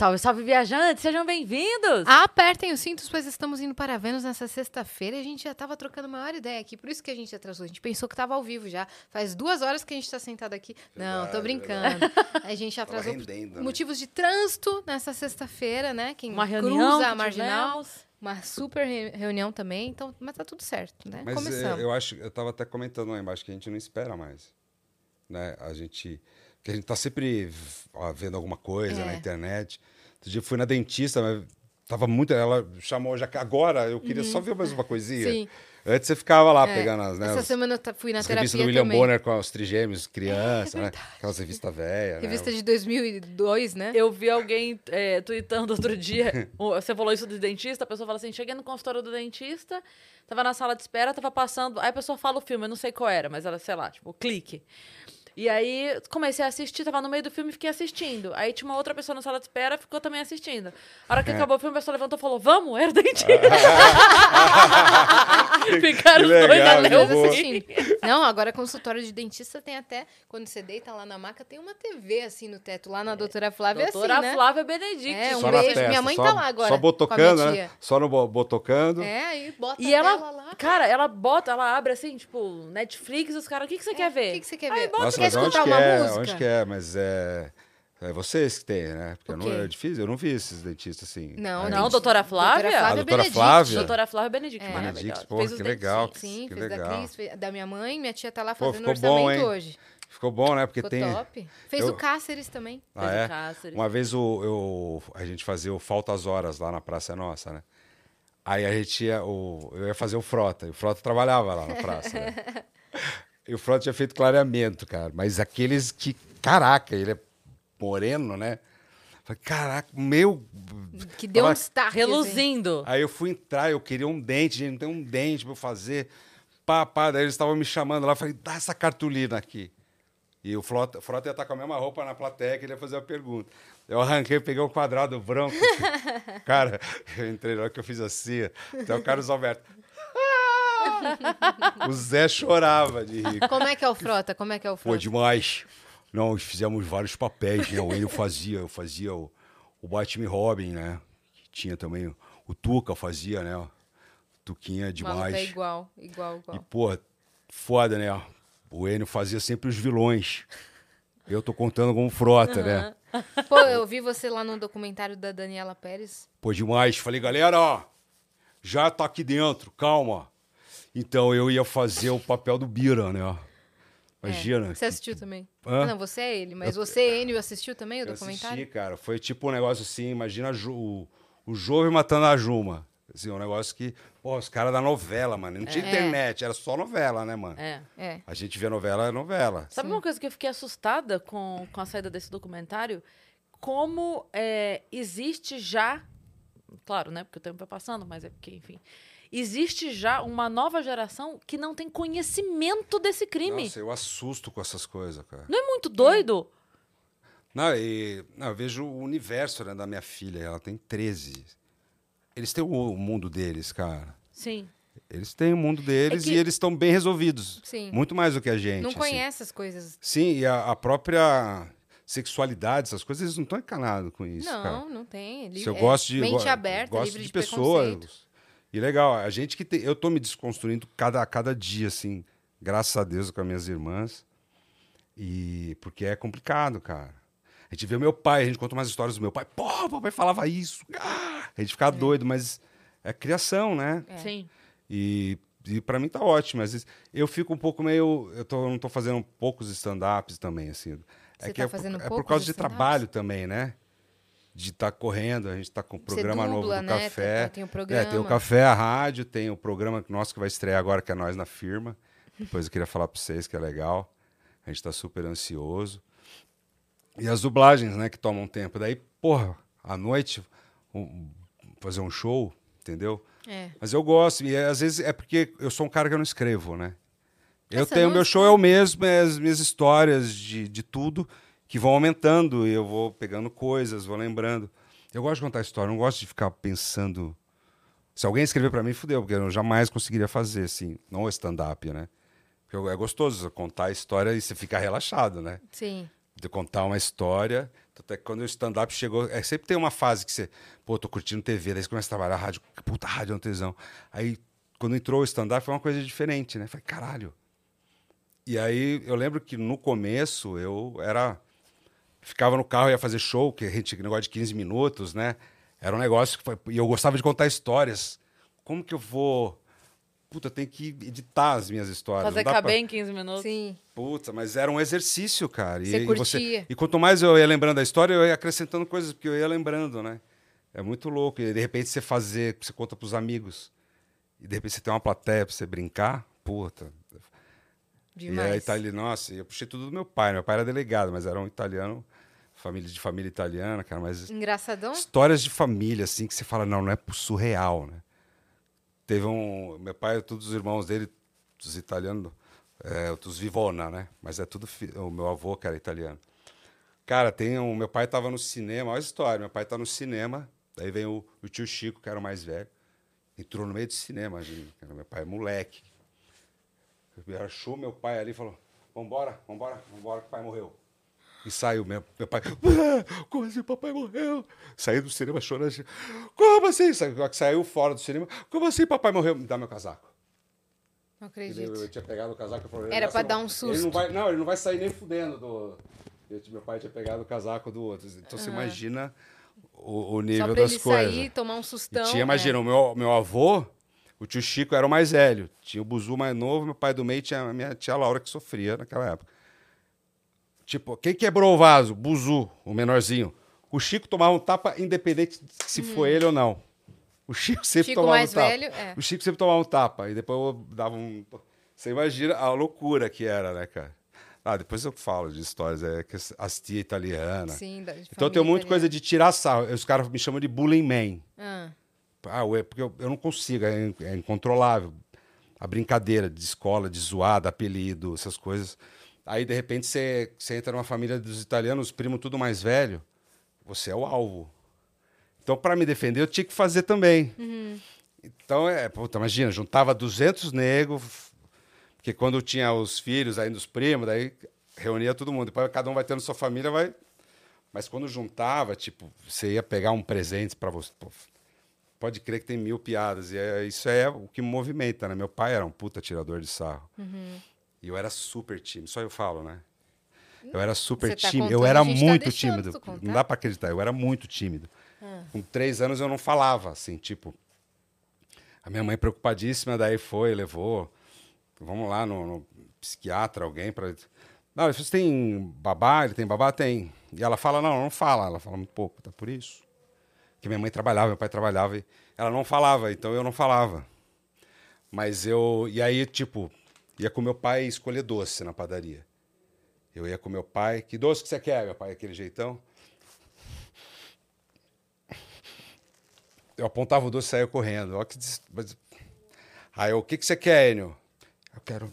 Salve, salve, viajantes! Sejam bem-vindos! Apertem os cintos, pois estamos indo para Vênus nessa sexta-feira e a gente já estava trocando a maior ideia aqui. Por isso que a gente atrasou. A gente pensou que estava ao vivo já. Faz duas horas que a gente está sentado aqui. Não, tô Verdade, brincando. A gente atrasou por rendendo, né? motivos de trânsito nessa sexta-feira, né? Quem Uma cruza reunião a que marginal. Uma super re- reunião também. Então, mas tá tudo certo, né? Mas é, Começamos. eu acho, eu tava até comentando lá embaixo que a gente não espera mais. Né? A gente. Que a gente tá sempre ó, vendo alguma coisa É. na internet. Outro dia eu fui na dentista, mas tava muito. Ela chamou já que agora eu queria só ver mais uma coisinha. Uhum. Sim. Antes você ficava lá É. pegando as, né, Essa as, semana eu fui na as terapia revistas do William também. Bonner com os trigêmeos, criança, né? Aquelas revistas velhas. Revista né? de 2002, né? Eu vi alguém é, tweetando outro dia. Você falou isso do dentista, a pessoa fala assim: cheguei no consultório do dentista, tava na sala de espera, tava passando. Aí a pessoa fala o filme, eu não sei qual era, mas era, sei lá, tipo, clique. E aí comecei a assistir, tava no meio do filme e fiquei assistindo. Aí tinha uma outra pessoa na sala de espera, ficou também assistindo. A hora que acabou o filme, a pessoa levantou e falou: Vamos, era o dentista. Ficaram os dois legal, a ler que o bom. filme. Não, agora consultório de dentista tem até, quando você deita lá na maca, tem uma TV assim no teto. Lá na doutora Flávia é Doutora assim, né? Flávia Benedict. É, um Só beijo. testa, Minha mãe só, tá lá agora Só com a minha botocando, né? Só no bo- botocando. É, aí bota E a ela, tela lá. cara, ela bota, ela abre assim, tipo, Netflix, os caras, o que, que você quer O ver? que, que você quer Aí ver? bota, Nossa, quer escutar que uma é? música? Onde que é? Mas é. É vocês que tem, né? Porque O eu não, é difícil, eu não vi esses dentistas assim. Não, Aí- Não, gente, doutora Flávia? Doutora A Flávia doutora Benedict. Flávia? Doutora Flávia Benedict, É. Benedict, pô, que legal. Sim, Que fez da legal. Cris, fez da minha mãe. Minha tia tá lá Pô, fazendo ficou bom, orçamento hein? hoje. Ficou bom, né? Porque Ficou tem. top. Fez eu- o Cáceres também. Ah, Fez o é? Cáceres. Uma vez o, eu, a gente fazia o Faltas Horas lá na Praça Nossa, né? Aí a gente ia, o, eu ia fazer o Frota, e o Frota trabalhava lá na praça, né? E o Frota tinha feito clareamento, cara. Mas aqueles que, caraca, ele é moreno, né? Falei, caraca, meu. Que deu um assim. Reluzindo. Aí eu fui entrar, eu queria um dente, gente, não tem um dente pra eu fazer. Pá, pá, daí eles estavam me chamando lá, eu falei, dá essa cartolina aqui. E o Frota, o Frota ia estar com a mesma roupa na plateia, que ele ia fazer a pergunta. Eu arranquei, peguei o quadrado branco. Cara, eu entrei na hora que eu fiz assim, até o Carlos Alberto. O Zé chorava de rir. Como é que é o Frota? Como é que é o Pô, Frota? demais. Nós fizemos vários papéis, né? O Enio fazia, eu fazia o, o Batman e Robin, né? Tinha também o, Tuca fazia, né? Tuquinha é O maluco demais. é igual, igual, igual. E, pô, foda, né? O Enio fazia sempre os vilões. Eu tô contando como frota, né? Pô, eu vi você lá no documentário da Daniela Pérez. Pô, demais. Falei, galera, ó, já tá aqui dentro, calma. Então eu ia fazer o papel do Bira, né? Imagina. É, Você assistiu também? Hã? Ah, Não, você é ele, mas você, Enio, assistiu também o Eu documentário? assisti, cara. Foi tipo um negócio assim, imagina o, o jovem matando a Juma. Assim, um negócio que, pô, os caras da novela, mano. Não tinha É. internet, era só novela, né, mano? É. É. A gente vê novela, é novela. Sabe uma coisa que eu fiquei assustada com, com a saída desse documentário? Como é, existe já, claro, né? Porque o tempo vai passando, mas é porque, enfim. Existe já uma nova geração que não tem conhecimento desse crime. Nossa, eu assusto com essas coisas, cara. Não é muito doido? Não, e, não, eu vejo o universo né, da minha filha, ela tem 13. Eles têm o, o mundo deles, cara. Sim. Eles têm o mundo deles É que- e eles estão bem resolvidos. Sim. Muito mais do que a gente. Não assim. conhece as coisas. Sim, e a, a própria sexualidade, essas coisas, eles não estão encanados com isso, não, cara. não tem. Se eu é gosto de mente go- aberta, gosto livre de, de pessoas. E legal, a gente que tem, eu tô me desconstruindo cada cada dia assim, graças a Deus com as minhas irmãs. E porque é complicado, cara. A gente vê o meu pai, a gente conta umas histórias do meu pai. Pô, o papai falava isso. Ah! A gente fica doido, mas é criação, né? É. Sim. E, e para mim tá ótimo. Às vezes eu fico um pouco meio. Eu tô, não tô fazendo poucos stand-ups também, assim. Você é que tá é, por- fazendo é por poucos causa de trabalho também, né? De estar correndo, a gente tá com o programa novo dubla, do né? café. Tem, tem o É, programa. tem o café, a rádio, tem o programa nosso que vai estrear agora, que é Nós na Firma. Depois eu queria falar para vocês que é legal. A gente está super ansioso. E as dublagens, né, que tomam tempo. Daí, porra, à noite, um- fazer um show, entendeu? É. Mas eu gosto, e é, às vezes é porque eu sou um cara que eu não escrevo, né? Eu Essa tenho, não meu show é o mesmo, é as minhas histórias de, de tudo que vão aumentando, e eu vou pegando coisas, vou lembrando. Eu gosto de contar história, não gosto de ficar pensando. Se alguém escrever para mim, fudeu, porque eu jamais conseguiria fazer, assim, não o stand-up, né? Porque é gostoso contar a história e você fica relaxado, né? Sim. de contar uma história. Até que quando o stand-up chegou. É, sempre tem uma fase que você. Pô, tô curtindo TV, daí você começa a trabalhar rádio. Puta, rádio é um tesão. Aí, quando entrou o stand-up, foi uma coisa diferente, né? Falei, caralho. E aí, eu lembro que no começo eu era. Ficava no carro, ia fazer show, que a gente, negócio de 15 minutos, né? Era um negócio que foi. E eu gostava de contar histórias. Como que eu vou. Puta, eu tenho que editar as minhas histórias. Fazer caber pra- em 15 minutos. Sim. Puta, mas era um exercício, cara. Você e, e curtia. e quanto mais eu ia lembrando da história, eu ia acrescentando coisas, porque eu ia lembrando, né? É muito louco. E de repente você fazer, você conta pros amigos. E de repente você tem uma plateia pra você brincar. Puta. E Demais. aí italiano, nossa, eu puxei tudo do meu pai. Meu pai era delegado, mas era um italiano, família de família italiana, cara. Mas Engraçadão? histórias de família, assim, que você fala, não, não é surreal, né? Teve um. Meu pai, todos os irmãos dele, os italianos, é, os Vivona, né? Mas é tudo. fi- O meu avô, que era italiano. Cara, tem um. Meu pai tava no cinema, olha a história. Meu pai tá no cinema, daí vem o, o tio Chico, que era o mais velho, entrou no meio do cinema, cara, meu pai é moleque. Ele achou meu pai ali e falou: Vambora, vambora, vambora, que o pai morreu. E saiu meu, meu pai. "Ah, Como assim, papai morreu? Saiu do cinema chorando. Como assim? Sa- Saiu fora do cinema. Como assim, papai morreu? Me dá meu casaco. Não E acredito. Eu, tinha pegado o casaco e falei, Era "Essa pra dar um Ele susto." não, vai, não, ele não vai sair nem fudendo do. Eu, meu pai tinha pegado o casaco do outro. Então você imagina o, o nível Só pra das ele coisas. sair, tomar um E sustão. tinha, é. imagina, o meu, meu avô, o tio Chico era o mais velho. Tinha o Buzu mais novo, meu pai do meio tinha a minha tia Laura que sofria naquela época. Tipo, quem quebrou o vaso? Buzu, o menorzinho. O Chico tomava um tapa independente de se foi ele ou não. O Chico sempre Chico tomava mais um tapa. velho, é. O Chico sempre tomava um tapa. E depois eu dava um. Você imagina a loucura que era, né, cara? Ah, depois eu falo de histórias. É que as tia italiana. Sim, da, Então eu tenho muita coisa de tirar sarro. Os caras me chamam de bullying man. Ah, Ah, ué, porque eu, eu não consigo, é, é incontrolável. A brincadeira de escola, de zoada, apelido, essas coisas. Aí, de repente, você, você entra numa família dos italianos, os primos tudo mais velho, você é o alvo. Então, para me defender, eu tinha que fazer também. Então, é, puta, imagina, juntava 200 negros, porque quando tinha os filhos ainda, os primos, daí reunia todo mundo. Depois cada um vai tendo sua família, vai... Mas quando juntava, tipo, você ia pegar um presente para você... pode crer que tem mil piadas. E é- isso é o que me movimenta, né? Meu pai era um puta tirador de sarro. E eu era super tímido. Só eu falo, né? Eu era super tá tímido. Eu contando, era a gente tá muito deixando tímido. Não dá pra acreditar. Eu era muito tímido. Com três anos eu não falava, assim, tipo... A minha mãe preocupadíssima, daí foi, levou. Vamos lá no, no psiquiatra, alguém para. Não, ele falou, você tem babá? Ele tem babá? Tem. E ela fala, não, não fala. Ela fala muito pouco, tá por isso. Porque minha mãe trabalhava, meu pai trabalhava, e ela não falava, então eu não falava. Mas eu. E aí, tipo, ia com meu pai escolher doce na padaria. Eu ia com meu pai. Que doce que você quer, meu pai? Aquele jeitão. Eu apontava o doce e saía correndo. Ó, que des- Aí eu, o que, que você quer, Enio? Eu quero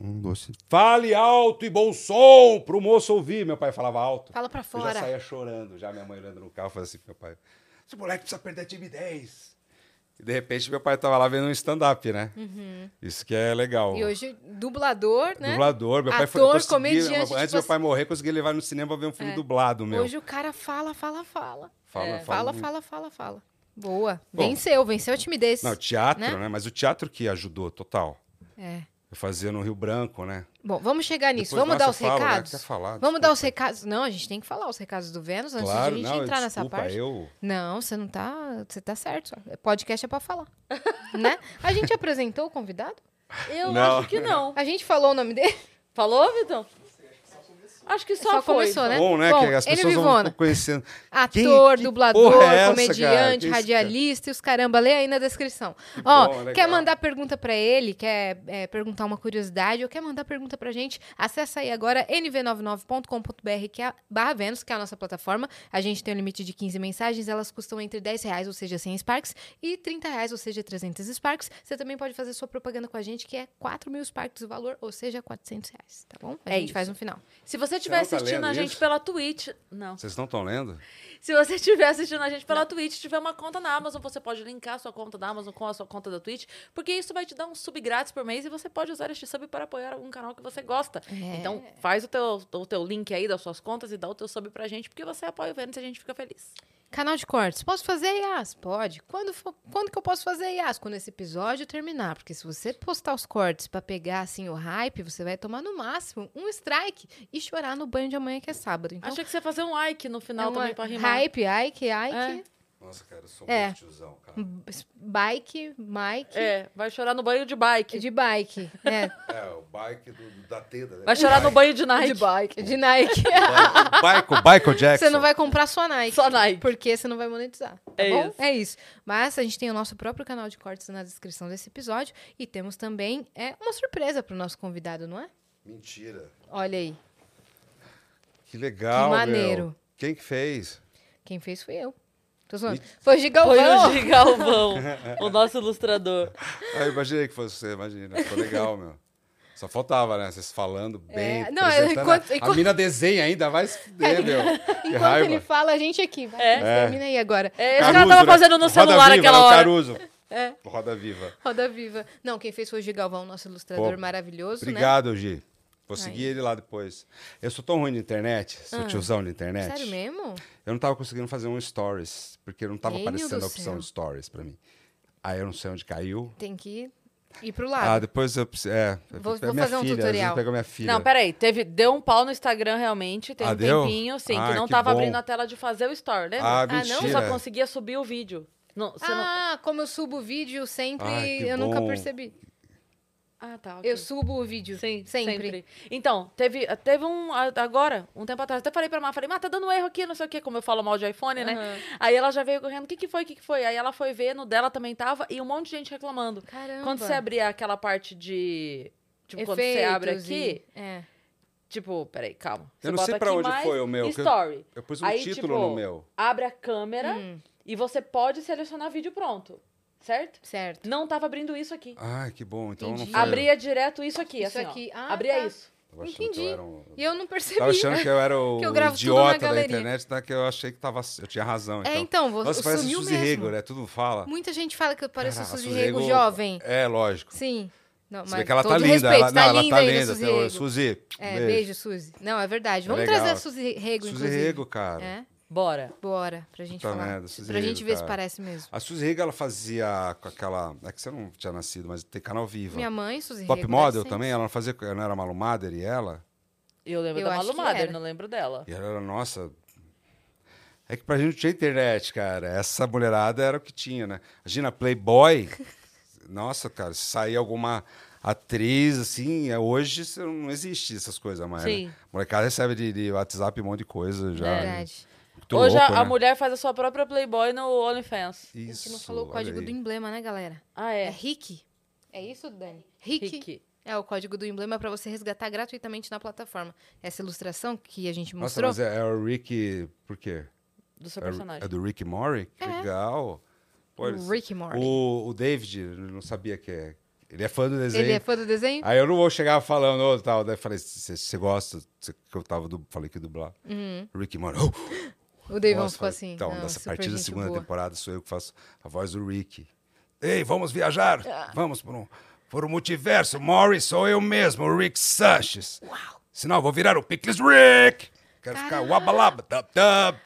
um doce. Fale alto e bom som pro moço ouvir. Meu pai falava alto. Fala pra Eu fora. já saía chorando, já minha mãe olhando no carro, falando assim pro meu pai, esse moleque precisa perder a timidez. E de repente meu pai tava lá vendo um stand-up, né? Isso que é legal. Uhum. E hoje, dublador, né? Dublador, meu pai foi Ator, eu consegui- comediante, Antes tipo do meu pai assim- morrer, consegui levar no cinema pra ver um filme É. dublado, meu. Hoje o cara fala, fala, fala. Fala, É, fala fala, fala, fala, fala. Boa. Bom. venceu, venceu a timidez. Não, teatro, né? né? Mas o teatro que ajudou total. É. Eu fazia no Rio Branco, né? Bom, vamos chegar nisso. Depois vamos dar os né? recados? Quer falar? Vamos dar os Desculpa. recados. Não, a gente tem que falar os recados do Vênus antes Claro, de a gente não, entrar desculpa, nessa parte. eu... Não, você não tá. Você tá certo. Podcast é pra falar. né? A gente apresentou o convidado? Eu Não. acho que não. A gente falou o nome dele? Falou, Vitão? Acho que só, Só foi. começou, né? Bom, né? Bom, que as pessoas Vivona. vão conhecendo. Ator, que dublador, é essa, cara? comediante, Que esse radialista e os caramba. Lê aí na descrição. Ó, bom, quer mandar pergunta pra ele, quer é, perguntar uma curiosidade ou quer mandar pergunta pra gente, acessa aí agora nv99.com.br, que é a barra Vênus, que é a nossa plataforma. A gente tem um limite de 15 mensagens, elas custam entre 10 reais, ou seja, 100 Sparks, e 30 reais, ou seja, 300 Sparks. Você também pode fazer sua propaganda com a gente, que é 4 mil Sparks o valor, ou seja, 400 reais, tá bom? A É gente isso. faz no final. Se você você estiver não tá assistindo lendo a gente isso? pela Twitch. Não. Vocês não estão lendo? Se você estiver assistindo a gente pela Twitch, tiver uma conta na Amazon, você pode linkar a sua conta da Amazon com a sua conta da Twitch, porque isso vai te dar um sub grátis por mês e você pode usar este sub para apoiar algum canal que você gosta. É. Então, faz o teu, o teu link aí das suas contas e dá o teu sub pra gente, porque você apoia o Vênus e a gente fica feliz. Canal de cortes. Posso fazer, Yas? Pode. Quando, for- quando que eu posso fazer, Yas? Quando esse episódio terminar. Porque se você postar os cortes pra pegar, assim, o hype, você vai tomar no máximo um strike e chorar no banho de amanhã, que é sábado. Então, Achei que você ia fazer um like no final é uma também pra rimar. hype, Ike, Ike, Nossa, cara, eu sou É. muito tiozão, cara. bike, Mike, É, vai chorar no banho de bike. de bike. É, É, o bike do, da Teda. né? Vai chorar no banho de Nike. de bike, de Nike. O Bike, o Michael Jackson. Você não vai comprar sua Nike. Só Nike. Porque você não vai monetizar. Tá É bom? isso. É isso. Mas a gente tem o nosso próprio canal de cortes na descrição desse episódio. E temos também é, uma surpresa pro nosso convidado, não é? Mentira. Olha aí. Que legal, Que maneiro. meu. Quem que fez? Quem fez fui eu. Tô zoando. Foi o Gigalvão. Foi o Gi Galvão, o nosso ilustrador. Ah, eu imaginei que fosse você, imagina. Ficou legal, meu. Só faltava, né? Vocês falando bem. É, não, enquanto- enquanto- a mina desenha ainda, vai se fuder, meu. Que Enquanto ele fala, a gente aqui. Vai, É. Termina aí agora. É que ela tava né? fazendo no Roda celular Viva, aquela né? O hora. Caruso. É. Roda Viva. Roda Viva. Não, quem fez foi o Gigalvão, nosso ilustrador Pô, maravilhoso, né? Obrigado, Gi. Vou Aí. seguir ele lá depois. Eu sou tão ruim de internet, sou Ah. tiozão de internet. Sério mesmo? Eu não tava conseguindo fazer um stories, porque não tava Gênio aparecendo do a opção céu. stories pra mim. Aí eu não sei onde caiu. Tem que ir pro Ah, lado. depois eu preciso. É, eu Vou- vou minha fazer um filha, vezes tutorial. pega minha filha. Não, peraí. Teve, deu um pau no Instagram realmente, tem Ah, um deu? tempinho, sim, Ah, que não que tava bom. abrindo a tela de fazer o story, lembra? Ah, não? Você mentira. só conseguia subir o vídeo. Não, você não... Ah, como eu subo o vídeo sempre, eu nunca bom. percebi. Ah, tá. ok. Eu subo o vídeo. Sim, sempre. sempre. Então, teve, teve um agora, um tempo atrás, até falei pra Má, falei, Má, tá dando erro aqui, não sei o quê, como eu falo mal de iPhone, né? Aham. Aí ela já veio correndo, o que que foi, o que que foi? Aí ela foi ver, no dela também tava, e um monte de gente reclamando. Caramba. Quando você abria aquela parte de... Tipo, quando você Efeitos abre aqui, e- É. tipo, peraí, calma. Você Eu não sei pra aqui onde mais foi o meu, que eu- Story. Eu pus um Aí, título tipo, no meu. Abre a câmera Hum. e você pode selecionar vídeo pronto, certo? Certo. Não tava abrindo isso aqui. Ai, que bom. Então Entendi. não foi. Abria direto isso aqui, Isso assim, ó. aqui. Ah, Abria tá. isso. Tava Entendi. eu era um- E eu não percebi. Tava achando que eu era o Que eu gravo tudo na idiota da internet, tá? que eu achei que tava, eu tinha razão. É, então, você Nossa, parece sumiu Suzy mesmo. Rego, né? Tudo fala. Muita gente fala que eu pareço Caraca, a Suzy Suzy Rego jovem. É, lógico. Sim. Não, Você mas vê que ela tá todo linda. respeito, ela, tá não, ela linda tá ainda, linda. Suzy Rego. Suzy, É, beijo. Suzy. Não, é verdade. Vamos legal. trazer a Suzy Rego, Suzy inclusive. Rego, cara. É? Bora. Bora, pra gente Puta falar. merda, Suzy pra gente ver se cara. parece mesmo. A Suzy Rego, ela fazia com aquela... É que você não tinha nascido, mas tem canal Viva. Minha mãe, Suzy Top Rego. Model também, ela não fazia... Ela não era Malu Mader e ela? Eu lembro Eu da Malu Mader, não lembro dela. E ela era, nossa... É que pra gente não tinha internet, cara. Essa mulherada era o que tinha, né? Imagina, Playboy... Nossa, cara, se sair alguma atriz, assim, é, hoje não existe essas coisas mais, Sim. né? Molecada recebe de, de WhatsApp um monte de coisa já. É Verdade. Muito Hoje a- louco, a, né? mulher faz a sua própria Playboy no OnlyFans. A gente Isso, não falou o código do emblema, né, galera? Ah, É é. RIC. É isso, Dani? RIC. Rick. É o código do emblema para você resgatar gratuitamente na plataforma. Essa ilustração que a gente Nossa, mostrou. mas é, é o Rick... Por quê? Do seu É, personagem. é do Rick Mori? Que legal. Pô, eles- o Rick Morty. O, o David, não sabia que é. Ele é fã do desenho. Ele é fã do desenho? Aí eu não vou chegar falando ô, tal. Daí eu falei, você gosta? Cê- que eu tava du- falei que dublar. Rick Mori. Oh, O Davon ficou assim. Então, não, nessa partir da segunda boa. temporada sou eu que faço a voz do Rick. Ei, vamos viajar? Ah. Vamos por um, por um multiverso. Mori sou eu mesmo, o Rick Sanches. Uau. Senão eu vou virar o Pickles Rick. Quero ficar Caralho. wabalaba, dub, dub, pra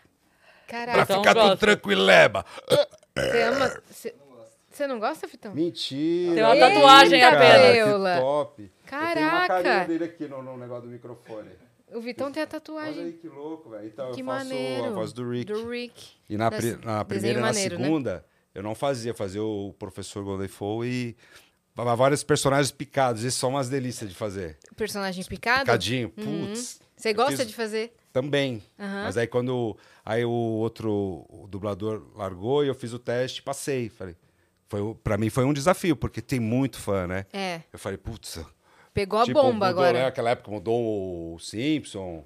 Caraca, Então ficar tudo gosto. tranquileba. você ama. Você, você não gosta, Fitão? Mentira. Tem uma tatuagem apenas. Que top. Eu tenho uma Caraca. carinha dele aqui no, no negócio do microfone. O Vitão tem a Olha tatuagem. aí que louco, velho. Então Que eu faço maneiro. a voz do Rick. Do Rick. E na, Das- pri- na primeira e na maneiro, né? segunda, eu não fazia. Fazia o professor Goldenfall e vários personagens picados. Isso são umas delícias de fazer. Personagem picado. Picadinho. Putz. Você Eu gosta fiz- de fazer? Também. Aham. Mas aí quando aí o outro o dublador largou e eu fiz o teste, passei. Falei, foi, pra mim foi um desafio, porque tem muito fã, né? É. Eu falei, putz, Pegou a Tipo, bomba mudou, agora. Né? Naquela época mudou o Simpson,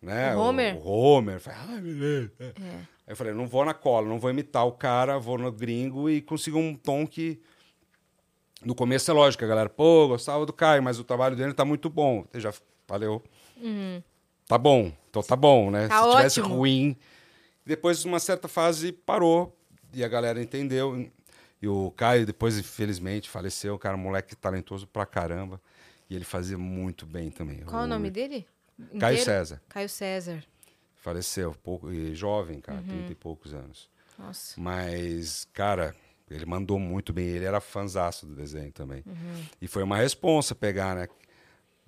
né? O Homer. O, Homer. Falei, Ai, beleza. Aí eu falei, não vou na cola, não vou imitar o cara, vou no gringo e consigo um tom que... No começo é lógico, a galera, pô, gostava do Caio, mas o trabalho dele tá muito bom. Eu já, valeu. tá bom, então tá bom, né? Tá Se tivesse ótimo. ruim. Depois, uma certa fase, parou e a galera entendeu. E o Caio, depois, infelizmente, faleceu. O cara, moleque talentoso pra caramba. E ele fazia muito bem também. Qual é o nome dele? Caio Inteiro? César. Caio César. Faleceu, pouco, e jovem, cara, Uhum. 30 e poucos anos. Nossa. Mas, cara, ele mandou muito bem. Ele era fãzaço do desenho também. Uhum. E foi uma responsa pegar, né?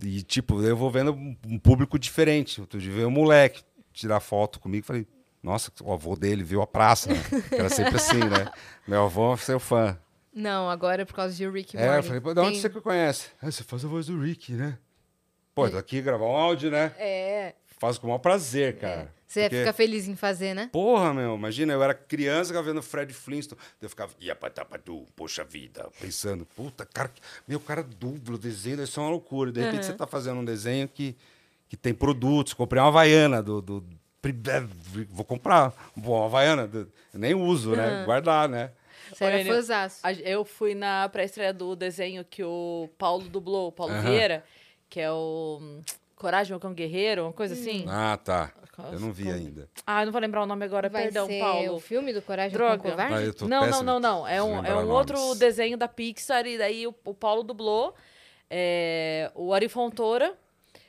E, tipo, eu vou vendo um um público diferente. Outro dia veio um moleque tirar foto comigo. Falei, nossa, o avô dele viu a praça, né? Era sempre assim, né? Meu avô é seu fã. Não, agora é por causa de Rick e É, eu Morty. falei, de onde Tem- você que conhece? "Ah, você faz a voz do Rick, né? Pô, tô aqui gravar um áudio, né? É. Faço com o maior prazer, cara. Você Porque- fica feliz em fazer, né? Porra, meu, imagina, eu era criança, ficava vendo Fred Flintstone, eu ficava, ia patapatu, poxa vida, pensando, puta, cara, meu, cara dubla o desenho, deve ser uma loucura. De repente você tá fazendo um desenho que, que tem produtos, comprei uma Havaiana do... do é, vou comprar uma Havaiana, do- nem uso, né? Guardar, né? Você era Enio, fãzaço. Eu fui na pré-estreia do desenho que o Paulo dublou, o Paulo. Vieira, que é o hum, Coragem, cão guerreiro, uma coisa assim. Ah, tá. Eu não vi ainda. Ah, eu não vou lembrar o nome agora, Vai perdão, ser Paulo. o filme do Coragem Droga. com o Covarde? Ah, eu tô Não, não, não, não. É um, é um outro desenho da Pixar e daí o, o Paulo dublou. é, o Ari Fontoura,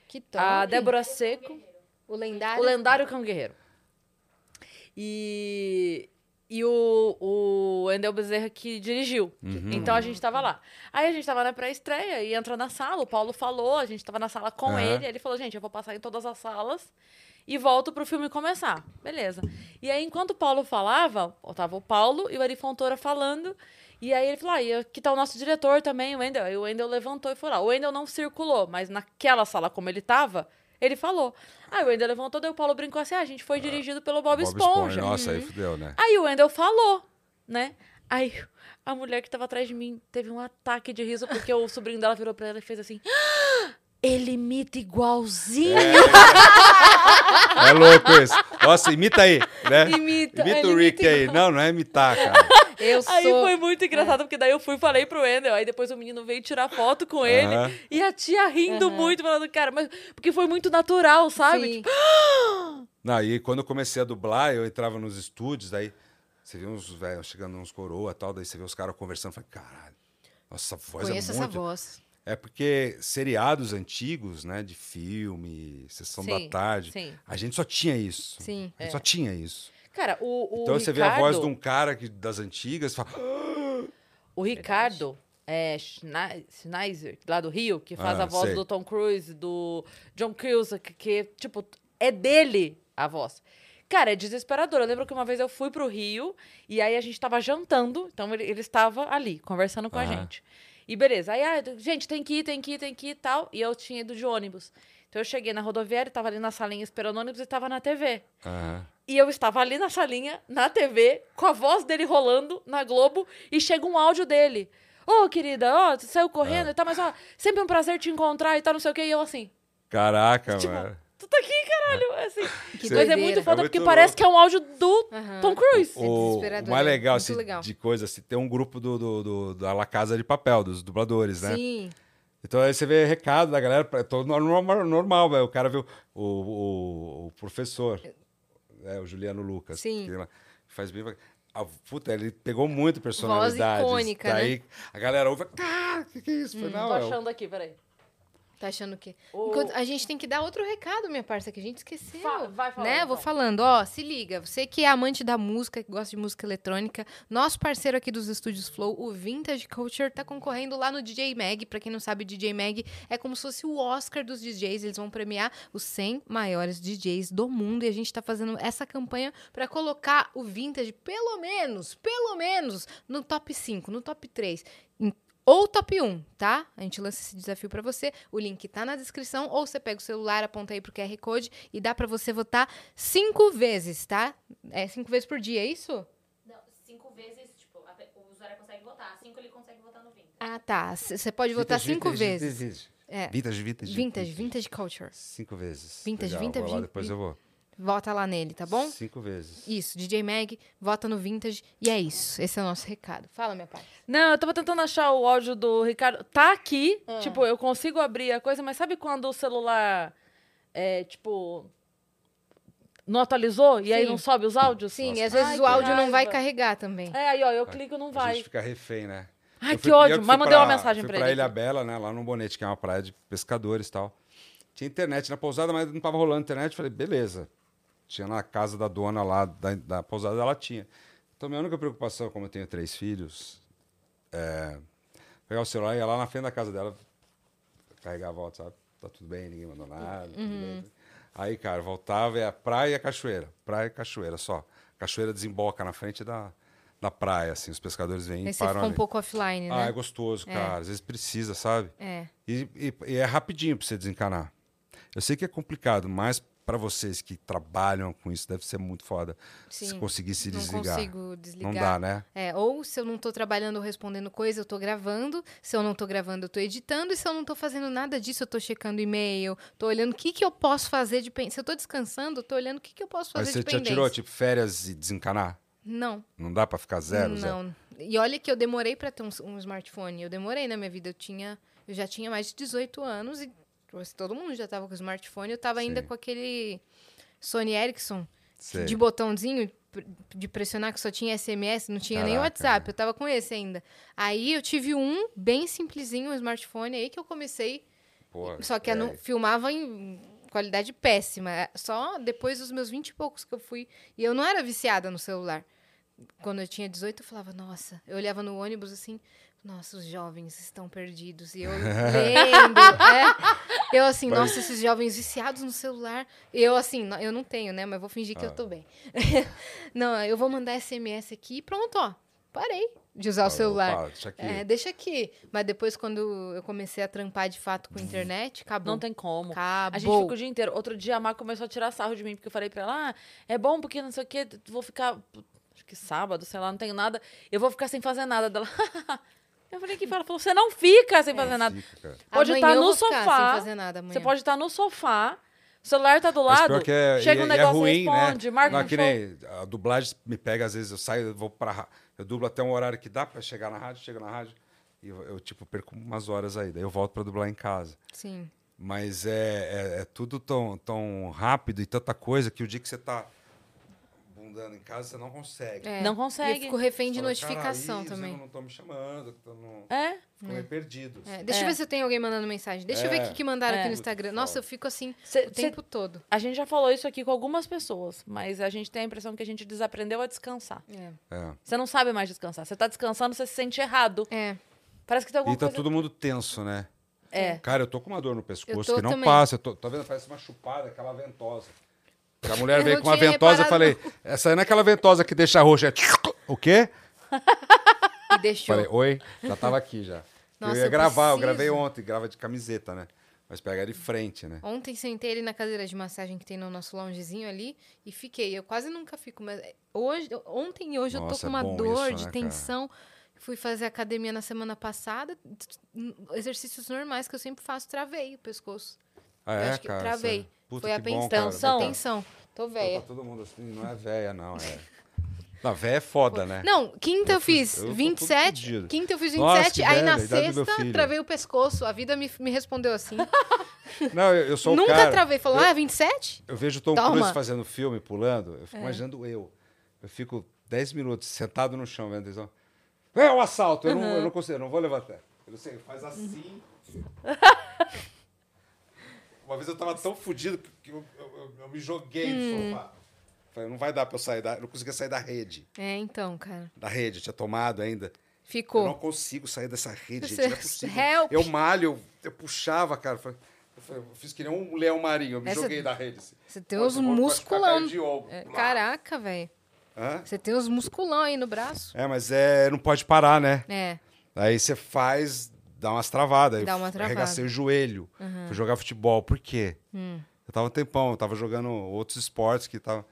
Que top. a Débora Seco, O lendário. o lendário cão guerreiro. E, e o, o Endel Bezerra que dirigiu. Uhum. Então a gente tava lá. Aí a gente tava na pré-estreia e entrou na sala, o Paulo falou, a gente tava na sala com Aham. ele, ele falou, gente, eu vou passar em todas as salas e volto pro filme começar. Beleza. E aí, enquanto o Paulo falava, tava o Paulo e o Ari Fontoura falando, e aí ele falou, ah, e aqui tá o nosso diretor também, o Wendel. Aí o Wendel levantou e foi lá. O Wendel não circulou, mas naquela sala como ele tava, ele falou. Aí o Wendel levantou, daí o Paulo brincou assim, ah, a gente foi dirigido pelo Bob, Esponja. Nossa, aí fudeu, né? Aí o Wendel falou, né? Aí a mulher que tava atrás de mim teve um ataque de riso porque o sobrinho dela virou pra ela e fez assim: "Ah, ele imita igualzinho. É louco isso. Nossa, imita aí, né? Imita, Imita ele o Rick imita aí. Não, não é imitar, cara. Eu Aí sou... foi muito engraçado, porque daí eu fui e falei pro Wendel. Aí depois o menino veio tirar foto com ele. E a tia rindo muito, falando, cara, mas porque foi muito natural, sabe? Sim. Tipo, Não, e quando eu comecei a dublar, eu entrava nos estúdios, daí você vê uns velhos chegando uns coroa e tal, daí você vê os caras conversando, falei, caralho, nossa voz Conheço é essa muito... voz. É porque seriados antigos, né, de filme, Sessão Sim, da Tarde, sim. a gente só tinha isso. Sim. A gente só tinha isso. Cara, o, o então Ricardo, você vê a voz de um cara que, das antigas, fala, O Ricardo é, Schne- Schneiser, lá do Rio, que faz Ah, a voz sei. do Tom Cruise, do John Cusack, que, tipo, é dele a voz. Cara, é desesperador. Eu lembro que uma vez eu fui pro Rio e aí a gente tava jantando, então ele, ele estava ali, conversando com a Aham. gente. E beleza. Aí, ah, gente, tem que ir, tem que ir, tem que ir e tal. E eu tinha ido de ônibus. Então eu cheguei na rodoviária, tava ali na salinha esperando o ônibus e tava na TV. Aham. E eu estava ali na salinha, na TV, com a voz dele rolando na Globo, e chega um áudio dele. Ô, querida, ó, você saiu correndo Ah. e tal, mas ó, sempre um prazer te encontrar e tal, não sei o quê. E eu assim, Caraca, tipo, mano. tu tá aqui, caralho. Assim. Que Mas é doideira. muito foda É muito porque parece louco. que é um áudio do Aham. Tom Cruise. É O, desesperador, o mais é legal, muito assim, legal. de coisa, assim, tem um grupo do, do, do- da La Casa de Papel, dos dubladores, né? Sim. Então aí você vê recado da galera, é todo normal, normal velho. O cara viu o, o, o professor, né, o Juliano Lucas. Sim. que faz bem. a- puta, ele pegou muito personalidade. icônica, né? Daí a galera ouve, cara, o que, que é isso? Tô não, é o- achando aqui, peraí. Tá achando que. O- Enquanto- a gente tem que dar outro recado, minha parça, que a gente esqueceu. Fa- vai falando, né? Vou então. falando, ó, se liga. Você que é amante da música, que gosta de música eletrônica, nosso parceiro aqui dos estúdios Flow, o Vintage Culture, tá concorrendo lá no DJ Mag. Pra quem não sabe, o DJ Mag é como se fosse o Oscar dos DJs. Eles vão premiar os 100 maiores DJs do mundo. E a gente tá fazendo essa campanha pra colocar o Vintage, pelo menos, pelo menos, no top 5, no top 3. Ou top 1, tá? A gente lança esse desafio pra você. O link tá na descrição. Ou você pega o celular, aponta aí pro QR Code e dá pra você votar cinco vezes, tá? É cinco vezes por dia, é isso? Não, cinco vezes, tipo, o usuário consegue votar. Cinco ele consegue votar no 20. Ah, tá. Você pode votar Vintage, cinco vintage, vezes. Vintage, É. vintage, vintage. Vintage, vintage culture. Cinco vezes. Vintage, Legal, vintage, vou lá, depois eu vou. Vota lá nele, tá bom? Cinco vezes. Isso, DJ Mag, vota no Vintage. E é isso. Esse é o nosso recado. Fala, minha pai. Não, eu tava tentando achar o áudio do Ricardo. Tá aqui, Ah. tipo, eu consigo abrir a coisa, mas sabe quando o celular é, tipo. Não atualizou? E aí Sim. não sobe os áudios? Sim, Nossa. e às vezes Ai, o áudio não vai raiva. carregar também. É, aí, ó, eu clico não A vai. gente fica refém, né? Ai, Eu que fui- ódio. Mas mandei uma pra- mensagem fui pra pra ele. Ilha aqui. Bela, né? Lá no Bonete, que é uma praia de pescadores e tal. Tinha internet na pousada, mas não tava rolando internet. Falei, beleza. Tinha na casa da dona lá da, da pousada, ela tinha. Então, minha única preocupação, como eu tenho três filhos, é pegar o celular e ir lá na frente da casa dela, carregava o WhatsApp, tá tudo bem, ninguém mandou nada. Uhum. Aí, cara, voltava, é a praia e a cachoeira. Praia e cachoeira só. Cachoeira desemboca na frente da, da praia, assim, os pescadores vêm Aí e você param ficou um pouco offline, Ah, é né? gostoso, É. cara. Às vezes precisa, sabe? É. E, e- e é rapidinho pra você desencanar. Eu sei que é complicado, mas para vocês que trabalham com isso, deve ser muito foda. Se Sim. conseguir se Não desligar. consigo desligar. Não dá, né? É, ou se eu não tô trabalhando ou respondendo coisa, eu tô gravando. Se eu não tô gravando, eu tô editando. E se eu não tô fazendo nada disso, eu tô checando e-mail, tô olhando o que, que eu posso fazer de pen... Se eu tô descansando, eu tô olhando o que, que eu posso Mas fazer você de já pendência. tirou, tipo, férias e desencanar? Não. Não dá pra ficar zero, zero? não. E olha que eu demorei pra ter um, um smartphone. Eu demorei na minha vida. Eu tinha, eu já tinha mais de 18 anos e todo mundo já tava com smartphone. Eu tava ainda Sim. com aquele Sony Ericsson Sei. de botãozinho de pressionar que só tinha SMS, não tinha nem Caraca, WhatsApp. né? Eu tava com esse ainda. Aí eu tive um bem simplesinho, um smartphone aí que eu comecei Pô, só que eu não é, filmava em qualidade péssima. É Só depois dos meus 20 e poucos que eu fui. E eu não era viciada no celular. Quando eu tinha 18, eu falava, nossa. Eu olhava no ônibus assim, nossa, os jovens estão perdidos. E eu lendo. é. Eu assim, Mas- nossa, esses jovens viciados no celular. Eu assim, eu não tenho, né? Mas vou fingir que eu Ah. tô bem. não, eu vou mandar SMS aqui e pronto, ó. Parei de usar o opa, celular. deixa aqui. É, deixa aqui. Mas depois, quando eu comecei a trampar de fato com internet, acabou. Não tem como. Acabou. A gente fica o dia inteiro. Outro dia a Mar começou a tirar sarro de mim, porque eu falei pra ela: ah, é bom porque não sei o quê, vou ficar. Acho que sábado, sei lá, não tenho nada. Eu vou ficar sem fazer nada dela. eu falei que ela falou: você não fica sem fazer nada. Fica. Pode Amanhã estar no sofá. Você pode estar no sofá, o celular tá do lado, é, chega e- um e é negócio, ruim, responde, né? marca Não, um que show. nem a dublagem me pega, às vezes eu saio, eu vou pra. ra- Eu dublo até um horário que dá pra chegar na rádio, chego na rádio, e eu, eu, tipo, perco umas horas aí. Daí eu volto pra dublar em casa. Sim. Mas é, é, é tudo tão, tão rápido e tanta coisa que o dia que você tá bundando em casa, você não consegue. É. Não E consegue. eu fico refém de Fala, notificação "Cara, Isa, também. Não estão me chamando, tô no... É? fico meio perdido. É, deixa É. eu ver se tem alguém mandando mensagem. Deixa eu ver o É. que, que mandaram É. aqui no Instagram. Nossa, eu fico assim Cê- o cê- tempo todo. a gente já falou isso aqui com algumas pessoas, mas a gente tem a impressão que a gente desaprendeu a descansar. É. É. Você não sabe mais descansar. Você tá descansando, você se sente errado. É. Parece que tem alguma E tá coisa... todo mundo tenso, né? É. Cara, eu tô com uma dor no pescoço Eu tô que não também. passa. Tô, tá vendo? Parece uma chupada, aquela ventosa. A mulher Eu veio com uma ventosa, eu reparado, falei, essa aí não é aquela ventosa que deixa roxa. É... O quê? E deixou. Falei, oi, já tava aqui já. Nossa, eu ia eu gravar, eu preciso. gravei ontem, grava de camiseta, né? Mas pega de frente, né? Ontem sentei ali na cadeira de massagem que tem no nosso loungezinho ali e fiquei. Eu quase nunca fico, mas hoje, ontem e hoje eu tô Nossa, com é uma bom dor isso, de né, cara? tensão. Fui fazer academia na semana passada, exercícios normais que eu sempre faço, travei o pescoço. Ah, eu é, acho que cara? travei. sério? Puta, Foi a que bom, tensão. Tô velha. todo mundo assim, não é véia, não, é... Não, véia é foda, né? Não, quinta eu, Eu fiz- fiz eu tô todo 27. fudido. Quinta eu fiz Nossa, 27, que aí na velha, a idade do meu sexta travei o pescoço. A vida me, me respondeu assim. Não, eu, eu sou Nunca cara... travei. Falou, ah, 27? Eu vejo o Tom Toma. Cruise fazendo filme, pulando, eu É. fico imaginando eu. Eu fico 10 minutos sentado no chão vendo televisão. É o assalto, eu, não, eu não consigo, eu não vou levantar. Eu não sei, faz assim. Uma vez eu tava tão fudido que que eu, eu- eu- eu me joguei Hum. no sofá. Falei, não vai dar pra eu sair da. Eu não conseguia sair da rede. É, então, cara. Da rede, eu tinha tomado ainda. Eu Ficou. não consigo sair dessa rede, Você- gente. Não é possível. Help. Eu malho, eu, eu puxava, cara. Eu, falei- eu eu fiz que nem um leão marinho, eu me Essa- joguei da rede. assim. Você tem ficar musculão. É, Caraca, velho. Você tem uns musculão aí no braço. É, mas é, não pode parar, né? É. Aí você faz, dá umas travadas. Dá uma travada. Arregacei o joelho. Fui jogar futebol. Por quê? Hum. Eu tava um tempão, eu tava jogando outros esportes que tava.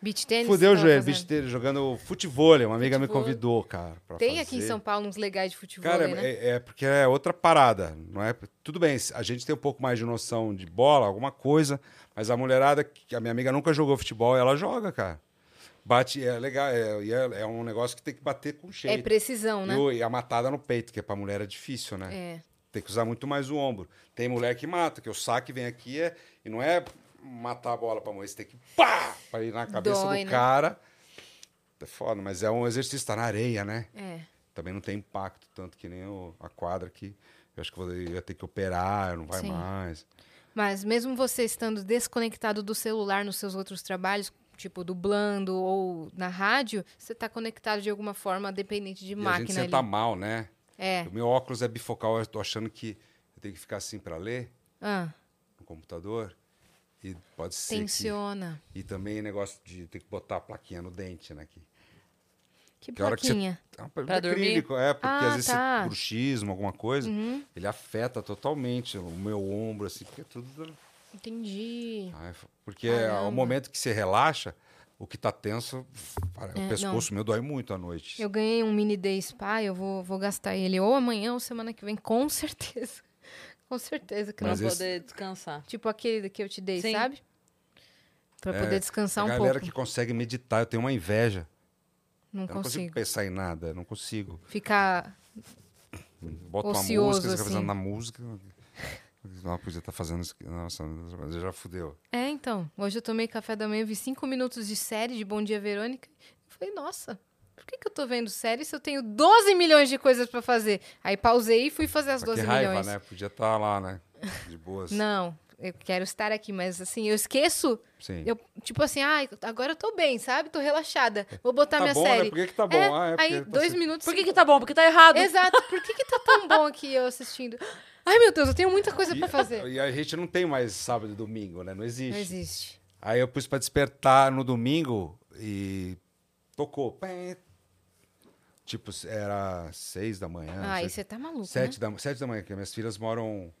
Beach tênis. Fudeu o joelho, bicho dele, jogando futevôlei. Uma amiga me Futevôlei. convidou, cara. Pra Tem aqui em fazer. São Paulo uns legais de futebol, Cara, né? é, é porque é outra parada, não é? Tudo bem, a gente tem um pouco mais de noção de bola, alguma coisa, mas a mulherada, que a minha amiga nunca jogou futebol, ela joga, cara. Bate, é legal, é, é, é um negócio que tem que bater com É jeito. precisão, né? E a matada no peito, que é pra mulher é difícil, né? É. tem que usar muito mais o ombro. Tem mulher que mata, que o saque vem aqui é, e não é matar a bola pra morrer, você tem que pá, pra ir na cabeça Dói, do né? cara. É foda, mas é um exercício, tá na areia, né? É. Também não tem impacto tanto que nem o- a quadra que eu acho que eu ia ter que operar, não vai Sim. mais. Mas mesmo você estando desconectado do celular nos seus outros trabalhos, tipo dublando ou na rádio, você tá conectado de alguma forma, dependente de E a gente máquina senta ali. mal, né? É. O meu óculos é bifocal, eu tô achando que eu tenho que ficar assim pra ler Ah, no computador. E pode ser tensiona. que... E também negócio de ter que botar a plaquinha no dente, né? Que, Que Que a hora que você- plaquinha. é um Pra dormir? acrílico, é, porque Ah, às vezes tá. esse bruxismo, alguma coisa, Uhum, ele afeta totalmente o meu ombro, assim, porque é tudo... entendi. Porque ao Caramba. momento que você relaxa, o que tá tenso, É, o pescoço meu dói muito à noite. Eu ganhei um mini day spa, eu vou, vou gastar ele ou amanhã ou semana que vem, com certeza. Com certeza, que Pra Mas não. esse- poder descansar. Tipo aquele que eu te dei, Sim. sabe? Pra É, poder descansar a um galera pouco. que consegue meditar, eu tenho uma inveja. Não Eu não consigo consigo. pensar em nada, não consigo. Ficar. Bota Ocioso, uma música, você fica assim. pensando na música. Não, podia estar fazendo isso. Nossa, mas já fudeu. É, então. Hoje eu tomei café da manhã, vi cinco minutos de série de Bom Dia Verônica. Eu falei, nossa, por que, que eu tô vendo série se eu tenho 12 milhões de coisas pra fazer? Aí pausei e fui fazer as Mas 12 que raiva, milhões. né? Podia estar lá, né? De boas. Não, eu quero estar aqui, mas assim, eu esqueço. Sim. Eu, tipo assim, ah, agora eu tô bem, sabe? Tô relaxada. Vou botar tá minha bom, né? série. Por que, que tá bom? É, ah, é aí, tá dois assim. minutos. Por que, que tá bom? Porque tá errado. Exato. Por que, que tá tão bom aqui eu assistindo? Ai, meu Deus, eu tenho muita coisa pra fazer. E, a gente não tem mais sábado e domingo, né? Não existe. Não existe. Aí eu pus pra despertar no domingo e tocou. Tipo, era seis da manhã. Ah, aí você tá maluco, Sete, né? da, sete da manhã, porque minhas filhas moram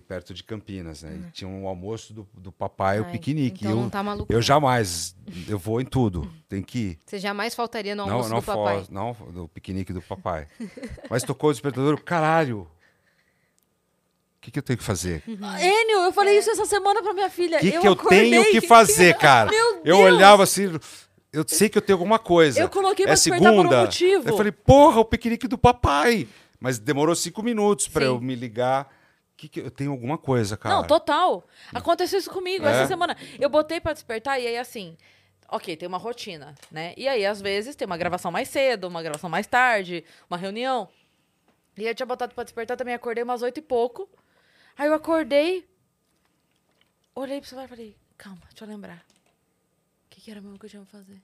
perto de Campinas, né? E tinha um almoço do, do papai, o Ai, piquenique. Então eu, não tá maluco. eu não. jamais, eu vou em tudo, tem que ir. Você jamais faltaria no Não, almoço não, do papai. não, do piquenique do papai. Mas tocou o despertador, caralho. O que, que eu tenho que fazer? O Enio, eu falei isso essa semana pra minha filha. que, eu que eu tenho que fazer, cara? Meu Eu Deus! olhava assim, eu sei que eu tenho alguma coisa. Eu coloquei é pra despertar por um segunda. motivo. Eu falei, porra, o piquenique do papai. Mas demorou cinco minutos pra Sim. eu me ligar. Que que eu tenho alguma coisa, cara. Não, total. Aconteceu isso comigo É? essa semana. Eu botei pra despertar e aí assim. Ok, tem uma rotina, né? E aí, às vezes, tem uma gravação mais cedo, uma gravação mais tarde, uma reunião. E eu tinha botado pra despertar também, acordei umas oito e pouco. Aí eu acordei, olhei pro celular e falei, calma, deixa eu lembrar. O que, que era mesmo que eu tinha que fazer?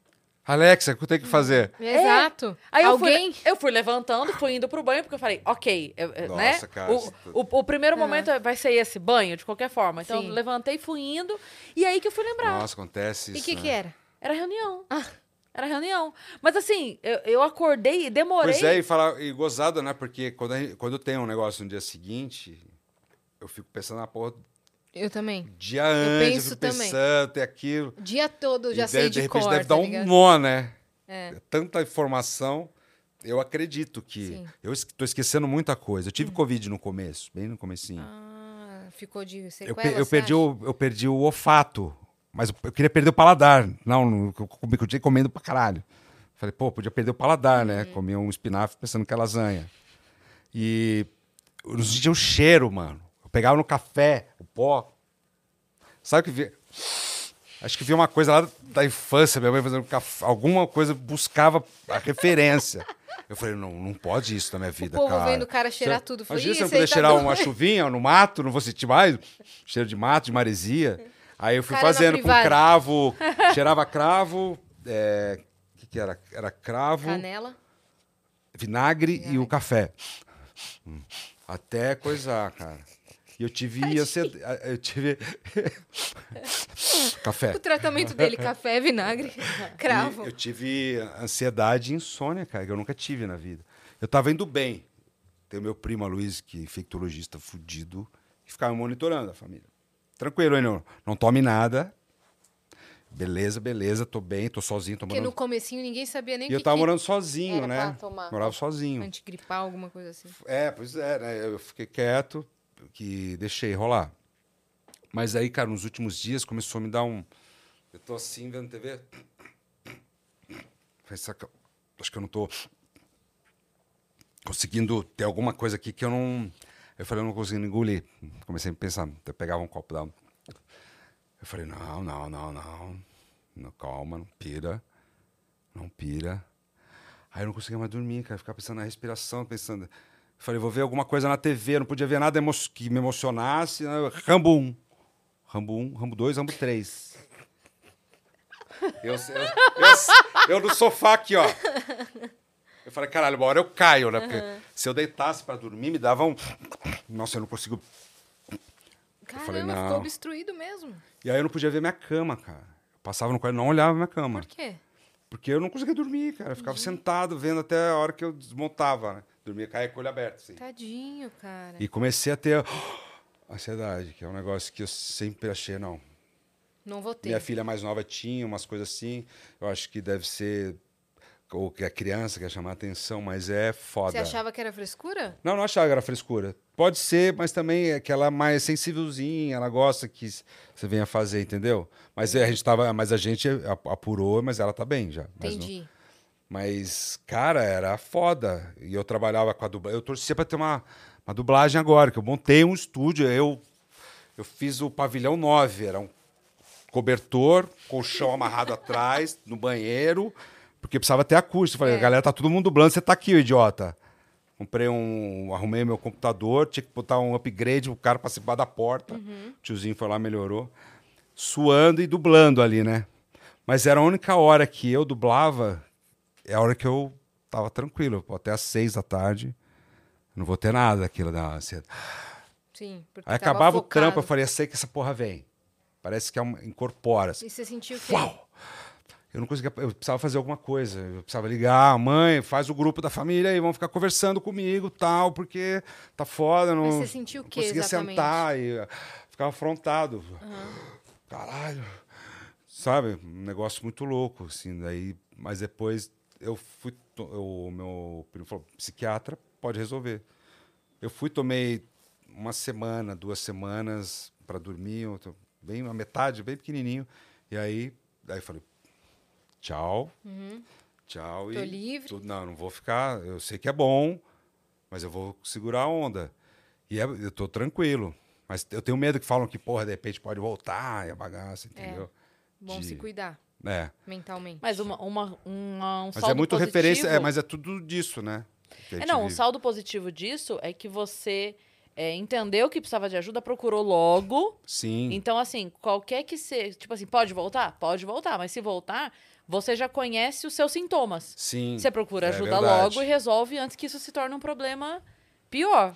Alexa, o que tenho que fazer? Exato. Aí eu Alguém. fui, eu fui levantando, fui indo pro banho, porque eu falei, ok, eu- né? Nossa, cara, O, isso- o, o primeiro momento vai ser esse, banho, de qualquer forma. Então, Sim. eu levantei, fui indo, e aí que eu fui lembrar. Nossa, acontece E o isso. que, né? que era? Era reunião. Ah. Era reunião. Mas assim, eu, eu acordei e demorei. Pois é, e, falar, e gozado, né? Porque quando, gente- quando tem um negócio no dia seguinte, eu fico pensando na porra Eu também. dia antes, eu penso fico também. pensando, tem aquilo. Dia todo eu já e sei de, de, de repente cor, deve tá dar um ligado? nó, né? É. Tanta informação. Eu acredito que. Sim. Eu estou esquecendo muita coisa. Eu tive Covid no começo, bem no comecinho. Ah, ficou de eu, sequela, pe- eu você perdi acha? o, eu perdi o olfato. Mas eu- eu queria perder o paladar. Não, não, eu comi- eu tinha comendo pra caralho. Falei, pô, podia perder o paladar, né? Uhum. Comia um espinafre pensando que é lasanha. E eu não sentia o cheiro, mano. Pegava no café, o pó. Sabe o que vi? Acho que vi uma coisa lá da infância, minha mãe fazendo café, alguma coisa, buscava a referência. Eu falei, não, não pode isso na minha vida, povo cara. vendo o cara cheirar eu- tudo. Falei, Imagina se eu "Ih, esse aí puder tá cheirar uma doido." chuvinha no mato, não vou sentir mais cheiro de mato, de maresia. Aí eu fui Cara fazendo com cravo, cheirava cravo, é, o que, que era? Era cravo, Canela. vinagre e o café. Hum, Até coisar, cara. E eu tive ansiedade. Eu tive. café. O tratamento dele, café, vinagre, cravo. E eu tive ansiedade e insônia, cara, que eu nunca tive na vida. Eu tava indo bem. Tem o meu primo, a Luiz, que é infectologista fudido, que ficava monitorando a família. Tranquilo, hein, não, não tome nada. Beleza, beleza, tô bem, tô sozinho, tô Porque no comecinho ninguém sabia nem o E eu que tava que morando sozinho, né? tomar. Morava sozinho. antigripal, alguma coisa assim. É, pois é, né? Eu fiquei quieto, que deixei rolar. Mas aí, cara, nos últimos dias começou a me dar um. Eu tô assim vendo TV. Falei, "Será que eu- Acho que eu não tô conseguindo ter alguma coisa aqui que eu não. Eu falei, eu não consigo engolir. Comecei a pensar, eu pegava um copo da. Eu falei, não, não, não, não. não calma, não pira. Não pira. Aí eu não conseguia mais dormir, cara. Ficava pensando na respiração, pensando. Eu falei, vou ver alguma coisa na TV, eu não podia ver nada que me emocionasse. né? Rambo 1. Rambo 1, Rambo 2, Rambo 3. Eu, eu, eu, eu no sofá aqui, ó. Eu falei, caralho, uma hora eu caio, né? Porque se eu deitasse pra dormir, me dava um. Nossa, eu não consigo. Caramba, falei, ficou não. obstruído mesmo. E aí eu não podia ver minha cama, cara. Eu passava no quarto e não olhava minha cama. Por quê? Porque eu não conseguia dormir, cara. Eu ficava sentado vendo até a hora que eu desmontava, né? Dormia, com o olho aberto, assim. Tadinho, cara. E comecei a ter ansiedade, que é um negócio que eu sempre achei, não. Não vou ter. Minha filha mais nova tinha umas coisas assim. Eu acho que deve ser. Ou que a criança quer chamar atenção, mas é foda. Você achava que era frescura? Não, não achava que era frescura. Pode ser, mas também é que ela é mais sensívelzinha, ela gosta que você venha fazer, entendeu? Mas é, a gente tava, mas a gente ap- apurou, mas ela tá bem já. Entendi. Mas, cara, era foda. E eu trabalhava com a dublagem. Eu torcia pra ter uma, uma dublagem agora, que eu montei um estúdio, eu eu fiz o pavilhão 9, era um cobertor, colchão amarrado atrás, no banheiro, porque precisava ter acústico. Falei, É. galera, tá todo mundo dublando, você tá aqui, idiota. Comprei um. Arrumei meu computador, tinha que botar um upgrade, o cara participar da porta. O tiozinho foi lá, melhorou. Suando e dublando ali, né? Mas era a única hora que eu dublava, é a hora que eu tava tranquilo. Até às seis da tarde. Não vou ter nada daquilo da ansiedade. Sim. Porque Aí acabava o focado. trampo, eu falei, eu sei que essa porra vem. Parece que é uma, incorpora. assim. E você sentiu o quê? Uau! Eu não conseguia, eu precisava fazer alguma coisa. Eu precisava ligar, mãe, faz o grupo da família aí, vão ficar conversando comigo, tal, porque tá foda, não. Mas você sentiu o quê conseguia exatamente? sentar e uh, ficava afrontado. Caralho. Sabe? Um negócio muito louco, assim, daí, mas depois eu fui, o meu primo falou, psiquiatra pode resolver. Eu fui, tomei uma semana, duas semanas para dormir, bem a metade, bem pequenininho. E aí, eu falei, tchau, tchau Uhum. Tô e livre. não, não vou ficar. Eu sei que é bom, mas eu vou segurar a onda. E é- eu tô tranquilo. Mas eu tenho medo que falam que, porra, de repente pode voltar e a bagaça, entendeu? Bom De- se cuidar É. mentalmente. Mas uma, uma, uma, um Mas saldo é muito positivo... referência, é, mas é tudo disso, né? É, não, um vive. saldo positivo disso é que você é, entendeu que precisava de ajuda, procurou logo. Sim. Então, assim, qualquer que seja. Tipo assim, pode voltar? Pode voltar. Mas se voltar, você já conhece os seus sintomas. Sim. Você procura é ajuda verdade. logo e resolve antes que isso se torne um problema pior.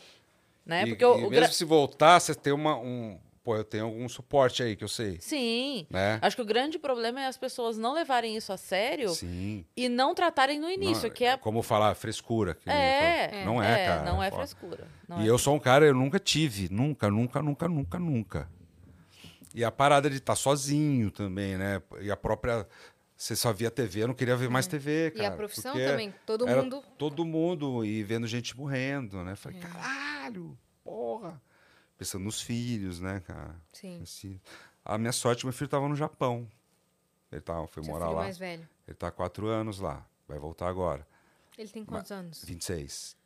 Né? E, Porque o, e o mesmo gra- se voltar, você tem uma. Um, pô, eu tenho algum suporte aí que eu sei. Sim. Né? Acho que o grande problema é as pessoas não levarem isso a sério Sim. e não tratarem no início, Não, que é. Como falar, frescura. É, falou. Não é, cara. Não é foda. frescura. Não e é eu sou um cara, eu nunca tive. Nunca, nunca, nunca, nunca, nunca. E a parada de estar sozinho também, né? E a própria. Você só via TV, eu não queria ver mais TV, É. E cara. a profissão também. Todo mundo. Todo mundo e vendo gente morrendo, né? É. Falei, caralho, porra. Pensando nos filhos, né, cara? Sim. Assim, a minha sorte, meu filho estava no Japão. Ele tava, foi Seu morar filho lá. mais velho. Ele tá há quatro anos lá. Vai voltar agora. Ele tem quantos anos? 26.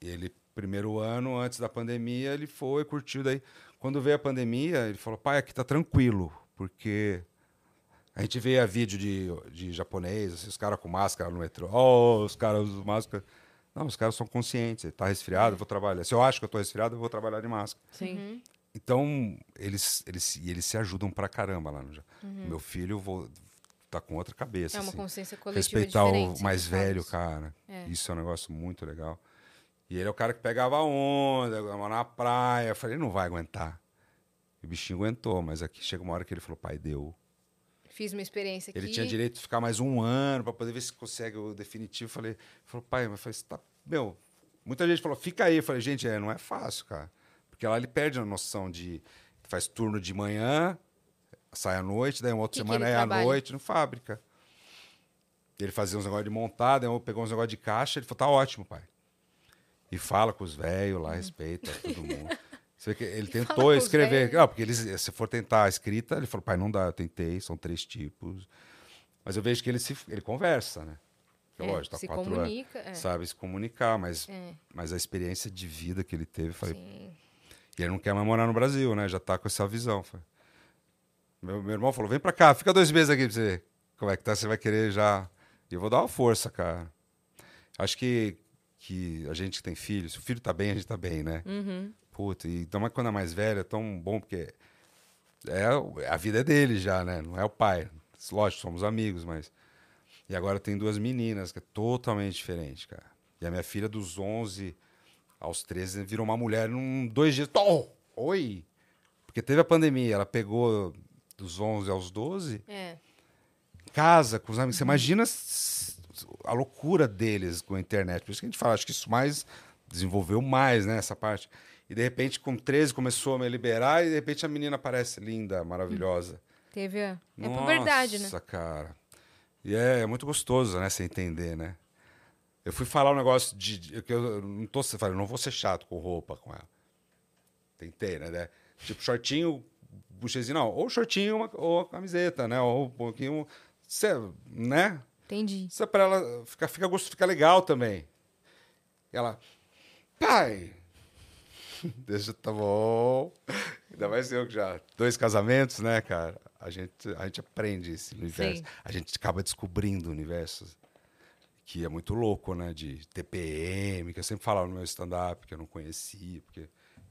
Ele, primeiro ano, antes da pandemia, ele foi, curtiu. Daí, quando veio a pandemia, ele falou, pai, aqui tá tranquilo, porque a gente vê a vídeo de, de japonês, assim, os caras com máscara no metrô. Oh, os caras usam máscara. Não, os caras são conscientes. Ele tá resfriado, eu vou trabalhar. Se eu acho que eu tô resfriado, eu vou trabalhar de máscara. Sim. Uhum. Então, eles, eles, e eles se ajudam pra caramba lá no Japão. Meu filho vou, tá com outra cabeça. Uhum. É uma assim. consciência coletiva Respeitar o mais você velho, cara. É. Isso é um negócio muito legal. E ele é o cara que pegava onda, ia na praia. Eu falei, ele não vai aguentar. E o bichinho aguentou, mas aqui chega uma hora que ele falou, pai, deu. Fiz uma experiência aqui. Ele tinha direito de ficar mais um ano para poder ver se consegue o definitivo. Falei, falou, pai, mas falei, tá. Meu, muita gente falou, fica aí. Eu falei, gente, é, não é fácil, cara. Porque lá ele perde a noção de. Faz turno de manhã, sai à noite, daí uma outra Que que semana ele é à trabalha? noite, no fábrica. Ele fazia uns negócios de montar, daí eu pegou uns negócios de caixa, ele falou, tá ótimo, pai. E fala com os velhos lá, respeita todo mundo. Você que ele tentou escrever. Não, porque eles, se for tentar a escrita, ele falou, pai, não dá, eu tentei, são três tipos. Mas eu vejo que ele, se, ele conversa, né? Porque, É, lógico, tá se quatro comunica. anos. É. Sabe se comunicar, mas, É, mas a experiência de vida que ele teve, falei, sim. E ele não quer mais morar no Brasil, né? Já tá com essa visão. Falei, Meu, meu irmão falou: vem pra cá, fica dois meses aqui pra você ver como é que tá. Você vai querer já. E eu vou dar uma força, cara. Acho que, que a gente que tem filho, se o filho tá bem, a gente tá bem, né? Uhum. Puta, e então, mas quando é mais velho, é tão bom, porque é, o- a vida é dele já, né? Não é o pai. Lógico, somos amigos, mas. E agora tem duas meninas, que é totalmente diferente, cara. E a minha filha, dos 11 aos 13, virou uma mulher em dois dias. Tom! Oi! Porque teve a pandemia, ela pegou dos 11 aos 12, É. casa, com os amigos. Você imagina a loucura deles com a internet. Por isso que a gente fala, acho que isso mais desenvolveu mais, né, essa parte. E de repente, com 13, começou a me liberar e de repente a menina aparece linda, maravilhosa. Teve a. É Nossa, verdade, né? cara. E é, é muito gostoso, né, você entender, né? Eu fui falar um negócio de. de- que eu não tô. Eu não vou ser chato com roupa com ela. Tentei, né? né? Tipo, shortinho, buchezinho, não. Ou shortinho ou camiseta, né? Ou um pouquinho. Cê, né? Entendi. Isso é pra ela ficar, fica, fica legal também. E ela, pai, deixa, tá bom. Ainda mais eu que já, dois casamentos, né, cara? A gente, a gente aprende esse universo. Sim. A gente acaba descobrindo universos que é muito louco, né? De TPM, que eu sempre falava no meu stand-up, que eu não conhecia, porque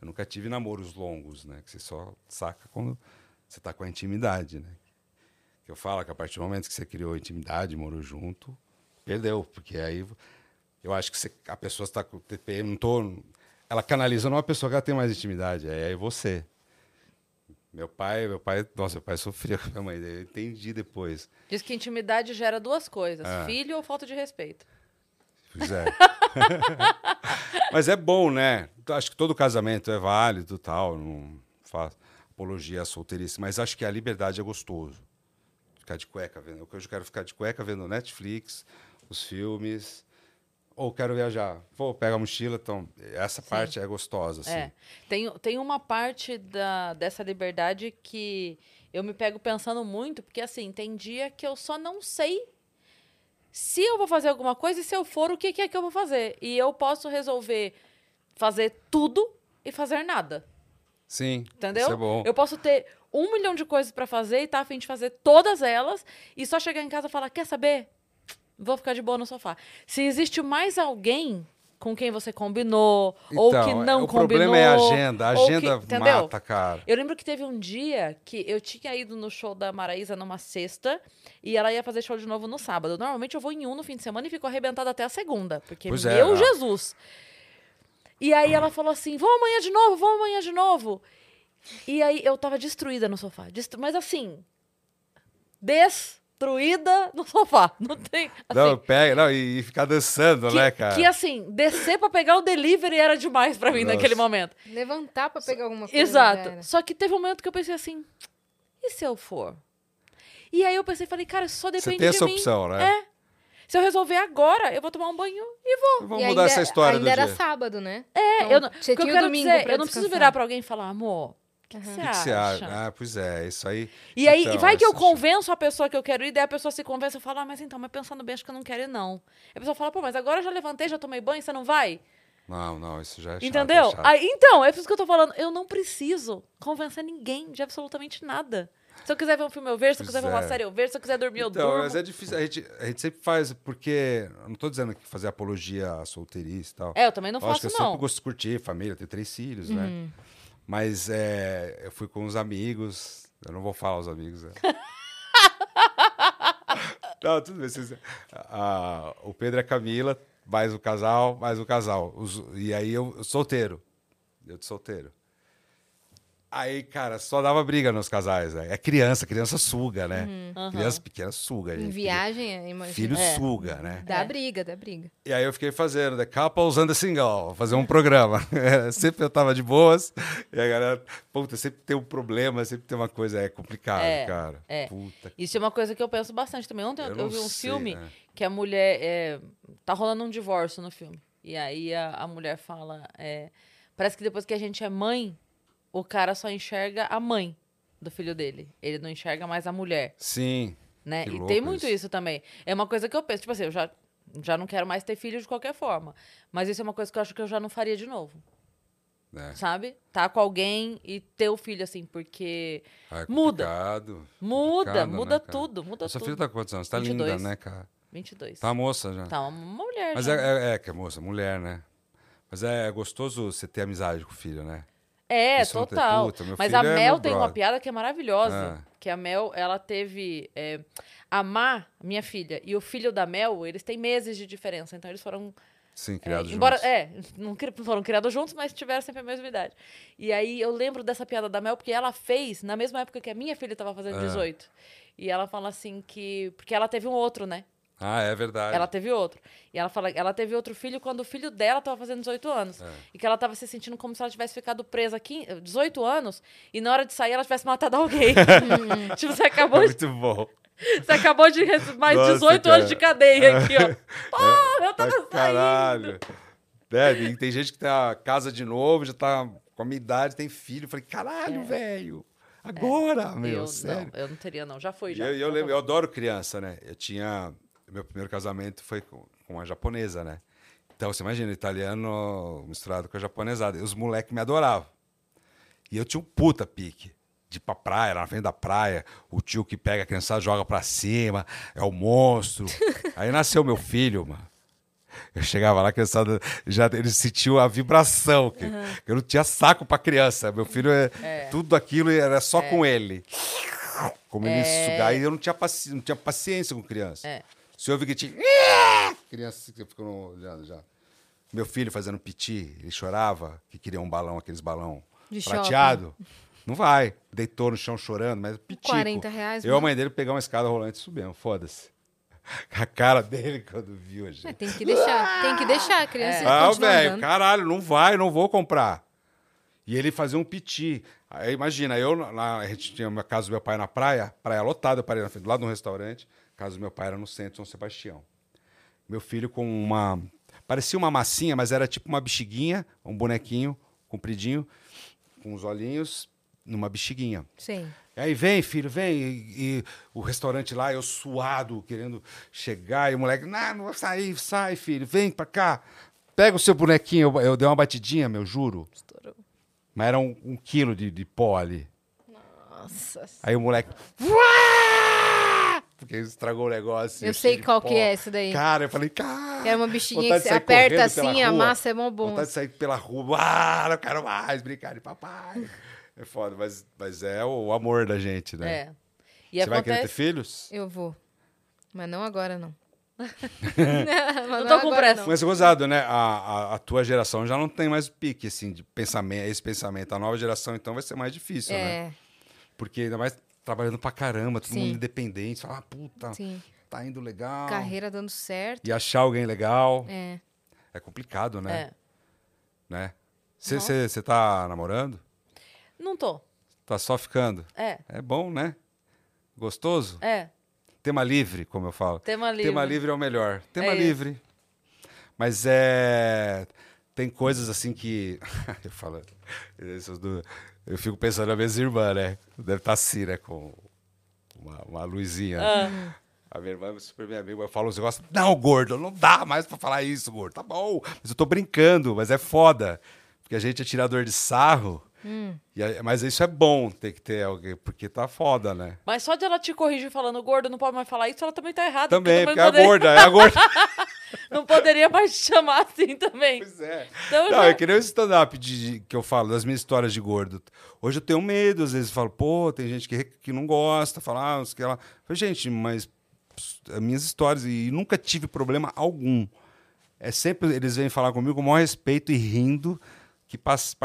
eu nunca tive namoros longos, né? Que você só saca quando você tá com a intimidade, né? Que eu falo que a partir do momento que você criou intimidade, morou junto, perdeu. Porque aí eu acho que você- a pessoa está com TPM, não tô. Ela canaliza numa pessoa que ela tem mais intimidade, é aí você. Meu pai, meu pai, nossa, meu pai sofria com a minha mãe, eu entendi depois. Diz que intimidade gera duas coisas: Ah. filho ou falta de respeito. Pois é. Mas é bom, né? Acho que todo casamento é válido tal, não faço apologia à solteirice, mas acho que a liberdade é gostoso. Ficar de cueca vendo. Eu quero ficar de cueca vendo Netflix, os filmes. Ou quero viajar. Vou pegar a mochila, então. Essa parte é gostosa, assim. É. Tem, tem uma parte da, dessa liberdade que eu me pego pensando muito, porque assim, tem dia que eu só não sei se eu vou fazer alguma coisa e se eu for, o que, que é que eu vou fazer. E eu posso resolver fazer tudo e fazer nada. Sim. Entendeu? Isso é bom. Eu posso ter um milhão de coisas pra fazer e tá a fim de fazer todas elas e só chegar em casa e falar: quer saber? Vou ficar de boa no sofá. Se existe mais alguém com quem você combinou ou que Então, não o combinou. problema é a agenda. A que- agenda entendeu? mata, cara. Eu lembro que teve um dia que eu tinha ido no show da Maraísa numa sexta e ela ia fazer show de novo no sábado. Normalmente eu vou em um no fim de semana e fico arrebentada até a segunda. Porque, Pois é, meu não. Jesus! E aí ela falou assim: vamos amanhã de novo, vamos amanhã de novo. E aí eu tava destruída no sofá. Mas assim, destruída no sofá. Não tem. Assim, Não, pega, não, e, e ficar dançando, que, né, cara? que assim, descer pra pegar o delivery era demais pra mim Nossa. naquele momento. Levantar pra pegar alguma coisa. Exato. era. Só que teve um momento que eu pensei assim: e se eu for? E aí eu pensei, falei, cara, só depende Você tem de essa mim. opção, né? É. Se eu resolver agora, eu vou tomar um banho e vou. Vamos E mudar ainda- essa história ainda do era dia. sábado, né? É, Então, eu não, você o que eu dizer, eu não preciso virar pra alguém e falar, amor, que, você acha? Ah, pois é, isso aí. E aí, Então, e vai que eu convenço a pessoa que eu quero ir, daí a pessoa se convence, eu falo, ah, mas então, mas pensando bem, acho que eu não quero ir, não. A pessoa fala, pô, mas agora eu já levantei, já tomei banho, você não vai? Não, não, isso já é chato. Entendeu? é chato. Aí, então, é por isso que eu tô falando, eu não preciso convencer ninguém de absolutamente nada. Se eu quiser ver um filme, eu vejo. Se eu quiser ver uma é. série, eu vejo. Se eu quiser dormir, eu Então, durmo. mas é difícil. A gente, a gente sempre faz, porque. Eu não estou dizendo que fazer apologia à solteirice e tal. É, eu também não Lógico, faço, eu sempre não. Uhum. gosto de curtir família, ter três filhos, né? Mas é, eu fui com os amigos. Eu não vou falar os amigos. Né? não, tudo bem. vocês- o Pedro e a Camila, mais o casal, mais o casal. Os- e aí eu, eu solteiro. Eu de solteiro. Aí, cara, só dava briga nos casais. Né? É criança, criança suga, né? Criança pequena suga, Em gente. viagem, é, imagina. Filho É. suga, né? Dá É. briga, dá briga. E aí eu fiquei fazendo The Couples and the Single, fazer um programa. sempre eu tava de boas, e a galera, puta, sempre tem um problema, sempre tem uma coisa, é complicado, É, cara. é. Puta. Isso é uma coisa que eu penso bastante também. Ontem eu, Eu vi um sei, filme né? que a mulher. é, tá rolando um divórcio no filme. E aí a, a mulher fala. é, parece que depois que a gente é mãe, o cara só enxerga a mãe do filho dele. Ele não enxerga mais a mulher. Sim, né? E tem muito isso. isso também. É uma coisa que eu penso, tipo assim, eu já já não quero mais ter filho de qualquer forma. Mas isso é uma coisa que eu acho que eu já não faria de novo. É. Sabe? Tá com alguém e ter o filho, assim, porque Ah, é Muda. muda, muda né, cara? tudo, muda Sua tudo. filha tá com quantos anos? Tá 22. linda, né, cara? 22. Tá moça já. Tá uma mulher Mas já. é, é, é que é moça, mulher, né? Mas é gostoso você ter amizade com o filho, né? É, Isso tem- total. puta, Mas a é Mel meu tem uma brother. piada que é maravilhosa. Ah. Que a Mel, ela teve. é, a Má, minha filha, e o filho da Mel, eles têm meses de diferença. Então eles foram. Sim, é, criado embora, juntos. é, não foram criados juntos, mas tiveram sempre a mesma idade. E aí eu lembro dessa piada da Mel, porque ela fez na mesma época que a minha filha tava fazendo Ah. 18. E ela fala assim que. Porque ela teve um outro, né? Ah, é verdade. Ela teve outro. E ela fala ela teve outro filho quando o filho dela tava fazendo 18 anos. É. E que ela tava se sentindo como se ela tivesse ficado presa aqui 18 anos e na hora de sair ela tivesse matado alguém. tipo, você acabou, de, Muito bom. você acabou de receber mais Nossa, 18 cara. anos de cadeia aqui, ó. Pô, eu tava saindo. caralho. É, e tem gente que tá casa de novo, já tá com a minha idade, tem filho. Eu falei, caralho, velho. Agora, meu, É. eu, sério. Não, eu não teria, não. Já foi, E já. eu, eu Já lembro, eu adoro criança, né? Eu tinha. Meu primeiro casamento foi com, com uma japonesa, né? Então, você imagina, italiano misturado com a japonesada. E os moleques me adoravam. E eu tinha um puta pique. De ir pra praia, na frente da praia. O tio que pega a criançada joga pra cima. É o monstro. Aí nasceu meu filho, mano. Eu chegava lá, a criançada já ele sentiu a vibração. Que, que eu não tinha saco pra criança. Meu filho é, É. tudo aquilo era só com ele. Como ele É. sugar. E eu não tinha, paci não tinha paciência com criança. É. Se eu ouvi que tinha. Criança que ficou olhando já. Meu filho fazendo piti, ele chorava, que queria um balão, aqueles balão De prateado. Não vai. Deitou no chão chorando, mas pitico. 40 reais, Eu e a mano. mãe dele pegar uma escada rolante e subimos, foda-se. A cara dele quando viu a gente. É, tem que deixar, tem que deixar a criança Ah, continuar velho, caralho, não vai, não vou comprar. E ele fazia um piti. Aí imagina, eu, lá, a gente tinha uma casa do meu pai na praia, praia lotada, eu parei na frente, do lado de um restaurante, a casa do meu pai era no centro, São Sebastião. Meu filho com uma. Parecia uma massinha, mas era tipo uma bexiguinha, um bonequinho compridinho, com os olhinhos, numa bexiguinha. Sim. E aí vem, filho, vem. E, e o restaurante lá, eu suado, querendo chegar. E o moleque, não, não vou sair, sai, filho, vem pra cá. Pega o seu bonequinho. Eu, eu dei uma batidinha, meu, juro. Estourou. Mas era um, um quilo de, de pó ali. Nossa. Aí o moleque. "Uá!" Porque estragou o negócio. Eu sei qual pó. que é esse daí. Cara, eu falei, cara. Era uma vontade que você aperta assim, a massa é mó bom. Vontade de sair pela rua. Ah, não quero mais brincar de papai. É foda, mas, mas é o amor da gente, né? É. E Você vai querer ter acontece. filhos? Eu vou. Mas não agora, não. Mas Não tô com agora, pressa. não. Mas é gozado, né? A, a, a tua geração já não tem mais pique, assim, de pensamento, esse pensamento. A nova geração, então, vai ser mais difícil, né? É, Porque ainda mais trabalhando pra caramba, todo Sim. mundo independente. Fala, ah, puta, sim. tá indo legal. Carreira dando certo. E achar alguém legal É. é complicado, né? É. né? Você tá namorando? Não tô. Tá só ficando? É. É bom, né? Gostoso? É. Tema livre, como eu falo. Tema livre. Tema livre é o melhor. Tema É isso. livre. Mas é. Tem coisas assim que. eu falo. Eu fico pensando nas minhas irmãs, né? Deve estar assim, né? Com uma, uma luzinha. Ah. A minha irmã é super minha amiga. Eu falo uns negócios. Não, gordo, não dá mais pra falar isso, gordo. Tá bom. Mas eu tô brincando, mas é foda. Porque a gente é tirador de sarro. E aí- mas isso é bom ter que ter alguém, porque tá foda, né? Mas só de ela te corrigir falando gordo, não pode mais falar isso, ela também tá errada. Também, porque não é a poderia- gorda, é a gorda. Não poderia mais te chamar assim também. Pois é. Então não, já- é que nem o stand-up que eu falo, das minhas histórias de gordo. Hoje eu tenho medo, às vezes eu falo, pô, tem gente que, que não gosta, fala, ah, não sei o que lá. Falo, gente, mas minhas histórias, e nunca tive problema algum. É sempre, eles vêm falar comigo com o maior respeito e rindo, que, passa,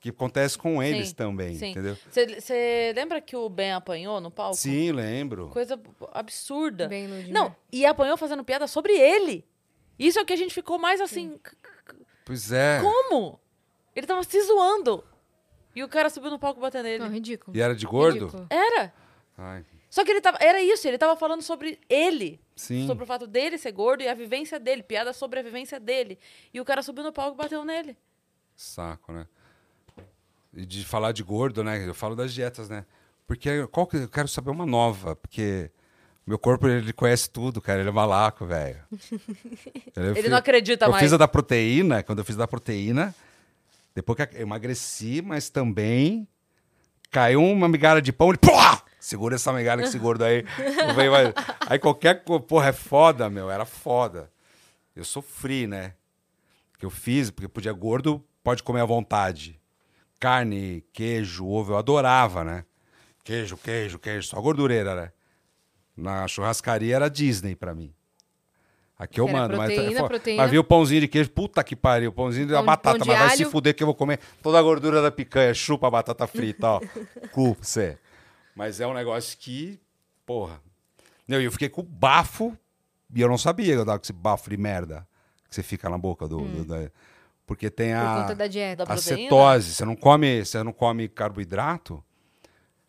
que acontece com eles Sim, também, sim. entendeu? Você lembra que o Ben apanhou no palco? Sim, lembro. Coisa absurda. Bem. Não, e apanhou fazendo piada sobre ele. Isso é o que a gente ficou mais assim. Pois é. Como? Ele tava se zoando. E o cara subiu no palco batendo nele. Não, ridículo. E era de gordo? Ridículo. Era. Ai, Só que ele tava. Era isso, ele tava falando sobre ele. sim. Sobre o fato dele ser gordo e a vivência dele. Piada sobre a vivência dele. E o cara subiu no palco e bateu nele. Saco, né? E de falar de gordo, né? Eu falo das dietas, né? Porque qual que eu quero saber uma nova, porque Meu corpo, ele conhece tudo, cara. Ele é malaco, velho. Eu Ele fiz- não acredita eu mais. fiz a da proteína, quando eu fiz a da proteína, depois que eu emagreci, mas também caiu uma migalha de pão, ele, porra! Segura essa migalha que esse gordo aí. vem mais. Aí qualquer coisa, porra, é foda, meu, era foda. Eu sofri, né? Que eu fiz, porque podia gordo, pode comer à vontade. Carne, queijo, ovo, eu adorava, né? Queijo, queijo, queijo, só gordureira, né? Na churrascaria era Disney pra mim. Aqui eu Era mando, mas, proteína, mas, proteína. mas vi o pãozinho de queijo, puta que pariu, pãozinho da Pão- batata, pão mas vai se fuder que eu vou comer toda a gordura da picanha, chupa a batata frita, ó. Cu, você. Mas é um negócio que, porra. Não, e eu fiquei com bafo e eu não sabia que eu tava com esse bafo de merda que você fica na boca do. do- da- porque tem a conta da dieta. Da a cetose, você não come, você não come carboidrato,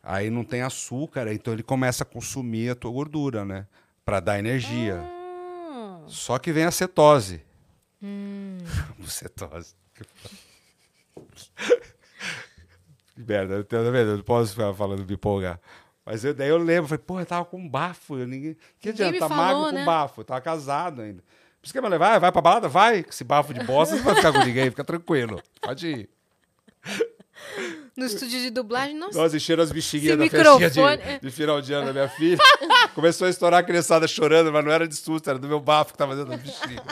aí não tem açúcar, então ele começa a consumir a tua gordura, né? Pra dar energia. Hum. Só que vem a cetose. Hum. cetose. que merda, eu vendo, eu não posso ficar falando me empolgar. Mas eu, daí eu lembro, falei, pô, eu tava com bafo, eu ninguém. Que adianta, tá falou, magro né? com bafo, eu tava casado ainda. Isso que eu levar, vai, vai pra balada, vai, com esse bafo de bosta, não vai ficar com ninguém, fica tranquilo. Pode ir. No estúdio de dublagem, nossa. Nossa, encheram as bexiguinhas da Esse festinha microfone, de, é. de final de ano da minha filha. Começou a estourar a criançada chorando, mas não era de susto, era do meu bafo que tava dentro da bexiga.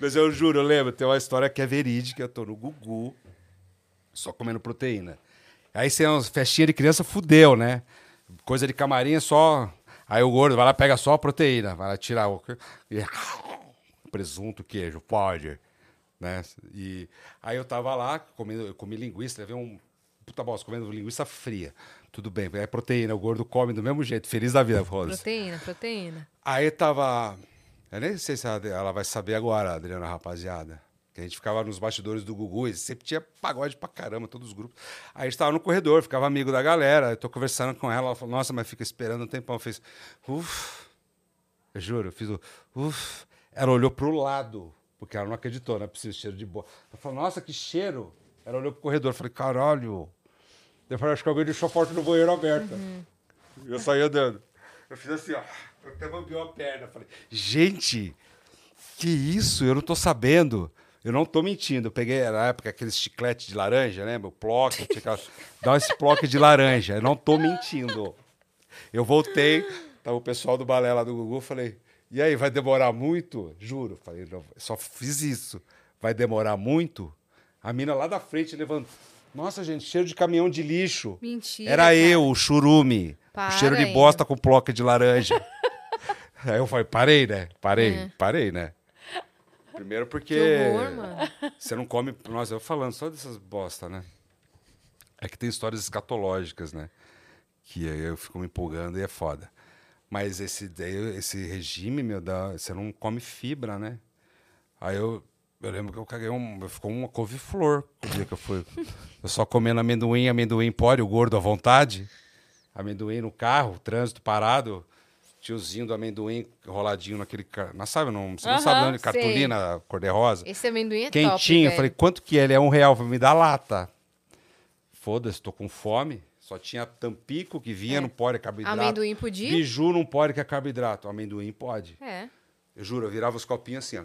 Mas eu juro, eu lembro, tem uma história que é verídica, eu tô no Gugu, só comendo proteína. Aí você é umas festinhas de criança, fudeu, né? Coisa de camarim é só... Aí o gordo vai lá, pega só a proteína, vai lá tirar o... E... Presunto, queijo, pode né? E aí eu tava lá, comendo, eu comi linguiça, levei um puta bosta, comendo linguiça fria. Tudo bem, é proteína, o gordo come do mesmo jeito, feliz da vida, foda-se. Proteína, proteína. Aí tava. Eu nem sei se ela vai saber agora, Adriana, rapaziada. Que a gente ficava nos bastidores do Gugu e sempre tinha pagode pra caramba, todos os grupos. Aí a gente tava no corredor, ficava amigo da galera. Eu tô conversando com ela, ela falou, nossa, mas fica esperando um tempão. Eu fiz, uff. Eu juro, eu fiz o uff. Ela olhou pro lado, porque ela não acreditou, não é possível cheiro de boa. Ela falou, nossa, que cheiro. Ela olhou pro corredor, eu falei, caralho. Depois acho que alguém deixou a porta do banheiro aberta. E eu saí andando. Eu fiz assim, ó. Eu até bambiou a perna. Falei, gente, que isso? Eu não tô sabendo. Eu não tô mentindo. Eu peguei, na época, aqueles chiclete de laranja, né? Meu ploque. Aquela... Dá esse ploque de laranja. Eu não tô mentindo. Eu voltei, tava o pessoal do balé lá do Gugu, falei, e aí, vai demorar muito? Juro. Falei, só fiz isso. Vai demorar muito? A mina lá da frente levantou. Nossa, gente, cheiro de caminhão de lixo. Mentira. Era cara. eu, o churume. Para, o cheiro de bosta com ploca de laranja. Aí eu falei, parei, né? Parei, É. parei, né? Primeiro porque horror, você não come. Nossa, eu falando só dessas bosta, né? É que tem histórias escatológicas, né? Que aí eu fico me empolgando e é foda. Mas esse, esse regime, meu, dá, você não come fibra, né? Aí eu, eu lembro que eu caguei um. Ficou uma couve-flor o dia que eu fui. Eu só comendo amendoim, amendoim pode, o gordo à vontade. Amendoim no carro, trânsito parado. Tiozinho do amendoim enroladinho naquele. Não sabe, não, você não sabe, não, cartolina cor-de-rosa. Esse amendoim é top, Quentinho. eu velho. falei, quanto que é? Ele é um real, falei, me dá lata. Foda-se, tô com fome. Só tinha tampico que vinha, não pode, é carboidrato. Amendoim podia? Biju não pode, que é carboidrato. Amendoim pode. É. Eu juro, eu virava os copinhos assim, ó.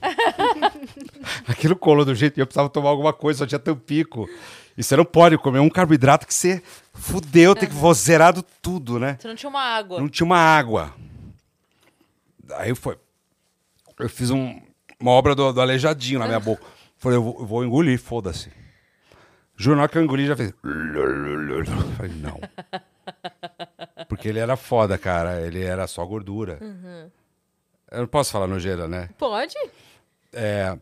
Aquilo colou do jeito que eu precisava tomar alguma coisa, só tinha tampico. E você não pode comer um carboidrato que você fudeu, tem que vou zerado tudo, né? Você não tinha uma água. Não tinha uma água. Aí foi. Eu fiz um- uma obra do, do aleijadinho na minha boca. Falei, eu vou, eu vou engolir, foda-se. Hora que eu engoli, já fez. Falei, não. Porque ele era foda, cara. Ele era só gordura. Eu não posso falar nojeira, né? Pode? É,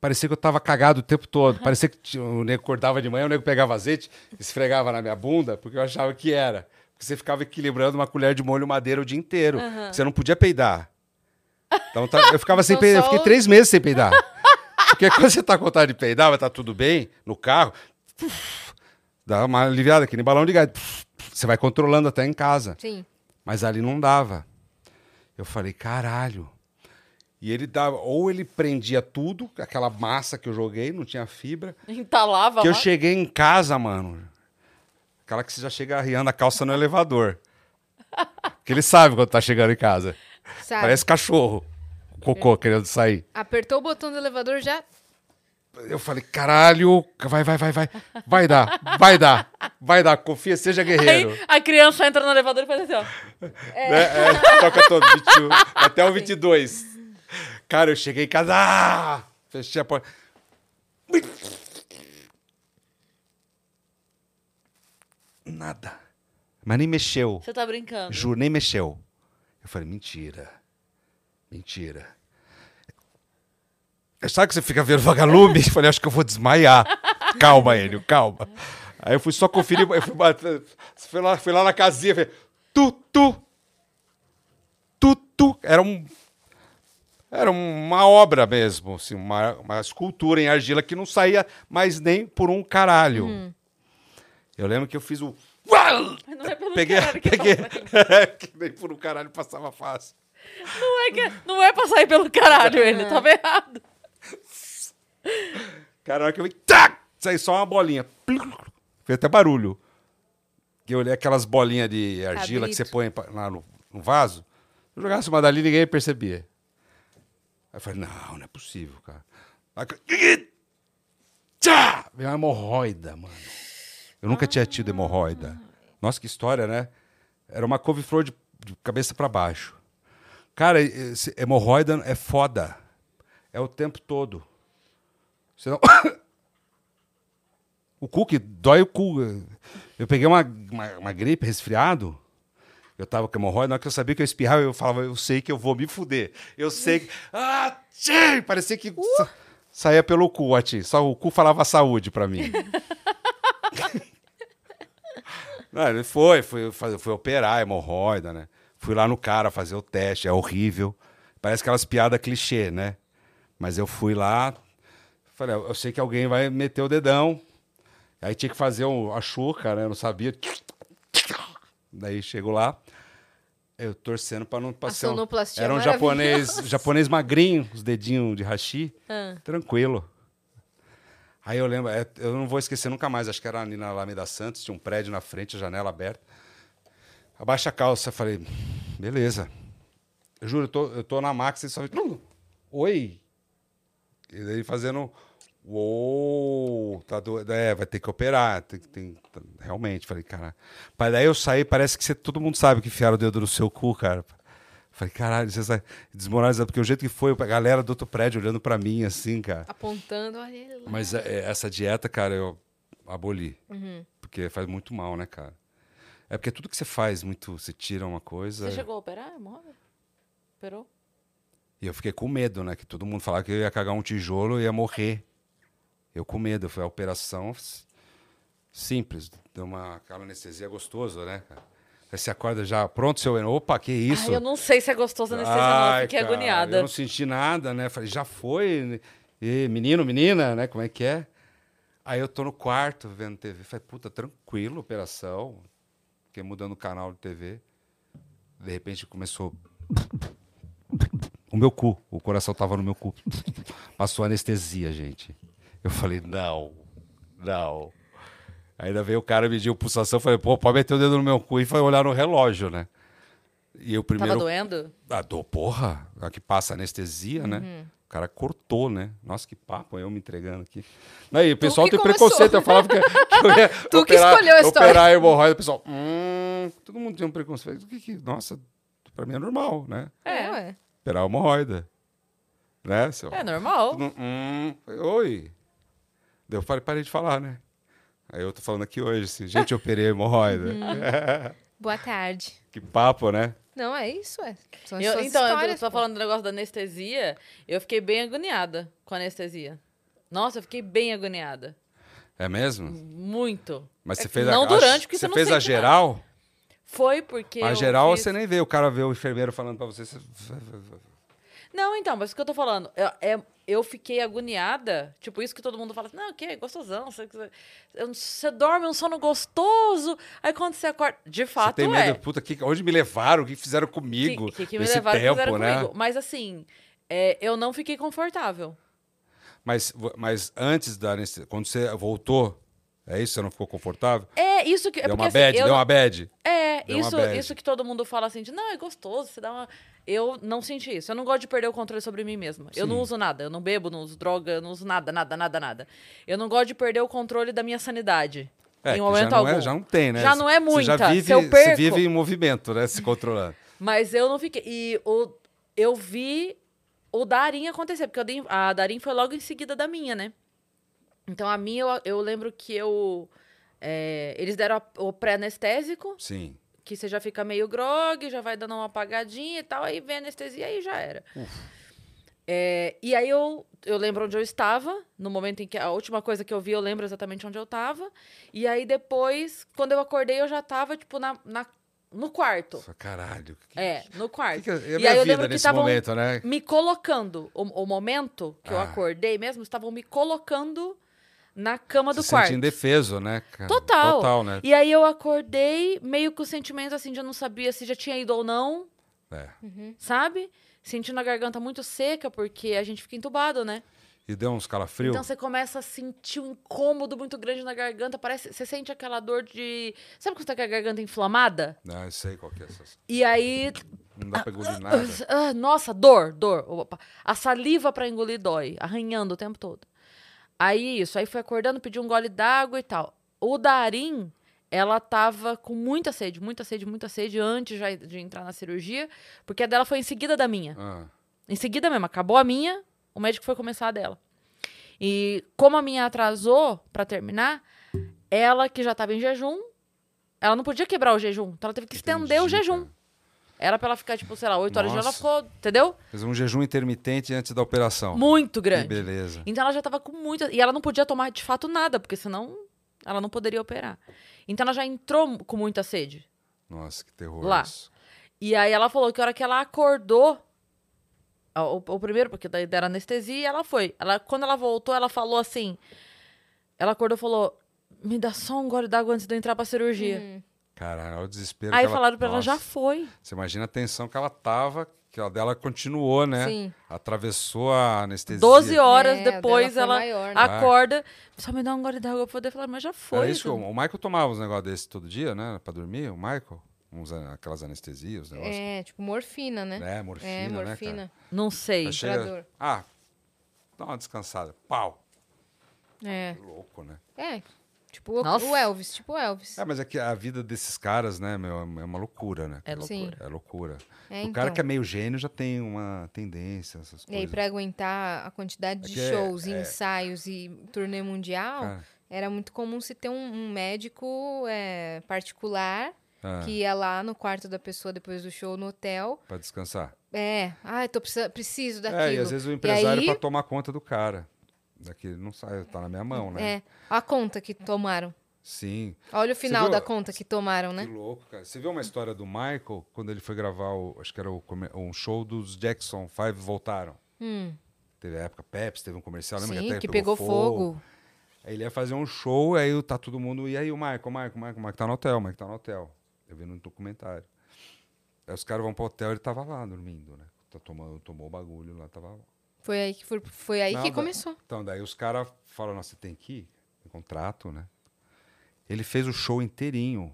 parecia que eu tava cagado o tempo todo. Parecia que o nego acordava de manhã, o nego pegava azeite, esfregava na minha bunda, porque eu achava que era. Porque você ficava equilibrando uma colher de molho madeira o dia inteiro. Você não podia peidar. Então tá- eu ficava sem Então peidar, eu fiquei três meses sem peidar. Porque quando você tá com vontade de peidar, vai estar tudo bem no carro, dá uma aliviada, que nem balão de gás. Você vai controlando até em casa. Sim. Mas ali não dava. Eu falei, caralho. E ele dava, ou ele prendia tudo, aquela massa que eu joguei, não tinha fibra. Entalava Que eu lá. cheguei em casa, mano. Aquela que você já chega arriando a calça no elevador. Que ele sabe quando tá chegando em casa. Sabe? Parece cachorro. Cocô querendo sair. Apertou o botão do elevador já. Eu falei, caralho, vai, vai, vai, vai. Vai dar, vai dar, vai dar. Confia, seja guerreiro. Aí a criança entra no elevador e faz assim, ó. É, é, toca todo, 21, até o 22. Cara, eu cheguei em casa, ah, fechei a porta. Nada. Mas nem mexeu. Você tá brincando. Juro, nem mexeu. Eu falei, mentira. Mentira. Sabe que você fica vendo vagalume? Eu falei, acho que eu vou desmaiar. Calma, Enio, calma. Aí eu fui só conferir, eu fui, fui, lá, fui lá na casinha, falei, tu, tu, tu, tu. Era um... Era uma obra mesmo, assim, uma, uma escultura em argila que não saía mais nem por um caralho. Eu lembro que eu fiz o... Mas não é pelo Peguei, caralho que peguei. passa. que nem por um caralho passava fácil. Não é, que, não é pra sair pelo caralho, ele tava errado. Cara, na hora que eu vi, tac, saiu só uma bolinha. Fez até barulho. Que eu olhei aquelas bolinhas de argila que você Cabrito. põe lá no, no vaso. Se eu jogasse uma dali, ninguém percebia. Aí eu falei, não, não é possível, cara. Aí Tchá! Veio uma hemorroida, mano. Eu nunca tinha tido hemorroida. Nossa, que história, né? Era uma couve-flor de, de cabeça pra baixo. Cara, hemorroida é foda. É o tempo todo. O cu que dói o cu. Eu peguei uma, uma, uma gripe, resfriado. Eu tava com hemorroida, na hora que eu sabia que eu espirrava, eu falava, eu sei que eu vou me fuder. Eu sei que. Ah, tchê! Parecia que sa- saía pelo cu, Ati. Só o cu falava saúde pra mim. Não, ele foi, foi, foi, foi operar a hemorroida, né? Fui lá no cara fazer o teste, é horrível. Parece aquelas piadas clichê, né? Mas eu fui lá, falei, eu sei que alguém vai meter o dedão. Aí tinha que fazer um, a chuca, né? Eu não sabia. Daí chego lá, eu torcendo pra não passar. um- Era um japonês, japonês magrinho, os dedinhos de hashi, Ah. tranquilo. Aí eu lembro, é, eu não vou esquecer nunca mais, acho que era ali na Alameda Santos, tinha um prédio na frente, a janela aberta. Abaixa a calça, falei, beleza. Eu juro, eu tô, eu tô na Max e só. Oi! E daí fazendo. Uou! Tá doido. É, vai ter que operar. Tem, tem, realmente, falei, cara. Mas daí eu saí, parece que você, todo mundo sabe que enfiaram o dedo no seu cu, cara. Falei, caralho, você sai desmoralizado, porque o jeito que foi, a galera do outro prédio olhando pra mim, assim, cara. Apontando, olha ele lá. Mas é, é, essa dieta, cara, eu aboli. Uhum. Porque faz muito mal, né, cara? É porque tudo que você faz, muito, você tira uma coisa. Você chegou a operar, hemorroida? Operou? E eu fiquei com medo, né? Que todo mundo falava que eu ia cagar um tijolo e ia morrer. Eu com medo. Foi a operação simples. Deu uma aquela anestesia gostosa, né, cara? Aí você acorda já pronto, seu Eno. Opa, que isso? Ai, eu não sei se é gostoso a anestesia, não. Ai, Eu Fiquei cara, agoniada. Eu não senti nada, né? Falei, já foi? E, menino, menina, né? Como é que é? Aí eu tô no quarto vendo TV. Falei, puta, tranquilo, operação. Fiquei mudando o canal de TV. De repente começou. O meu cu. O coração tava no meu cu. Passou anestesia, gente. Eu falei, não, não. Ainda veio o cara mediu pulsação. Eu falei, pô, pode meter o dedo no meu cu e foi olhar no relógio, né? E o primeiro. Tava doendo? Ah, dor, porra. A que passa anestesia, né? Uhum. O cara cortou, né? Nossa, que papo, eu me entregando aqui. Aí, o pessoal que tem começou. preconceito. Eu falava que, que eu ia Tu que operar, escolheu a história. operar a hemorroida. O pessoal, hum, todo mundo tem um preconceito. Que que, nossa, pra mim é normal, né? É, ué. Operar a hemorroida. Né? Seu, É normal. Hum, hum. Falei, Oi. Daí eu falei, parei de falar, né? Aí eu tô falando aqui hoje, assim, gente, eu operei a hemorroida. Uhum. Boa tarde. que papo, né? Não, é isso, é. São Eu- suas então, eu tô pô. falando do negócio da anestesia. Eu fiquei bem agoniada com a anestesia. Nossa, eu fiquei bem agoniada. É mesmo? Muito. Mas É você fez não a, durante, porque você você não fez a nada. geral? Foi porque. A geral fiz- você nem vê. O cara vê o enfermeiro falando pra você. você- Não, então, mas o que eu tô falando? Eu, é- eu fiquei agoniada. Tipo, isso que todo mundo fala assim, não, o quê? Gostosão. Você, você, você dorme um sono gostoso. Aí quando você acorda. De Você fato, tem é. medo, puta, que, onde me levaram? O que fizeram que, comigo? que, que me nesse levaram que tempo, fizeram né? comigo. Mas assim, É, eu não fiquei confortável. Mas, mas antes da anestesia, quando você voltou, é isso? Você não ficou confortável? É isso que. é deu porque, uma assim, bad? eu Deu uma bad? É, Deu isso, bad. isso que todo mundo fala assim, de, não, é gostoso, você dá uma... Eu não senti isso. Eu não gosto de perder o controle sobre mim mesma. Eu não Sim. uso nada. Eu não bebo, não uso droga, eu não uso nada, nada, nada, nada. Eu não gosto de perder o controle da minha sanidade. É, em que momento já, não algum. é, já não tem, né? Já não é Você já vive, eu você perco- vive em movimento, né? Se controlando. Mas eu não fiquei. E o, eu vi o Darim acontecer, porque a Darim foi logo em seguida da minha, né? Então a minha, eu, eu lembro que eu. é, eles deram o pré-anestésico, Sim. que você já fica meio grog, já vai dando uma apagadinha e tal, aí vem a anestesia e já era. É, e aí eu, eu lembro onde eu estava, no momento em que a última coisa que eu vi, eu lembro exatamente onde eu estava. E aí depois, quando eu acordei, eu já estava, tipo, na, na, no quarto. Nossa, Caralho. Que, É, no quarto. que, que é e aí eu lembro que estavam né? me colocando. O, o momento que eu Ah. acordei mesmo, estavam me colocando na cama do Se quarto. sente indefeso, né? cara? Total. Total, né? E aí eu acordei meio com o sentimento assim de eu não sabia se já tinha ido ou não, É. sabe? Sentindo a garganta muito seca, porque a gente fica entubado, né? E deu uns calafrios? Então você começa a sentir um incômodo muito grande na garganta. Parece. Você sente aquela dor de. Sabe quando você tá com a garganta inflamada? Não, eu sei qual que é essa. E aí. Não dá pra engolir nada. Ah, nossa, dor, dor. Opa. A saliva pra engolir dói, arranhando o tempo todo. Aí isso, aí fui acordando, pedi um gole d'água e tal. O Darim, ela tava com muita sede, muita sede, muita sede antes já de entrar na cirurgia, porque a dela foi em seguida da minha. Ah, Em seguida mesmo, acabou a minha, o médico foi começar a dela. E como a minha atrasou pra terminar, ela que já tava em jejum, ela não podia quebrar o jejum, então ela teve que estender o jejum. cara. Era pra ela ficar, tipo, sei lá, 8 horas de dia, ela Nossa. ficou, entendeu? Fez um jejum intermitente antes da operação. Muito Que grande. beleza. Então ela já tava com muita. E ela não podia tomar de fato nada, porque senão ela não poderia operar. Então ela já entrou com muita sede. Nossa, que terror. Lá. isso. E aí ela falou que a hora que ela acordou. O, o primeiro, porque daí deram anestesia, e ela foi. Ela, quando ela voltou, ela falou assim. Ela acordou e falou: Me dá só um gole d'água antes de eu entrar pra cirurgia. Hum. Caralho, olha o desespero. Aí que falaram pra ela: Nossa. Já foi. Você imagina a tensão que ela tava, que a dela continuou, né? Sim. Atravessou a anestesia. 12 horas É, depois ela maior, né? acorda. Só me dá um gole d'água pra poder falar, mas já Era foi. isso que o, Ju." o Michael tomava uns negócios desses todo dia, né? Pra dormir, o Michael. Uns, a- aquelas anestesias, os negócios. É, tipo morfina, né? É, morfina, É, né, morfina. cara? Não sei. Pra chega- dor. Ah, dá uma descansada. Pau. É. Que louco, né? É. Tipo o- Nossa. o Elvis, tipo o Elvis. É, mas é que a vida desses caras, né, meu, é uma loucura, né? É loucura. É loucura. É, o cara então. que é meio gênio já tem uma tendência, essas E aí, coisas. pra aguentar a quantidade de É que é- shows, é. ensaios e turnê mundial, Cara, era muito comum se ter um, um médico é, particular ah, que ia lá no quarto da pessoa depois do show no hotel. Pra descansar. É, ah, tô precis- preciso daquilo. É, e às vezes o empresário aí- pra tomar conta do cara. Daqui não sai, tá na minha mão, né? É, a conta que tomaram. Sim. Olha o final viu- da conta que tomaram, né? Que louco, cara. Você viu uma história do Michael quando ele foi gravar, o, acho que era o, um show dos Jackson 5 voltaram. Hum, Teve a época Pepsi, teve um comercial, lembra sim, até que pegou fogo. Aí ele ia fazer um show, aí tá todo mundo. E aí o Michael, o Michael, o Michael, o Michael tá no hotel, o Michael tá no hotel. Eu vi no documentário. Aí os caras vão pro hotel, ele tava lá dormindo, né? Tá tomando, tomou o bagulho lá, tava lá. Foi aí que, foi, foi aí Não, que começou. Então, daí os caras falam, nossa, você tem que ir, tem contrato, né? Ele fez o show inteirinho.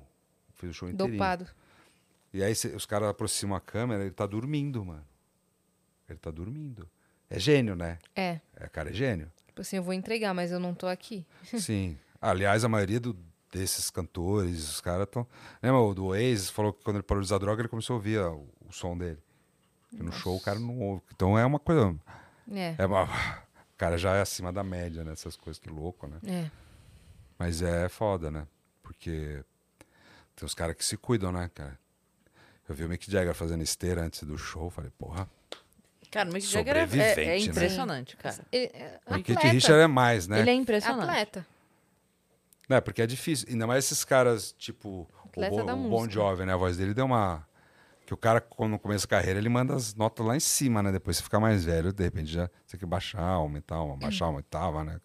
Fez o show inteirinho. Dopado. E aí cê- os caras aproximam a câmera, ele tá dormindo, mano. Ele tá dormindo. É gênio, né? É. É, cara, é gênio. Tipo assim, eu vou entregar, mas eu não tô aqui. Sim. Aliás, a maioria do- desses cantores, os caras estão. Lembra o do Oasis? Falou que quando ele parou de usar droga, ele começou a ouvir ó, o, o som dele. No show o cara não ouve. Então é uma coisa. É. É uma, o cara já é acima da média nessas coisas, que louco, né? É. Mas é foda, né? Porque tem os caras que se cuidam, né, cara? Eu vi o Mick Jagger fazendo esteira antes do show, falei, porra. Cara, o Mick Jagger é, é- é, Sobrevivente, né? impressionante, cara. Ele, é O Kit. Richard é mais, né? Ele é impressionante. Atleta. É, porque é difícil. Ainda mais esses caras, tipo, o, Bo, o Bon. Jovi, né? A voz dele deu uma. Que o cara, quando no começo da carreira, ele manda as notas lá em cima, né? Depois você fica mais velho, de repente já você tem que baixar, aumentar, uma- baixar uma oitava, né?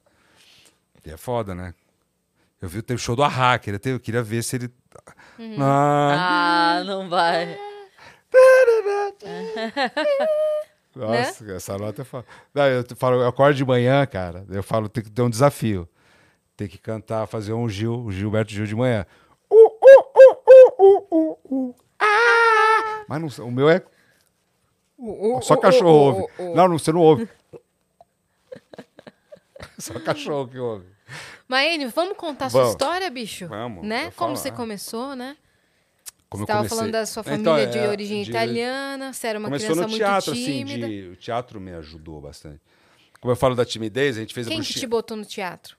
E é foda, né? Eu vi, teve show do queria, ter, eu queria ver se ele. Uhum. Ah, Ah, não vai. Nossa, essa nota é foda. Não, eu falo, eu acordo de manhã, cara. Eu falo, tem que ter um desafio. Tem que cantar, fazer um Gil, o Gilberto Gil de manhã. Uh, uh, uh, uh, uh, uh, uh. Ah! Mas não, o meu é. Só cachorro ouve. Não, não, você não ouve. Só cachorro que ouve. Maene, vamos contar a sua Vamos. história, bicho? Vamos, Né? Como falo, você ah. começou, né? Como você estava falando da sua Então, família de é, origem de- italiana, você era uma Começou criança no muito teatro, assim, tímida. de, o teatro me ajudou bastante. Como eu falo da timidez, a gente fez a Quem que bruxinha. te botou no teatro?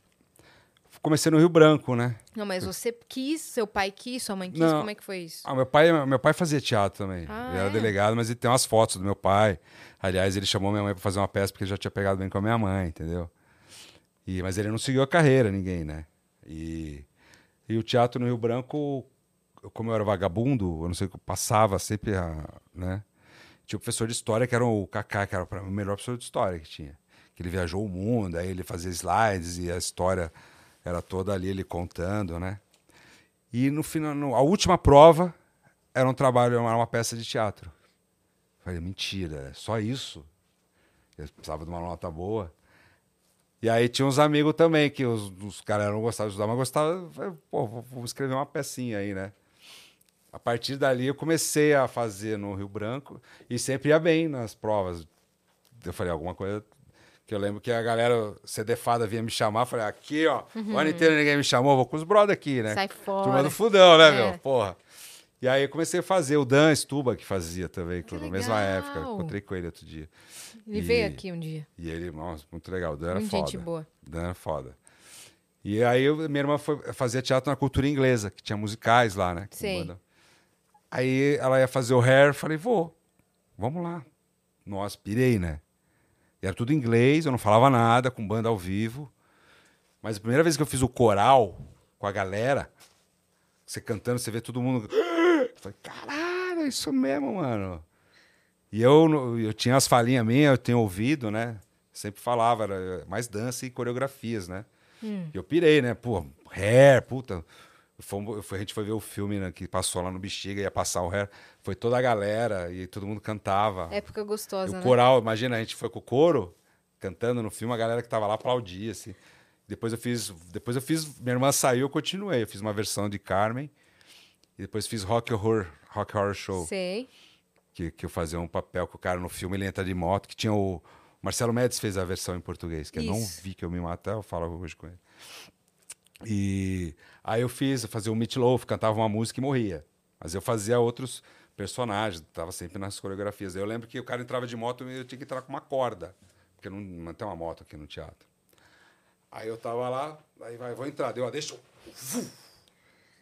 Comecei no Rio Branco, né? Não, mas você quis, seu pai quis, sua mãe quis, Não. como é que foi isso? Ah, meu pai, meu pai fazia teatro também. Ah, ele era é? delegado, mas ele tem umas fotos do meu pai. Aliás, ele chamou minha mãe para fazer uma peça porque ele já tinha pegado bem com a minha mãe, entendeu? E, mas ele não seguiu a carreira, ninguém, né? E, e o teatro no Rio Branco, como eu era vagabundo, eu não sei o que passava sempre, a, né? Tinha o professor de história que era o Kaká, que era o melhor professor de história que tinha. Que ele viajou o mundo, aí ele fazia slides e a história era toda ali ele contando, né? E no final, no- a última prova era um trabalho, era uma peça de teatro. Falei, mentira, é só isso? Eu precisava de uma nota boa. E aí tinha uns amigos também, que os, os caras não gostavam de estudar, mas gostavam. Falei, pô, vou, vou escrever uma pecinha aí, né? A partir dali eu comecei a fazer no Rio Branco e sempre ia bem nas provas. Eu falei, alguma coisa. Que eu lembro que a galera CDFada vinha me chamar, falei, aqui, ó, o ano inteiro ninguém me chamou, vou com os brother aqui, né? Sai fora. Turma do Fudão, né, É. meu? Porra. E aí eu comecei a fazer. O Dan Stuba que fazia também, Que na mesma época. Encontrei com ele outro dia. Ele E- veio aqui um dia. E ele, nossa, muito legal. O Dan era Muito foda. gente boa. Dan era foda. E aí eu- minha irmã foi, fazia teatro na cultura inglesa, que tinha musicais lá, né? banda. Aí ela ia fazer o hair, falei, vou, vamos lá. Nossa, pirei, né? Era tudo em inglês, eu não falava nada, com banda ao vivo. Mas a primeira vez que eu fiz o coral com a galera, você cantando, você vê todo mundo. Eu falei, caralho, é isso mesmo, mano. E eu, eu tinha as falinhas minhas, eu tenho ouvido, né? Sempre falava, era mais dança e coreografias, né? E eu pirei, né? Pô, hair, puta. Fomos- a gente foi ver o filme né, que passou lá no Bexiga, ia passar o hair. Foi toda a galera e todo mundo cantava. Época E gostosa, o né? coral, imagina, a gente foi com o coro, cantando no filme, a galera que tava lá aplaudia, assim. Depois eu fiz, depois eu fiz, minha irmã saiu, eu continuei. Eu fiz uma versão de Carmen e depois fiz Rock Horror, Rock Horror Show, Sei. que, que eu fazia um papel com o cara no filme, ele entra de moto, que tinha o Marcelo Médici fez a versão em português, que eu não Isso. vi que eu me matar, eu falo hoje com ele. E aí eu fiz, eu fazia o Meat Loaf, cantava uma música e morria. Mas eu fazia outros personagens, tava sempre nas coreografias. Eu lembro que o cara entrava de moto e eu tinha que entrar com uma corda, porque não, não tem uma moto aqui no teatro. Aí eu tava lá, aí vai, vou entrar, deu, deixa.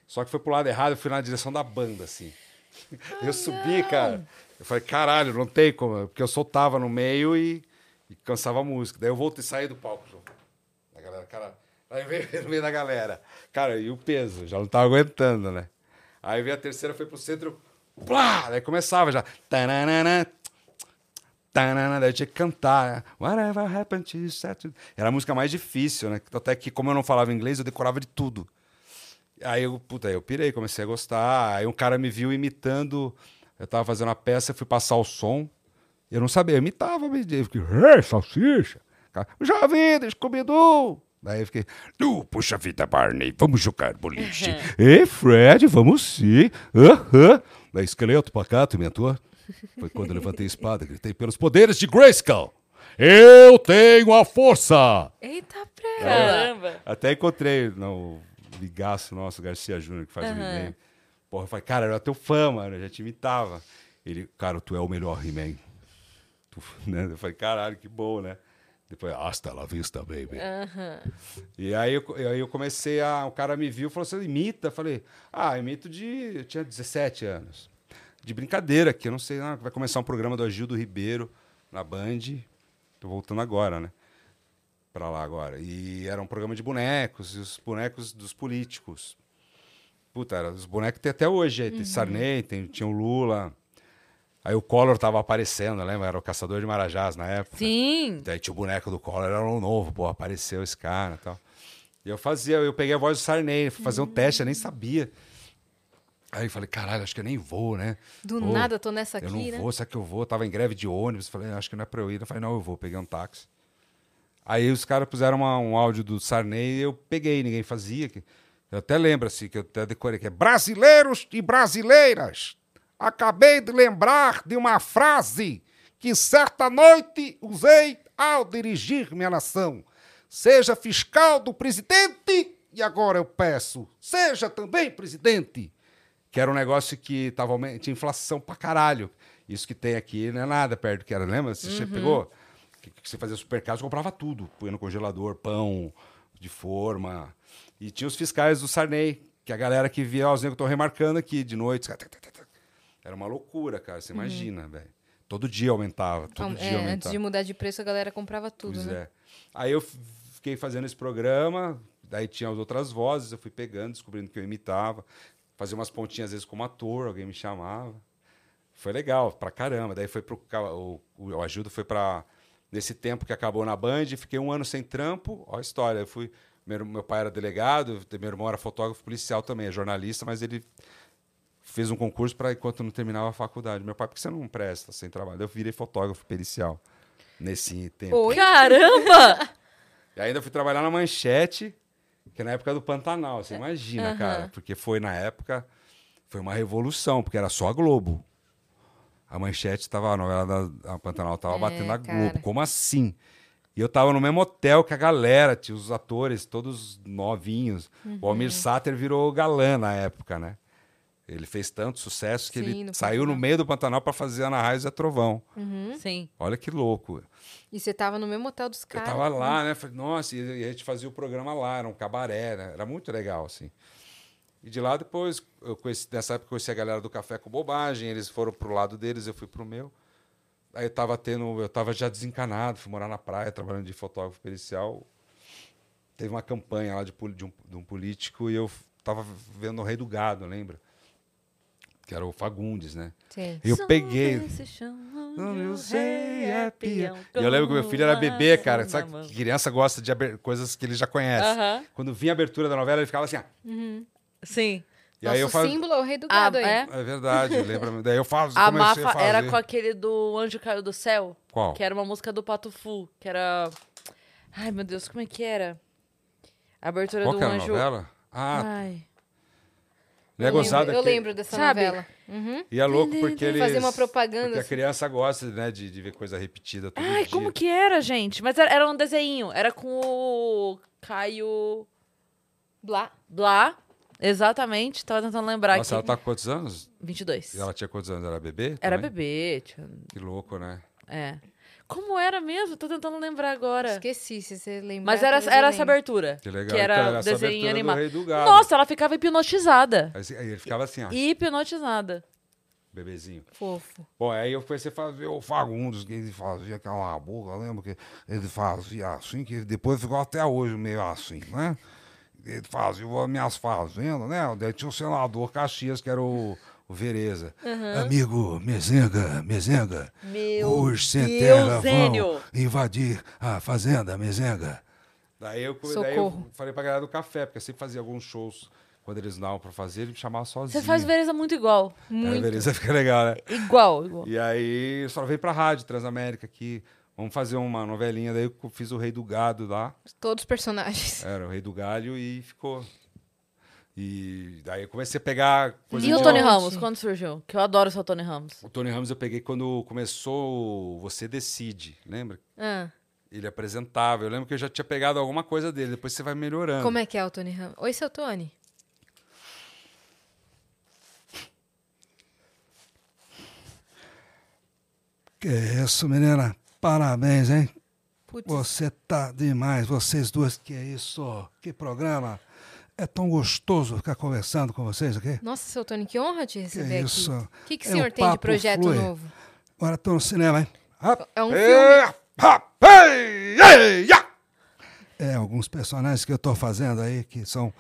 Só que foi pro lado errado, eu fui na direção da banda, assim. eu subi, cara. Eu falei, caralho, não tem como, porque eu soltava no meio e, e cansava a música. Daí eu voltei e saí do palco. A galera, cara, aí veio no meio da galera. Cara, e o peso, já não tava aguentando, né? Aí veio a terceira, foi pro centro, plá! Daí começava já. Tananana, tanana, daí eu tinha que cantar. né? Whatever happened to you Saturday? Era a música mais difícil, né? Até que, como eu não falava inglês, eu decorava de tudo. Aí eu, puta, aí eu pirei, comecei a gostar. Aí um cara me viu imitando. Eu tava fazendo a peça, fui passar o som. Eu não sabia, eu imitava, me fiquei, ei, salsicha. Já vi, Scooby-Doo. Daí eu fiquei, "Uh, puxa vida, Barney, vamos jogar boliche. Ei, Fred, vamos sim. Aham. Daí esqueleto, pacato, mentor. Foi quando eu levantei a espada, gritei pelos poderes de Grayskull. Eu tenho a força! Eita, pré. Caramba. Até encontrei não, o ligaço nosso, Garcia Júnior, que faz o He-Man. Porra, eu falei, cara, eu era teu fã, mano, eu já te imitava. Ele, cara, tu é o melhor He-Man. Tu- né? Eu falei, caralho, que bom, né? Depois, hasta la vista, baby. E aí eu, aí eu comecei a. O cara me viu e falou: Você imita? Eu falei: Ah, imito de. Eu tinha 17 anos. De brincadeira, que eu não sei. Ah, vai começar um programa do Agildo Ribeiro na Band. Tô voltando agora, né? Pra lá agora. E era um programa de bonecos, e os bonecos dos políticos. Puta, era, os bonecos tem até hoje. aí Tem Sarney, tem, tinha o Lula. Aí o Collor tava aparecendo, lembra? Era o caçador de Marajás na época. Sim. Daí tinha o boneco do Collor, era um novo, pô, apareceu esse cara e tal. E eu fazia, eu peguei a voz do Sarney, fui fazer um teste, eu nem sabia. Aí eu falei, caralho, acho que eu nem vou, né? Do Pô, nada, tô nessa eu aqui, não né? vou, será que eu vou? Tava em greve de ônibus, falei, acho que não é pra eu ir. Eu falei, não, eu vou, peguei um táxi. Aí os caras puseram uma- um áudio do Sarney e eu peguei, ninguém fazia. Eu até lembro, assim, que eu até decorei, que é brasileiros e brasileiras. Acabei de lembrar de uma frase que certa noite usei ao dirigir minha nação. Seja fiscal do presidente e agora eu peço, seja também presidente que era um negócio que tava, tinha inflação pra caralho. Isso que tem aqui não é nada perto do que era, lembra? Você che- pegou? Que, que você fazia supermercado, comprava tudo. Punha no congelador, pão de forma. E tinha os fiscais do Sarney, que é a galera que via, ó, os negros estão remarcando aqui de noite. Era uma loucura, cara. Você imagina, velho. Todo dia aumentava, todo Então, dia é, aumentava. antes de mudar de preço, a galera comprava tudo, Pois né? é. Aí eu fiquei fazendo esse programa, daí tinha as outras vozes, eu fui pegando, descobrindo que eu imitava. Fazia umas pontinhas às vezes como ator, alguém me chamava. Foi legal, pra caramba. Daí foi pro. o, o Ajuda foi pra. Nesse tempo que acabou na Band, fiquei um ano sem trampo. Ó a história. Eu fui. Meu, meu pai era delegado, meu irmão era fotógrafo policial também, é jornalista, mas ele fez um concurso para enquanto não terminava a faculdade. Meu pai, por que você não presta sem trabalho? Eu virei fotógrafo pericial nesse tempo. Oi? Caramba! E ainda fui trabalhar na Manchete, que é na época do Pantanal, você imagina, Aham. cara. Porque foi na época, foi uma revolução, porque era só a Globo. A Manchete tava, a novela da a Pantanal tava É, batendo a cara. Globo. Como assim? E eu tava no mesmo hotel que a galera, tinha os atores, todos novinhos. Uhum. O Almir Sater virou galã na época, né? Ele fez tanto sucesso que Sim, ele no saiu no Pantanal. meio do Pantanal para fazer Ana Raios e a Trovão. Sim. Olha que louco. E você tava no mesmo hotel dos Eu caras. tava lá, né? Falei, nossa, e a gente fazia o programa lá, era um cabaré, né? Era muito legal, assim. E de lá depois, eu conheci, nessa época eu conheci a galera do Café com Bobagem, eles foram pro lado deles, eu fui pro meu. Aí eu tava tendo, eu tava já desencanado, fui morar na praia, trabalhando de fotógrafo pericial. Teve uma campanha lá de, de, um, de um político e eu tava vendo o Rei do Gado, lembra? Que era o Fagundes, né? Sim. E eu peguei. Não, eu sei, é peão, pia. E eu lembro que meu filho era bebê, cara. Sabe mão. que criança gosta de coisas que ele já conhece. Aham. Quando vinha a abertura da novela, ele ficava assim, ó. Sim. E aí eu Nosso falo. símbolo é o rei do Ah, gado aí. é? É verdade, lembra? Daí eu faço. A comecei Mafa a era com aquele do Anjo Caiu do Céu. Qual? Que era uma música do Pato Fu. Que era. Ai, meu Deus, como é que era? A abertura Qual do que era a novela? Ah, Ai. Não é eu lembro, gozada eu que- lembro dessa Sabe? novela. Uhum. E é louco porque eles... Fazia uma propaganda, Porque a assim. criança gosta, né, de, de ver coisa repetida todo Ai, dia. como que era, gente? Mas era, era um desenho. Era com o Caio Blá. Blá. Exatamente. Tava tentando lembrar Nossa, ela aqui. tá com quantos anos? 22. E ela tinha quantos anos? Era bebê? Era também? bebê. Tinha... Que louco, né? É. Como era mesmo? Tô tentando lembrar agora. Esqueci, se você lembrar. Mas era, era essa abertura. Que legal. Que era Então, essa desenho abertura do animado. Rei do Gado. Nossa, ela ficava hipnotizada. Aí, aí ele ficava assim, ó, Hipnotizada. bebezinho. Fofo. Bom, aí eu comecei a fazer o Fagundes, que ele fazia aquela boca, lembra que ele fazia assim, que depois ficou até hoje meio assim, né? Ele fazia as minhas fazendas, né? Daí tinha o senador Caxias, que era o, o Vereza. Amigo Mezenga, Mezenga, Meu os sem Deus, terra vão invadir a fazenda Mezenga. Daí eu, daí eu falei pra galera do café, porque eu sempre fazia alguns shows, quando eles não davam pra fazer, ele me chamava sozinho. Você faz Vereza muito igual. Aí a Vereza fica legal, né? Igual, igual. E aí só veio pra rádio Transamérica aqui. Vamos fazer uma novelinha. Daí eu fiz o Rei do Gado lá. Todos os personagens. Era o Rei do Galho e ficou. E daí eu comecei a pegar coisa E o Tony. Ramos, quando surgiu? Que eu adoro o seu Tony Ramos. O Tony Ramos eu peguei quando começou Você Decide, lembra? Ah, Ele apresentava. Eu lembro que eu já tinha pegado alguma coisa dele. Depois você vai melhorando. como é que é o Tony Ramos? Oi, seu Tony. Que isso, menina. Parabéns, hein? Putz, Você tá demais, vocês duas. Que isso? Que programa. É tão gostoso ficar conversando com vocês aqui. Nossa, seu Tony, que honra te receber isso. aqui. O que, que o É, senhor o tem de projeto flui. novo? Agora tô no cinema, hein? É um É, filme. ya! É, alguns personagens que eu tô fazendo aí que são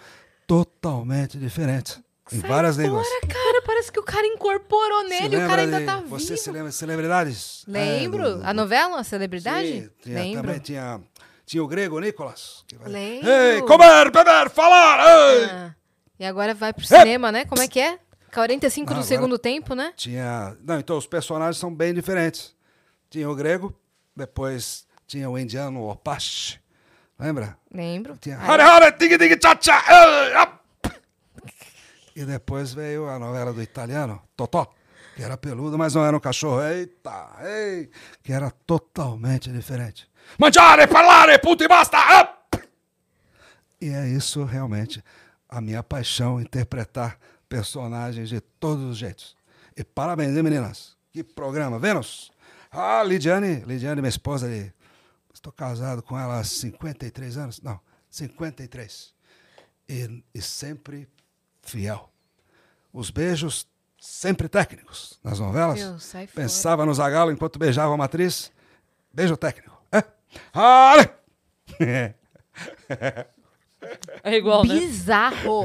totalmente diferentes. Em várias línguas. Fora, cara, parece que o cara incorporou nele, o cara ainda de- tá vivo. Você se lembra de celebridades? Lembro. É, do- A novela, a celebridade? Sim, tinha, Lembro. Também tinha, tinha o grego Nicolas. Lembro. Ei, comer, beber, falar! Ei! Ah, E agora vai pro cinema, né? Como é que é? 45 Ah, do segundo tempo, né? Tinha. Não, então os personagens são bem diferentes. Tinha o grego, depois tinha o indiano Opache. Lembra? Lembro. Tinha. Hare, hare, tig, tig, tcha, tcha. E depois veio a novela do italiano, Totó, que era peludo, mas não era um cachorro. Eita, ei, que era totalmente diferente. Mangiare, parlare, punto e basta! up. E é isso realmente a minha paixão, interpretar personagens de todos os jeitos. E parabéns, hein, meninas? Que programa, Vênus? Ah, Lidiane, Lidiane, minha esposa, de- estou casado com ela há 53 anos. Não, 53. E, e sempre fiel. Os beijos sempre técnicos nas novelas. Sai fora. Pensava no Zagalo enquanto beijava uma atriz. Beijo técnico. É? Ale! É igual, né? Bizarro.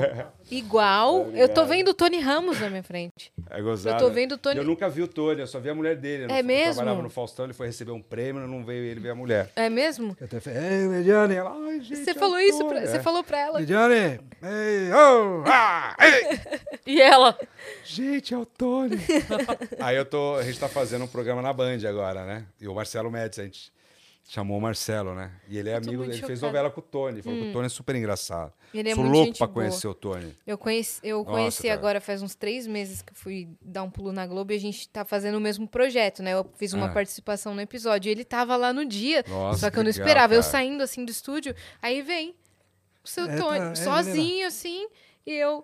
Igual. Eu tô vendo o Tony Ramos na minha frente. É gozado. Eu tô vendo o Tony- Eu nunca vi o Tony, eu só vi a mulher dele. É Eu mesmo? trabalhava no Faustão, ele foi receber um prêmio, não veio ele, veio a mulher. É mesmo? Eu até falei, ei, Lidiane. Ela, ai, gente, Você é falou isso, Tony." pra, você É. falou pra ela. Lidiane, ei, oh, ah, ei. E ela? Gente, é o Tony. Aí eu tô, a gente tá fazendo um programa na Band agora, né? E o Marcelo Médici, a gente chamou o Marcelo, né? E ele é amigo, ele fez chocada. novela com o Tony, falou que o Tony é super engraçado. Ele é Sou muito louco pra boa. conhecer o Tony. Eu conheci, eu Nossa, conheci cara. agora faz uns três meses que eu fui dar um pulo na Globo e a gente tá fazendo o mesmo projeto, né? Eu fiz uma Ah. participação no episódio. E ele tava lá no dia, Nossa, só que eu não legal, esperava. Eu saindo assim do estúdio, aí vem o seu É, Tony, tá, é, sozinho assim, e eu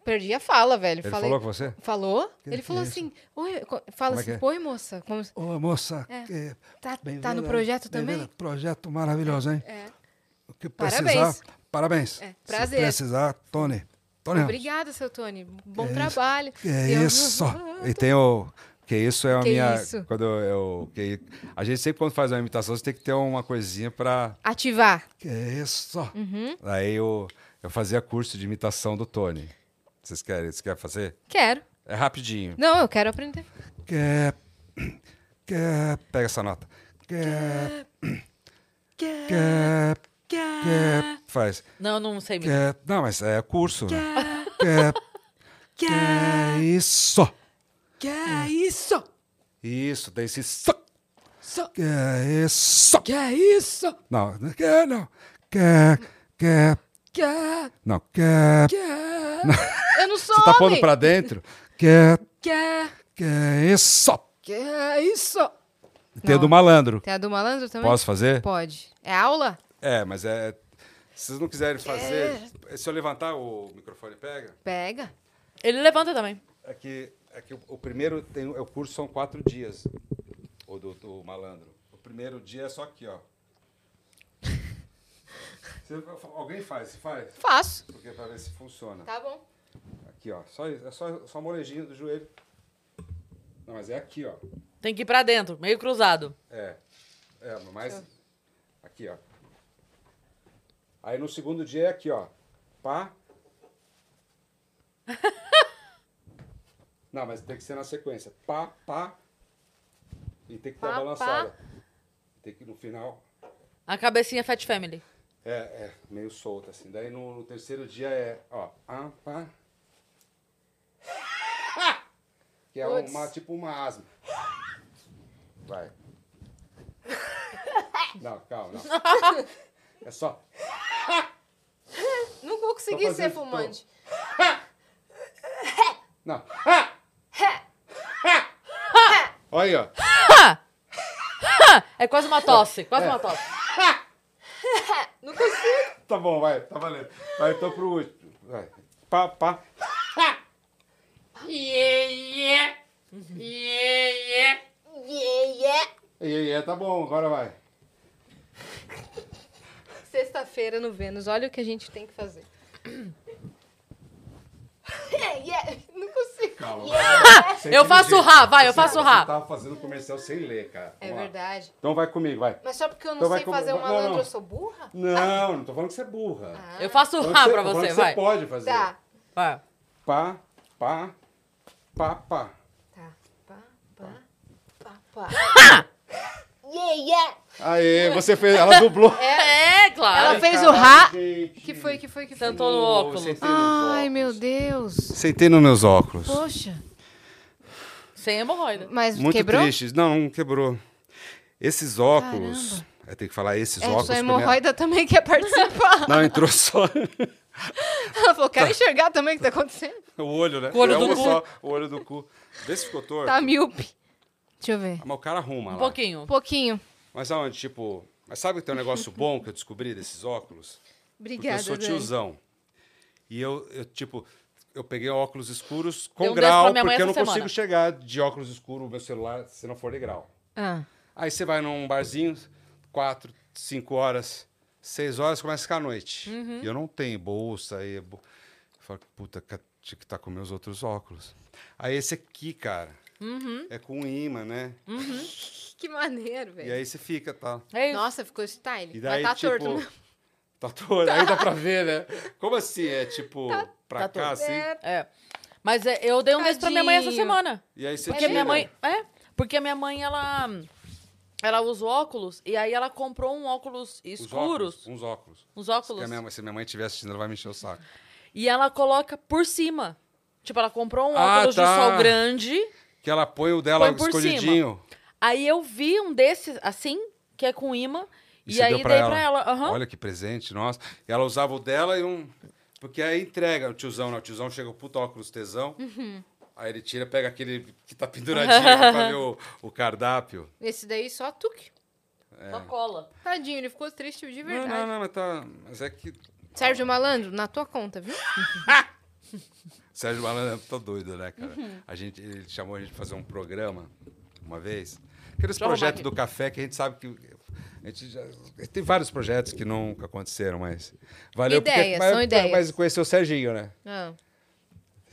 perdi a fala, velho. Ele Falei, falou com você? Falou? Que ele que falou é isso? assim, oi, fala Como é que assim, é? oi moça, como, Ô, moça, É. que- tá, tá no projeto também? Projeto maravilhoso, hein? É. O que Parabéns. precisar, parabéns. É, Se prazer. precisar, Tony. Tony. Obrigada, seu Tony. Bom Que trabalho. Que é Eu- isso? E tem o. Que isso é a Que minha. isso? Quando eu, que, a gente sempre, quando faz uma imitação, você tem que ter uma coisinha pra. Ativar. Que é isso? Uhum. Aí eu, eu fazia curso de imitação do Tony. Vocês querem, vocês querem fazer? Quero. É rapidinho. Não, eu quero aprender. Que é... Que é... Pega essa nota. Que é... Que é... Que é... Faz. Não, não sei Que mesmo. é... Não, mas é curso. né? Que é... Que é isso? Que isso? Isso, tem esse. so- Que é isso? Que é isso? Não, não que é, não. Que é... Que é... Que é... Não, que é... Que é... Eu não sou Você tá pondo pra dentro? Que é... Que é... Que é isso? Que é isso? Tem o Não. do malandro. Tem a do malandro também? Posso fazer? Pode. É aula? É, mas é. Se vocês não quiserem fazer. Se eu levantar, o microfone pega? Pega. Ele levanta também. É que, é que o, o primeiro tem, o curso são quatro dias. O do, do malandro. O primeiro dia é só aqui, ó. Você- alguém faz? Faz? Faço. Porque pra ver se funciona. Tá bom. Aqui, ó. Só, é só, só molejinho do joelho. Não, mas é aqui, ó. Tem que ir pra dentro, meio cruzado. É. É, mas. Aqui, ó. Aí no segundo dia é aqui, ó. Pá. Não, mas tem que ser na sequência. Pá, pá. E tem que ter Pá, a balançada. Tem que no final. A cabecinha Fat Family. É, é, meio solta assim. Daí no, no terceiro dia é, ó. Que é Puts. uma, tipo uma asma. Vai. Não, calma, não. É só. Não vou conseguir ser fumante. Não. Olha aí, ó. É quase uma tosse, quase uma tosse. Não consigo. Tá bom, vai, tá valendo. Vai, então pro último. Vai. Pá, pá. Yeah, yeah. E aí, é, tá bom, agora vai. Sexta-feira no Vênus. Olha o que a gente tem que fazer. Yeah, yeah. Eu faço rá, vai, eu faço Você rá. tava fazendo comercial sem ler, cara. É Vamos lá. verdade. Então vai comigo, vai. Mas só porque eu não Então vai sei com- fazer um não, malandro, não. eu sou burra? Não, não tô falando que você é burra. Ah. Eu faço Tô rá falando pra que tô falando você, que vai. Você pode fazer. Tá. Vai. Pá, pá, pá, pá. Tá. Pá, pá, pá, pá. yeah, yeah. Aê, você fez, ela dublou. É, claro. Ela fez o ra... gente. Que foi, que foi, que foi? Sentou no óculos. sentei nos Ai, óculos. meu Deus. Sentei nos meus óculos. Poxa. Sem hemorroida. Mas Muito quebrou? triste. Não, não quebrou. Esses óculos. Caramba. Eu tenho que falar esses É, óculos. sua hemorroida também quer participar. Não, entrou só Ela falou, quero enxergar também o que tá acontecendo. o olho, né? O olho é do cu. só, o olho do cu. Vê se ficou torto. Tá míope. Deixa eu ver. Mas o cara arruma Um lá. pouquinho. Um pouquinho. Mas aonde, tipo... Mas sabe que tem um negócio bom que eu descobri desses óculos? Porque Obrigada, eu sou Dani. tiozão. E eu, eu, tipo, eu peguei óculos escuros com um grau, porque eu não semana. consigo chegar de óculos escuros no meu celular se não for de grau. Ah, Aí você vai num barzinho, quatro, cinco horas, seis horas, começa a ficar a noite. Uhum. E eu não tenho bolsa. Aí eu eu falo, puta, tinha que estar com meus outros óculos. Aí esse aqui, cara, Uhum. é com imã, né? que maneiro, E velho. aí você fica, tá? É. Nossa, ficou style. E daí, Mas tá tipo, torto, né? Tá torto. Aí dá pra ver, né? Como assim? É tipo, pra tá cá, torto. assim? É, É. Mas é, eu dei um desse pra minha mãe essa Tadinho. semana. E aí você Porque tira. minha mãe. É. Porque a minha mãe, ela. Ela usa óculos e aí ela comprou um óculos Uns escuros. óculos, Uns óculos. Uns Se, a óculos. minha, mãe- se minha mãe estiver assistindo, ela vai me encher o saco. E ela coloca por cima. Tipo, ela comprou um Ah, óculos tá. de sol grande. Que ela põe o dela escondidinho. Aí eu vi um desses, assim, que é com imã. E, você aí deu dei pra ela. aham. Olha que presente, nossa. E ela usava o dela e um. Porque aí entrega o tiozão, né? O tiozão chega o puto óculos tesão. Uhum. Aí ele tira, pega aquele que tá penduradinho pra ver o, o cardápio. Esse daí só tuque. Só cola. Tadinho, ele ficou triste de Não, verdade. não, não, mas tá. Mas é que. Sérgio Malandro, na tua conta, viu? Sérgio Malandro tá doido, né, cara? Uhum. A gente, ele chamou a gente pra fazer um programa uma vez. Aqueles Deixa arrumar projetos do café que a gente sabe que. A gente já, tem vários projetos que nunca aconteceram, mas. Valeu Ideias, porque, mas, são ideias. Mas conheceu o Serginho, né? Ah,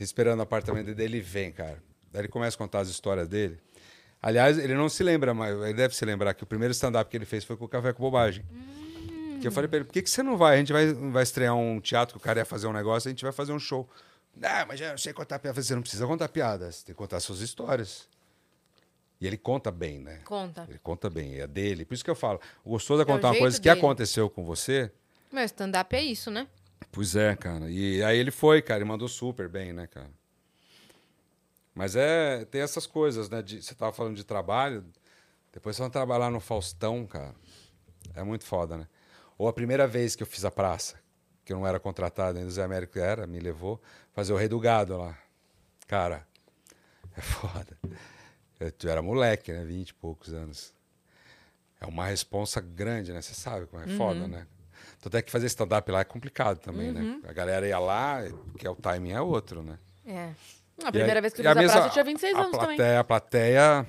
Esperando o apartamento dele, ele vem, cara. Daí ele começa a contar as histórias dele. Aliás, ele não se lembra, mas ele deve se lembrar que o primeiro stand-up que ele fez foi com o Café com Bobagem. Que eu falei pra ele, por que, que você não vai? A gente vai, vai estrear um teatro que o cara ia fazer um negócio, a gente vai fazer um show. Não, mas eu não sei contar piada. Você não precisa contar piadas, você tem que contar suas histórias. E ele conta bem, né? conta. Ele conta bem, é dele. Por isso que eu falo, o gostoso é o contar uma jeito coisa que dele. aconteceu com você. Meu, stand-up é isso, né? Pois é, cara. E aí ele foi, cara, e mandou super bem, né, cara? Mas é, tem essas coisas, né? de- você tava falando de trabalho, depois você vai trabalhar no Faustão, cara. É muito foda, né? Ou a primeira vez que eu fiz a praça, que eu não era contratado, ainda o Zé Américo era, me levou, fazer o Rei do Gado lá. Cara, é foda. Eu, era moleque, né? Vinte e poucos anos. É uma responsa grande, né? Você sabe como é foda, né? Tanto é que fazer stand-up lá é complicado também, né? A galera ia lá, porque o timing é outro, né? É. A primeira aí- vez que eu fiz a, mesma- praça, eu tinha 26 a anos plateia, também. A plateia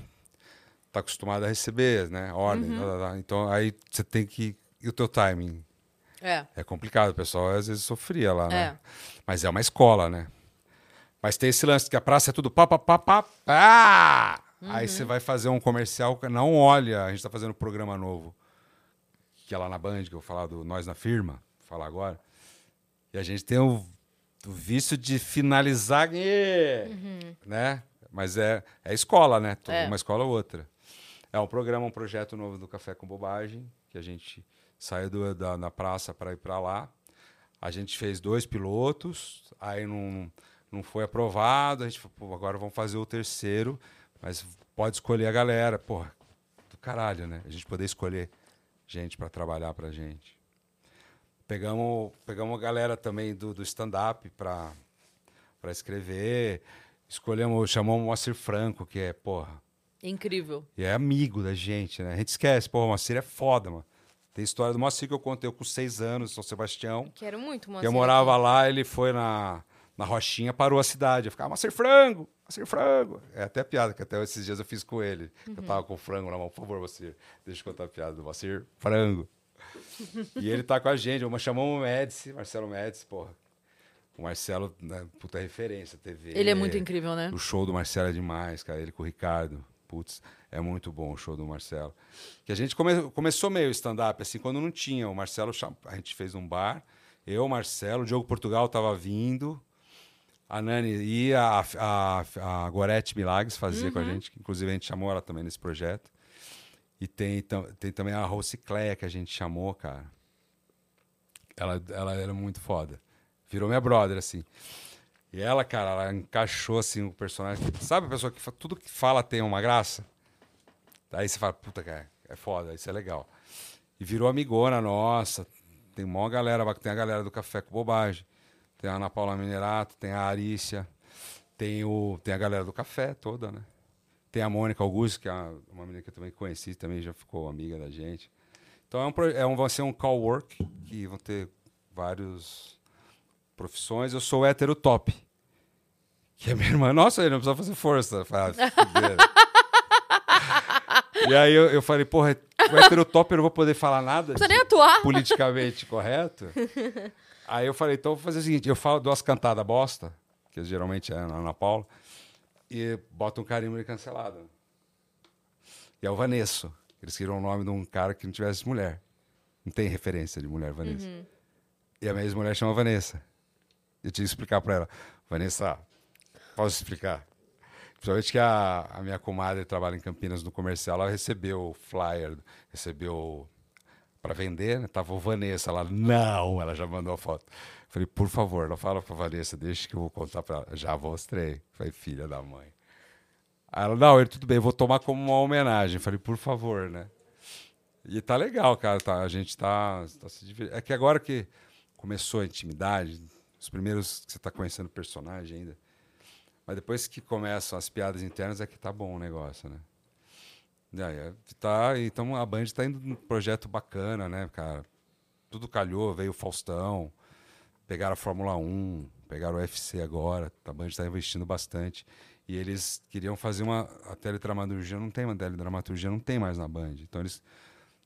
tá acostumada a receber, né? Ordem. Uhum. lá, lá, lá. Então aí você tem que. E o teu timing? É. É complicado, o pessoal às vezes sofria lá, né? É. Mas é uma escola, né? Mas tem esse lance que a praça é tudo pá, pá, pá, pá, pá. Aí Uhum. você vai fazer um comercial, não olha, a gente tá fazendo um programa novo, que é lá na Band, que eu vou falar do Nós na Firma, vou falar agora. E a gente tem o, o vício de finalizar, né? Mas é, é escola, né? É. Uma escola ou outra. É um programa, um projeto novo do Café com Bobagem, que a gente saiu do, da, na praça para ir para lá. A gente fez dois pilotos, aí não, não foi aprovado. A gente falou, pô, agora vamos fazer o terceiro, mas pode escolher a galera. Porra, do caralho, né? A gente poder escolher gente para trabalhar pra gente. Pegamos, pegamos a galera também do, do stand-up para escrever. Escolhemos, chamamos o Moacir Franco, que é, porra, Incrível. e é amigo da gente, né? A gente esquece, pô, o Moacir é foda, mano. Tem história do Moacir que eu contei eu com seis anos, São Sebastião. Quero muito, moça. Que eu morava lá, ele foi na, na Rochinha, parou a cidade. Eu ficava, Moacir Frango, Moacir Frango. É até piada que até esses dias eu fiz com ele. Eu tava com o frango na mão, por favor, Moacir, deixa eu contar a piada do Moacir Frango. e ele tá com a gente, eu chamamos o Médici, Marcelo Médici, porra. O Marcelo, né, puta referência, TV. Ele é muito incrível, né? O show do Marcelo é demais, cara. Ele com o Ricardo. Putz, é muito bom o show do Marcelo. Que a gente come- começou meio stand-up, assim, quando não tinha. O Marcelo, a gente fez um bar. Eu, o Marcelo, o Diogo Portugal tava vindo. A Nani ia, a, a, a Gorete Milagres fazia com a gente. que Inclusive, a gente chamou ela também nesse projeto. E tem, tam- tem também a Rocicléia que a gente chamou, cara. Ela, ela era muito foda. Virou minha brother, assim. E ela, cara, ela encaixou, assim, o personagem. Sabe a pessoa que fa- tudo que fala tem uma graça? Aí você fala, puta, cara, é foda, isso é legal. E virou amigona nossa. Tem uma galera, tem a galera do Café com Bobagem. Tem a Ana Paula Minerato, tem a Arícia. Tem, o, tem a galera do café toda, né? Tem a Mônica Augusto, que é uma, menina que eu também conheci, também já ficou amiga da gente. Então é um, é um, vai ser um call work, que vão ter várias profissões. Eu sou hétero top. Que a minha irmã, nossa, ele não precisa fazer força. Falei, ah, e aí eu, eu falei, porra, o hétero top eu não vou poder falar nada. Nem atuar. politicamente correto. Aí eu falei, então eu vou fazer o seguinte, eu falo duas cantadas bosta, que geralmente é na Ana Paula, e boto um carimbo de cancelado. E é o Vanesso. Eles queriam o nome de um cara que não tivesse mulher. Não tem referência de mulher, Vanessa. E a minha ex-mulher chama Vanessa. Eu tinha que explicar pra ela. Vanessa, posso explicar? Principalmente que a, a minha comadre trabalha em Campinas no comercial, ela recebeu o flyer, recebeu para vender, né? Tava o Vanessa lá. Não, ela já mandou a foto. Falei, por favor, não fala pra Vanessa, deixa que eu vou contar pra ela. Já mostrei. Falei, filha da mãe. Aí ela, não, ele, tudo bem, vou tomar como uma homenagem. Falei, por favor, né? E tá legal, cara. Tá, a gente tá, tá se divertindo. É que agora que começou a intimidade, os primeiros que você tá conhecendo o personagem ainda. Mas depois que começam as piadas internas é que tá bom o negócio, né? Aí, é, tá, então a Band tá indo num projeto bacana, né, cara? Tudo calhou, veio o Faustão, pegaram a Fórmula 1, pegaram o UFC agora, a Band está investindo bastante. E eles queriam fazer uma. A teledramaturgia não tem, uma teledramaturgia não tem mais na Band. Então eles,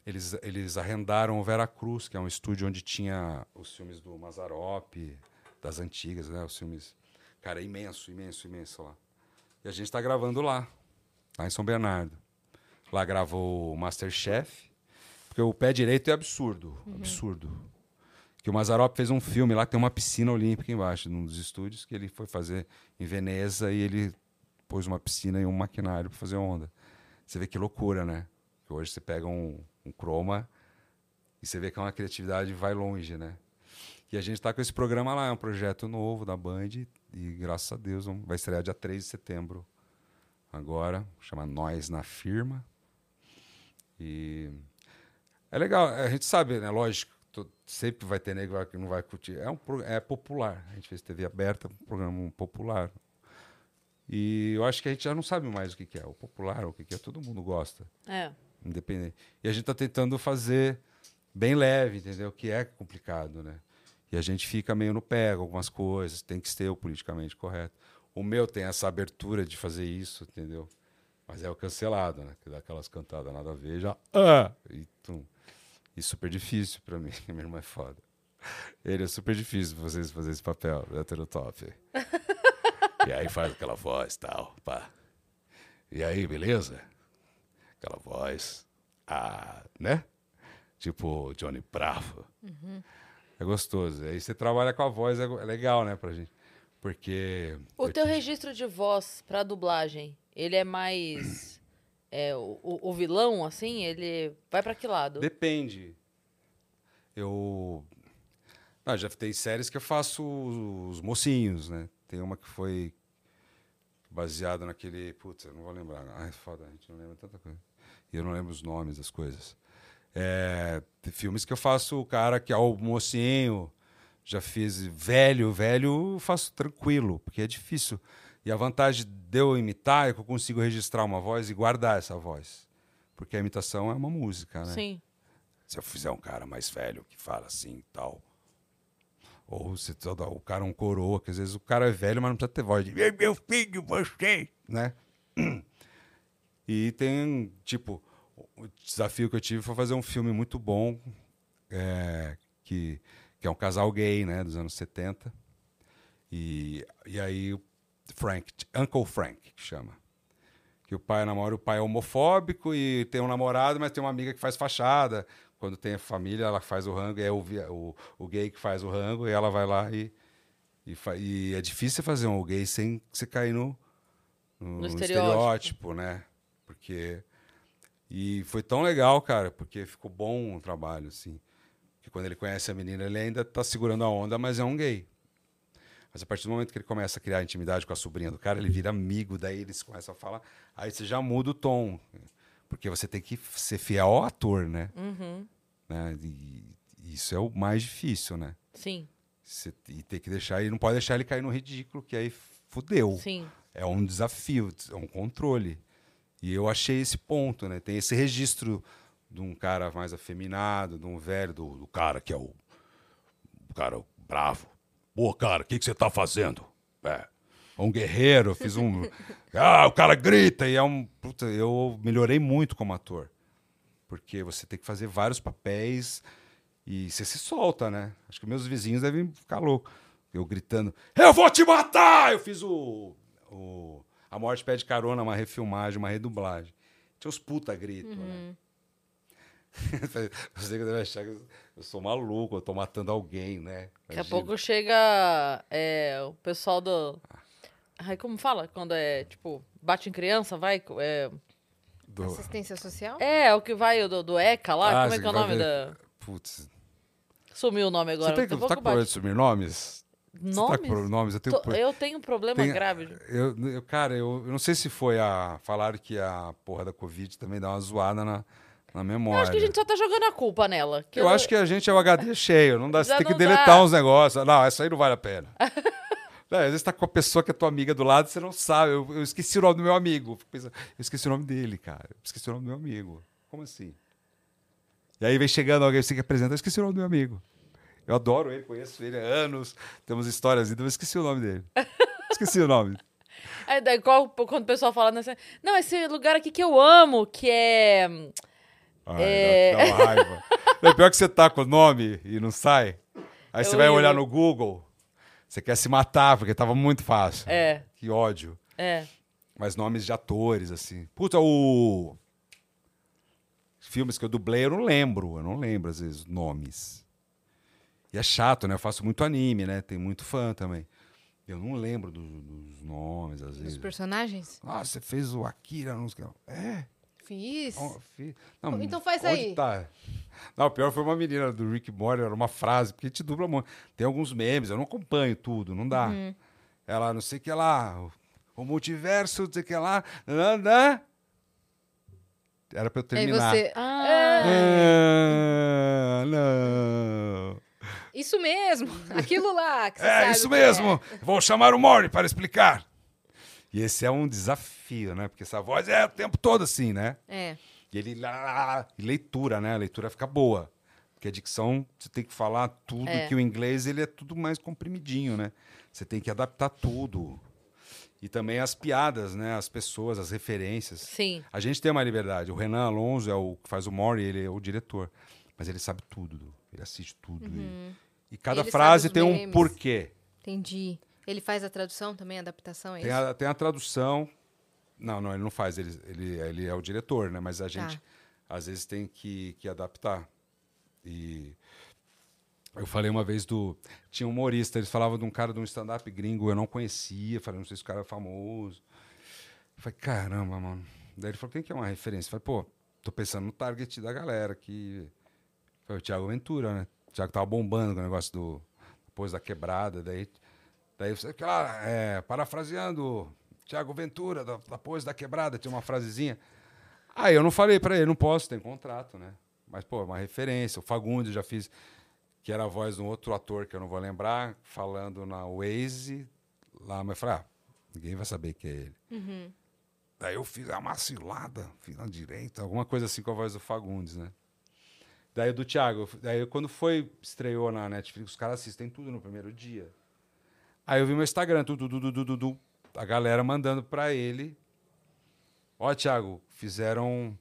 eles, eles arrendaram o Vera Cruz, que é um estúdio onde tinha os filmes do Mazarop, das antigas, né? Os filmes. Cara, é imenso, imenso, imenso lá. E a gente está gravando lá, lá em São Bernardo. Lá gravou o Masterchef, porque o pé direito é absurdo, absurdo. Que o Mazarop fez um filme lá que tem uma piscina olímpica embaixo, num dos estúdios, que ele foi fazer em Veneza e ele pôs uma piscina e um maquinário para fazer onda. Você vê que loucura, né? Que hoje você pega um, um croma e você vê que é uma criatividade vai longe, né? E a gente está com esse programa lá, é um projeto novo da Band e graças a Deus vai estrear dia 3 de setembro agora, chama Nós na Firma. E é legal, a gente sabe, né? Lógico, to- sempre vai ter negro que não vai curtir. É, um, é popular. A gente fez TV aberta, um programa popular. E eu acho que a gente já não sabe mais o que, que é. O popular, o que, que é, todo mundo gosta. É. Independente. E a gente está tentando fazer bem leve, entendeu? Que é complicado, né? E a gente fica meio no com algumas coisas, tem que ser o politicamente correto. O meu tem essa abertura de fazer isso, entendeu? Mas é o cancelado, né? Que dá aquelas cantadas nada a ver, já. Ah! E, tum. e super difícil pra mim, minha irmã é foda. Ele é super difícil pra vocês fazer esse papel, hétero top. e aí faz aquela voz tal, pá. E aí, beleza? Aquela voz. Ah, né? Tipo Johnny Bravo. É gostoso. Aí você trabalha com a voz, é, é legal, né, pra gente. Porque. O eu teu te- registro de voz pra dublagem, ele é mais. É, o, o- vilão, assim, ele vai pra que lado? Depende. Eu. Ah, já tem séries que eu faço os mocinhos, né? Tem uma que foi baseada naquele. Putz, eu não vou lembrar. Ai, foda, a gente não lembra tanta coisa. E eu não lembro os nomes das coisas. É, tem filmes que eu faço o cara que é o mocinho. Já fiz velho, velho faço tranquilo, porque é difícil. E a vantagem de eu imitar é que eu consigo registrar uma voz e guardar essa voz. Porque a imitação é uma música, né? Sim. Se eu fizer um cara mais velho que fala assim e tal. Ou se toda, o cara é um coroa, que às vezes o cara é velho, mas não precisa ter voz de "Ei, meu filho, você, né? E tem, tipo, o desafio que eu tive foi fazer um filme muito bom, é, que, que é um casal gay, né, dos anos 70. E, e aí, o Frank, Uncle Frank, que chama que o pai namora, o pai é homofóbico e tem um namorado, mas tem uma amiga que faz fachada. Quando tem a família, ela faz o rango, é o, o, o gay que faz o rango, e ela vai lá e. E, e é difícil fazer um gay sem você cair no, no, no estereótipo. estereótipo, né? Porque. E foi tão legal, cara, porque ficou bom o trabalho, assim. Que quando ele conhece a menina, ele ainda tá segurando a onda, mas é um gay. Mas a partir do momento que ele começa a criar intimidade com a sobrinha do cara, ele vira amigo, daí eles começam a falar, aí você já muda o tom. Porque você tem que ser fiel ao ator, né? Uhum. né? E isso é o mais difícil, né? Sim, Você e tem que deixar ele, não pode deixar ele cair no ridículo, que aí fudeu. sim. É um desafio, é um controle. E eu achei esse ponto, né? Tem esse registro de um cara mais afeminado, de um velho, do, do cara que é o, o cara bravo. Pô, cara, o que, que você tá fazendo? É. Um guerreiro, eu fiz um. ah, o cara grita e é um. Puta, eu melhorei muito como ator. Porque você tem que fazer vários papéis e você se solta, né? Acho que meus vizinhos devem ficar loucos. Eu gritando, eu vou te matar! Eu fiz o. o a Morte Pede Carona, uma refilmagem, uma redublagem. Tinha os puta grito, né? Você que deve achar que eu sou maluco, eu tô matando alguém, né? Daqui a Imagina. pouco chega é, o pessoal do. Ai, como fala? Quando é, tipo, bate em criança, vai. É, Do- Assistência social? é o que vai o do, do ECA lá. Ah, como é você que é o nome ver- da. Putz. Sumiu o nome agora. Você tem que, tá com problema de bate. sumir nomes? Você tá com Nomes? nomes? Eu tenho, Tô- eu tenho um problema Tem- grave. Eu, eu- cara, eu, eu não sei se foi a. Falaram que a porra da Covid também dá uma zoada na, na memória. Eu acho que a gente só tá jogando a culpa nela. Eu acho que a gente é o HD cheio. Não dá, você tem que deletar dá. uns negócios. Não, essa aí não vale a pena. Não, às vezes tá com a pessoa que é tua amiga do lado você não sabe. Eu, eu esqueci o nome do meu amigo. Pensando, eu esqueci o nome dele, cara. Eu esqueci o nome do meu amigo. Como assim? E aí vem chegando alguém, você que apresentar, eu esqueci o nome do meu amigo. Eu adoro ele, conheço ele há anos, temos histórias, então eu esqueci o nome dele. Esqueci o nome. É, daí qual, quando o pessoal fala nessa. Não, esse lugar aqui que eu amo, que é. Ai, É. dá, dá uma raiva. É pior que você tá com o nome e não sai. Aí você Eu vai rio. olhar no Google, você quer se matar, porque tava muito fácil. É. Que ódio. É. Mas nomes de atores, assim. Puta, o. Filmes que eu dublei, eu não lembro. Eu não lembro, às vezes, nomes. E é chato, né? Eu faço muito anime, né? Tem muito fã também. Eu não lembro do- dos nomes, às Os vezes. personagens? Ah, você fez o Akira, não sei o que. É. Fiz. Ó, fi- Não, Então faz aí. Tá? Não, o pior foi uma menina do Rick Morty, era uma frase, porque a gente dubla muito. Tem alguns memes, eu não acompanho tudo, não dá. Uhum. Ela, não sei o que lá, o, o multiverso, não sei o que lá, nanã. Era pra eu Aí terminar. você. Ah, Ah, não. Isso mesmo! Aquilo lá. É isso que mesmo. Vou chamar o Mori para explicar. E esse é um desafio, né? Porque essa voz é o tempo todo assim, né? É. E ele lá. Leitura, né? A leitura fica boa. Porque a dicção, você tem que falar tudo, É. que o inglês ele é tudo mais comprimidinho, né? Você tem que adaptar tudo. E também as piadas, né? As pessoas, as referências. sim. A gente tem uma liberdade. O Renan Alonso é o que faz o Mori, ele é o diretor. Mas ele sabe tudo. Ele assiste tudo. E, e cada Ele frase tem um memes. porquê. Entendi. Ele faz a tradução também, a adaptação, é Tem a, tem a tradução. Não, não, ele não faz. Ele, ele, ele é o diretor, né? Mas a gente, às vezes, tem que, que adaptar. E eu falei uma vez do. Tinha um humorista, eles falavam de um cara de um stand-up gringo, eu não conhecia. Falei, não sei se o cara é famoso. Eu falei, caramba, mano. Daí ele falou, quem que é uma referência? Eu falei, pô, tô pensando no target da galera que. Foi o Thiago Ventura, né? O Thiago tava bombando com o negócio do. Depois da quebrada, daí. Daí você, lá, é, parafraseando Thiago Ventura, da, depois da quebrada, tinha uma frasezinha. Aí eu não falei pra ele, não posso, tem contrato, né? Mas, pô, uma referência. O Fagundes já fiz, que era a voz de um outro ator que eu não vou lembrar, falando na Waze lá, mas eu falei, ah, ninguém vai saber que é ele. Daí eu fiz uma cilada, fiz na direita, alguma coisa assim com a voz do Fagundes, né? Daí o do Thiago, daí quando foi, estreou na Netflix, os caras assistem tudo no primeiro dia. Aí eu vi meu Instagram, tudo, a galera mandando pra ele. Ó, Thiago, fizeram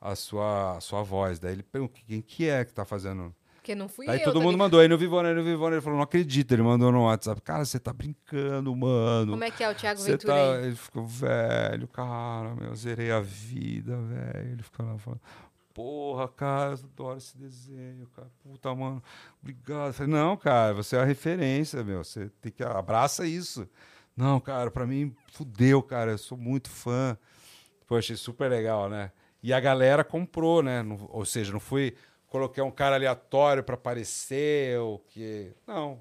a sua, a sua voz. Daí ele perguntou, quem que é que tá fazendo? Porque não fui Daí eu. todo tá mundo ligado? mandou, aí no Vivona, aí no Vivona, ele falou, não acredito, ele mandou no WhatsApp. Cara, você tá brincando, mano. Como é que é o Thiago Ventura tá... Ele ficou, velho, cara, meu, zerei a vida, velho. Ele ficou lá falando, porra, cara, eu adoro esse desenho, cara. Puta, mano, obrigado. Eu falei, não, cara, você é a referência, meu. Você tem que abraça isso. Não, cara, pra mim, fudeu, cara. Eu sou muito fã. Pô, achei super legal, né? E a galera comprou, né? Não- ou seja, não foi coloquei um cara aleatório pra aparecer, ou que. Não.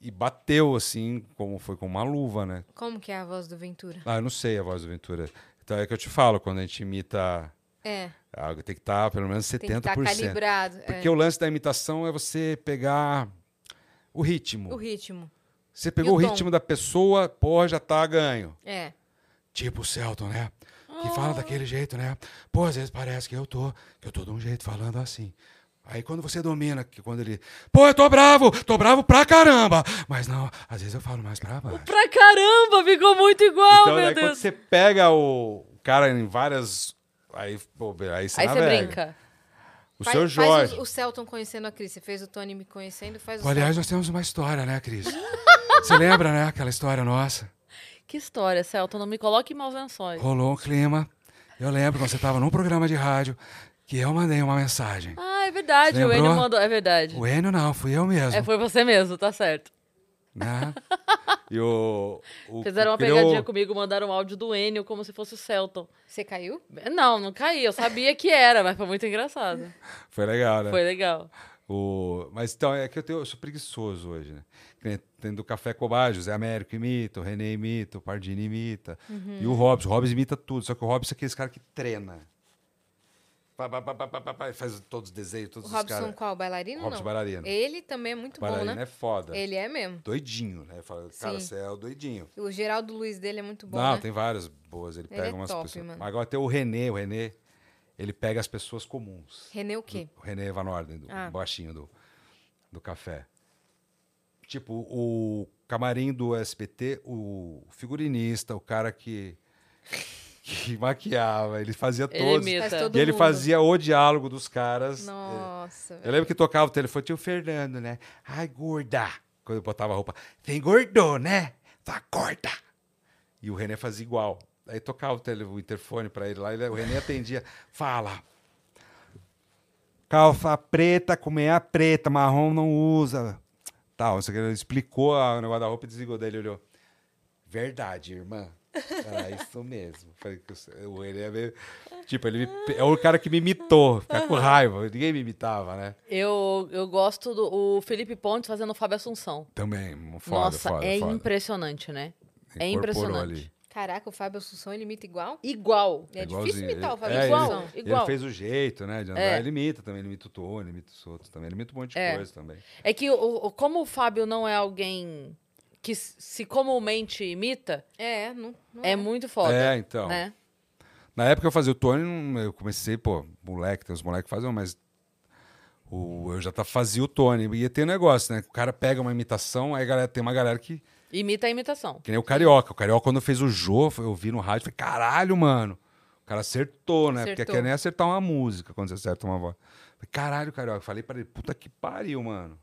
E bateu, assim, como foi com uma luva, né? Como que é a voz do Ventura? Ah, eu não sei a voz do Ventura. Então é que eu te falo, quando a gente imita É, algo, tem que estar pelo menos 70%. tem que estar calibrado. Porque é. o lance da imitação é você pegar o ritmo. O ritmo. Você pegou o, o tom. ritmo da pessoa, porra, já tá ganho. É. Tipo o Celton, né? Que fala daquele jeito, né? Pô, às vezes parece que eu tô, que eu tô de um jeito falando assim. Aí quando você domina, que quando ele. Pô, eu tô bravo, tô bravo pra caramba. Mas não, às vezes eu falo mais pra baixo. Pra caramba, ficou muito igual, então, meu aí quando Deus. você pega o cara em várias. Aí, pô, aí você Aí você brinca. O Faz- seu faz Jorge. o, o Celton conhecendo a Cris. Você fez o Tony me conhecendo, faz o Pô, aliás, Celton. nós temos uma história, né, Cris? Você lembra, né? Aquela história nossa. Que história, Celton. Não me coloque em maus lençóis. Rolou um clima. Eu lembro quando você tava num programa de rádio que eu mandei uma mensagem. Ah, é verdade. O Enio mandou. É verdade. O Enio não, fui eu mesmo. É, foi você mesmo, tá certo. Né? E o, o Fizeram uma criou- pegadinha comigo, mandaram um áudio do Enio como se fosse o Celton. Você caiu? Não, não caí. Eu sabia que era, mas foi muito engraçado. Foi legal, né? Foi legal. O... Mas então, é que eu, tenho, eu sou preguiçoso hoje, né? Que nem Tem do Café Cobage, o Zé Américo imita, o René imita, o Pardini imita. Uhum. E o Robson. O Robson imita tudo, só que o Robson é aquele cara que treina. Pá, pá, pá, faz todos os desenhos, O todos os Robson caras. qual? Bailarino Robson não? bailarino. Ele também é muito Bailarino bom, né? é foda. Ele é mesmo. Doidinho, né? Fala, cara, você é o doidinho. O Geraldo Luiz dele é muito bom, Não, né? tem várias boas. Ele, Ele pega é umas top, pessoas. mano. Mas Agora tem o René, o René, ele pega as pessoas comuns. René o quê? O René Van Orden, do Ah. baixinho do, do café. Tipo, o camarim do SBT, o figurinista, o cara que, que maquiava, ele fazia Ele todos. Faz todo E ele mundo. fazia o diálogo dos caras. Nossa, Eu lembro que tocava o telefone, tinha o Fernando, né? Ai, gorda. Quando eu botava a roupa, tem engordou, né? Tá gorda. E o René fazia igual. Aí tocava o, tele, o interfone pra ele lá, ele, o René atendia. Fala. Calça preta com meia preta, marrom não usa. Tal, isso aqui, ele explicou a- o negócio da roupa e desligou. Daí ele olhou. Verdade, irmã. Era isso mesmo. Falei que o- ele é meio. Tipo, ele me- é o cara que me imitou. Ficar com raiva. Ninguém me imitava, né? Eu, eu gosto do o Felipe Pontes fazendo o Fábio Assunção. Também, foda, Nossa, foda, é foda. impressionante, né? É Incorporou impressionante. ali. Caraca, o Fábio Assunção, ele imita igual? Igual. É Igualzinho. difícil imitar o Fábio É. Assunção. Ele, Igual. ele fez o jeito, né? De andar. É. Ele imita também, ele imita o Tony, ele imita os outros também. Ele imita um monte de É. coisa também. É que o- como o Fábio não é alguém que se comumente imita, É, não, não é, muito foda. É, então. Né? Na época eu fazia o Tony, eu comecei, pô, moleque, tem os moleques que faziam, mas o, eu já tá, fazia o Tony. E tem um negócio, né? O cara pega uma imitação, aí galera, tem uma galera que. Imita a imitação. Que nem o Carioca. O Carioca, quando fez o Jô, eu vi no rádio, falei, caralho, mano. O cara acertou, né? Porque Acertou. quer nem acertar uma música quando você acerta uma voz. Falei, caralho, Carioca. Falei pra ele, puta que pariu, mano.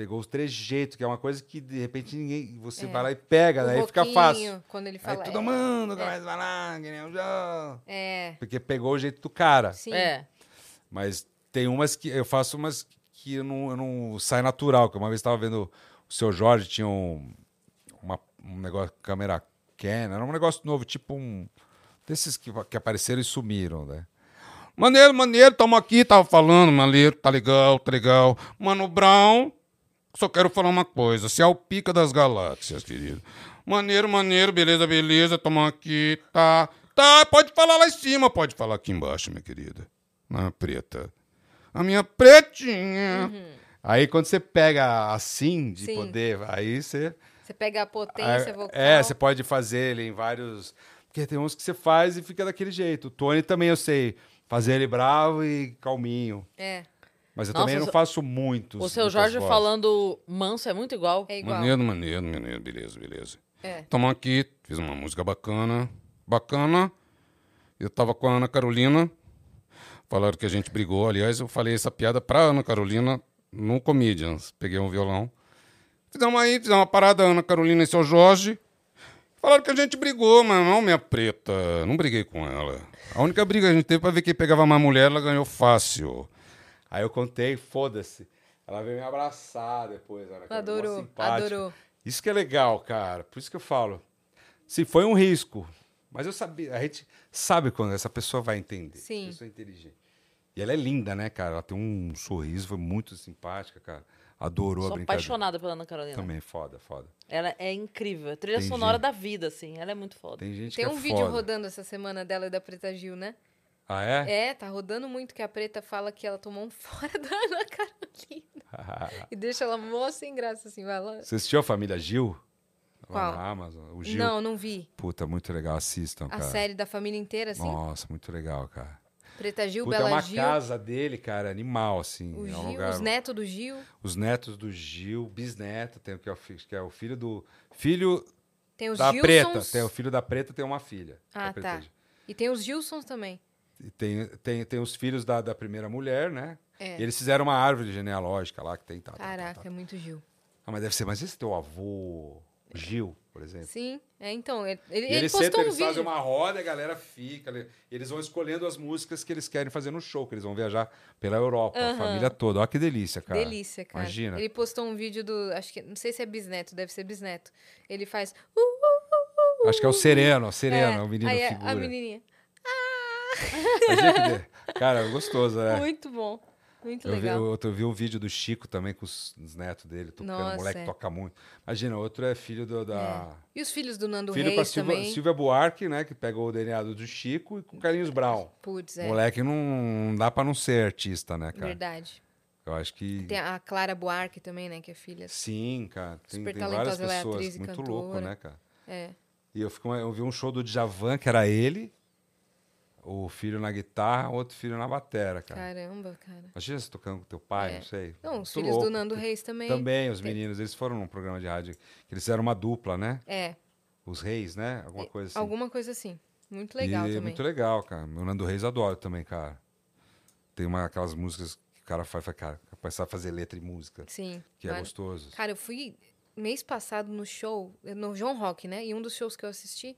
Pegou os trejeitos, que é uma coisa que de repente ninguém. Você É. vai lá e pega, O daí fica fácil. Quando ele fala. Aí todo é, mundo começa a falar, que nem o Jô. É, Porque pegou o jeito do cara. sim. É. Mas tem umas que eu faço umas que eu não, eu não sai natural. Que uma vez estava vendo o seu Jorge tinha um, uma- um negócio câmera Canon, era um negócio novo, tipo um desses que, que apareceram e sumiram, né? Maneiro, maneiro, tamo aqui, tava falando, maneiro, tá legal, tá legal. Mano Brown, só quero falar uma coisa, você é o pica das galáxias, querido. Maneiro, maneiro, beleza, beleza, tamo aqui, tá. Tá, pode falar lá em cima, pode falar aqui embaixo, minha querida. Na preta. A minha pretinha. Aí quando você pega assim, de Sim. poder, aí você. Você pega a potência Ah, vocal. É, você pode fazer ele em vários. Porque tem uns que você faz e fica daquele jeito. O Tony também eu sei. Fazer ele bravo e calminho. É, Mas eu Nossa, também não faço muitos. O seu Jorge vozes. falando manso é muito igual. é igual. Maneiro, maneiro, maneiro, beleza, beleza. É. Tamo aqui, fiz uma música bacana, bacana. Eu tava com a Ana Carolina, falaram que a gente brigou. Aliás, eu falei essa piada pra Ana Carolina no Comedians. Peguei um violão. Fizemos aí, fizemos uma parada, Ana Carolina e seu Jorge. Falaram que a gente brigou, mas não, minha preta. Não briguei com ela. A única briga que a gente teve pra ver quem pegava mais mulher, ela ganhou fácil. Aí eu contei, foda-se. Ela veio me abraçar depois. Mó Adorou, simpática. adorou. Isso que é legal, cara. Por isso que eu falo. Se foi um risco, mas eu sabia, a gente sabe quando essa pessoa vai entender. Sim. Pessoa inteligente. E ela é linda, né, cara? Ela tem um sorriso, foi muito simpática, cara. Adorou a Sou brincadeira. apaixonada pela Ana Carolina. Também, foda, foda. Ela é incrível. A trilha Tem sonora gente- da vida, assim. Ela é muito foda. Tem gente Tem que um é vídeo foda. rodando essa semana dela e da Preta Gil, né? Ah, é? É, tá rodando muito que a Preta fala que ela tomou um fora da Ana Carolina. e deixa ela mó sem graça, assim, vai lá. Você assistiu a Família Gil? Qual? na Amazon. O Gil. Não, não vi. Puta, muito legal. Assistam, A cara. série da família inteira, assim. Nossa, muito legal, cara. Preta Gil, Puta, é Bela uma Gil. casa dele, cara, animal, assim. O é um Gil, lugar... os netos do Gil. Os netos do Gil, bisneto, tem o que é o, que é o filho do. Filho Tem os da Gilsons. preta. Tem o filho da preta tem uma filha. Ah, Preta tá. E tem os Gilsons também. Tem, tem, tem os filhos da, da primeira mulher, né? É. E eles fizeram uma árvore genealógica lá que tem. Tá, tá, tá, Caraca, tá. é muito Gil. Ah, mas deve ser. Mas esse teu avô, Gil, por exemplo. Sim, é então. Ele, ele, ele eles postou sempre um eles vídeo. fazem uma roda a galera fica. eles vão escolhendo as músicas que eles querem fazer no show, que eles vão viajar pela Europa, a família toda. Olha que delícia, cara. Delícia, cara. Imagina. Ele postou um vídeo do. Acho que. Não sei se é bisneto, deve ser bisneto. Ele faz. "Uh, uh, uh, Acho que é o Sereno, o uh". Sereno, É, o menino aí é figura. A menininha. Cara, gostoso, né? Muito bom. Muito Eu vi, legal. eu, eu vi um vídeo do Chico também com os, os netos dele tocando. Nossa, o moleque é. toca muito. Imagina, outro é filho do, da. E os filhos do Nando Filho Reis Silvia, também. Silvia Buarque, né? Que pegou o DNA do Chico e com o Carlinhos Brown. Putz, é. moleque não, não dá pra não ser artista, né, cara? Verdade. Eu acho que. Tem a Clara Buarque também, né? Que é filha. Sim, cara. Tem, Super tem várias é pessoas. atriz e muito louco, cantora. né, cara? É. E eu, fico, eu vi um show do Djavan, que era ele, o filho na guitarra, outro filho na batera, cara. Caramba, cara. Imagina você tocando com teu pai, É. não sei. Não, os Muito filhos louco. do Nando Reis também. Também, os meninos, eles foram num programa de rádio, que eles fizeram uma dupla, né? É. Os reis, né? Alguma coisa assim. Alguma coisa assim. Muito legal e também. muito legal, cara. O Nando Reis adoro também, cara. Tem uma, aquelas músicas que o cara faz, cara, começar a fazer letra e música, Sim. que é gostoso. Cara, eu fui mês passado no show, no João Rock, né? E um dos shows que eu assisti,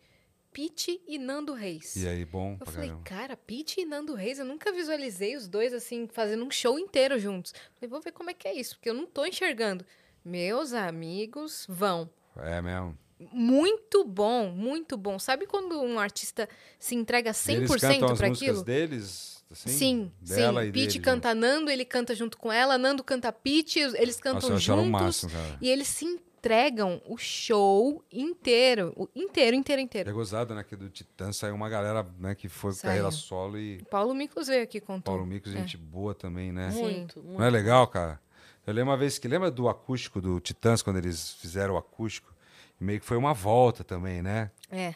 Pete e Nando Reis. E aí, bom Eu falei, caramba. cara, Pete e Nando Reis, eu nunca visualizei os dois assim, fazendo um show inteiro juntos. Falei, vou ver como é que é isso, porque eu não tô enxergando. Meus amigos vão. É mesmo. Muito bom, muito bom. Sabe quando um artista se entrega E eles cantam 100% as para aquilo? deles, assim? Sim, Dela sim. Pete canta Nando, ele canta junto com ela, Nando canta Pete, eles Nossa, cantam o juntos. máximo. E eles se entregam o show inteiro. O inteiro, inteiro, É inteiro. gozado, né? Que do Titã saiu uma galera né, que foi Saiu. carreira solo e Paulo Miklos veio aqui contou. Paulo Micos, gente boa também, né? Muito, muito. Não é legal, cara? Eu lembro uma vez que lembra do acústico do Titãs, quando eles fizeram o acústico? Meio que foi uma volta também, né? É.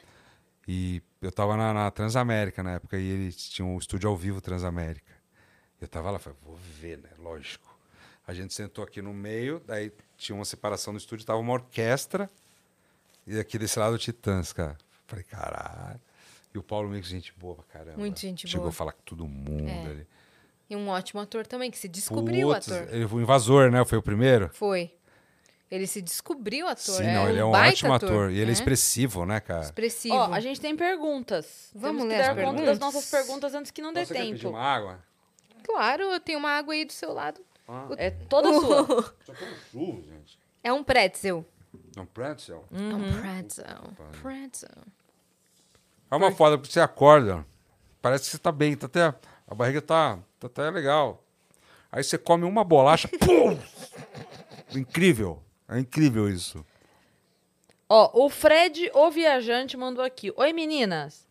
E eu tava na, na Transamérica na época e eles tinham um estúdio ao vivo Transamérica. Eu tava lá, falei, vou ver, né? Lógico. A gente sentou aqui no meio, daí tinha uma separação no estúdio, tava uma orquestra e aqui desse lado o Titãs, cara. Falei, caralho. E o Paulo Micos, gente boa pra caramba. Muito gente Chegou boa. a falar com todo mundo É. ali. E um ótimo ator também, que se descobriu Putz, ator. Ele foi o invasor, né? Foi o primeiro? Foi. Ele se descobriu ator. Sim, não, ele é um ótimo ator. E ele é né? expressivo, né, cara? Expressivo. Ó, a gente tem perguntas. Vamos Temos ler dar conta perguntas? das nossas perguntas antes que não dê Então, você quer pedir tempo. uma água? Claro, eu tenho uma água aí do seu lado. É toda sua. Só que é um churro, gente. É um pretzel. É um pretzel. É um pretzel. Pretzel. É uma foda, porque você acorda, parece que você tá bem, tá até, a barriga tá, tá até legal. Aí você come uma bolacha, pum! Incrível. É incrível isso. Ó, o Fred, o viajante, mandou aqui. Oi, meninas.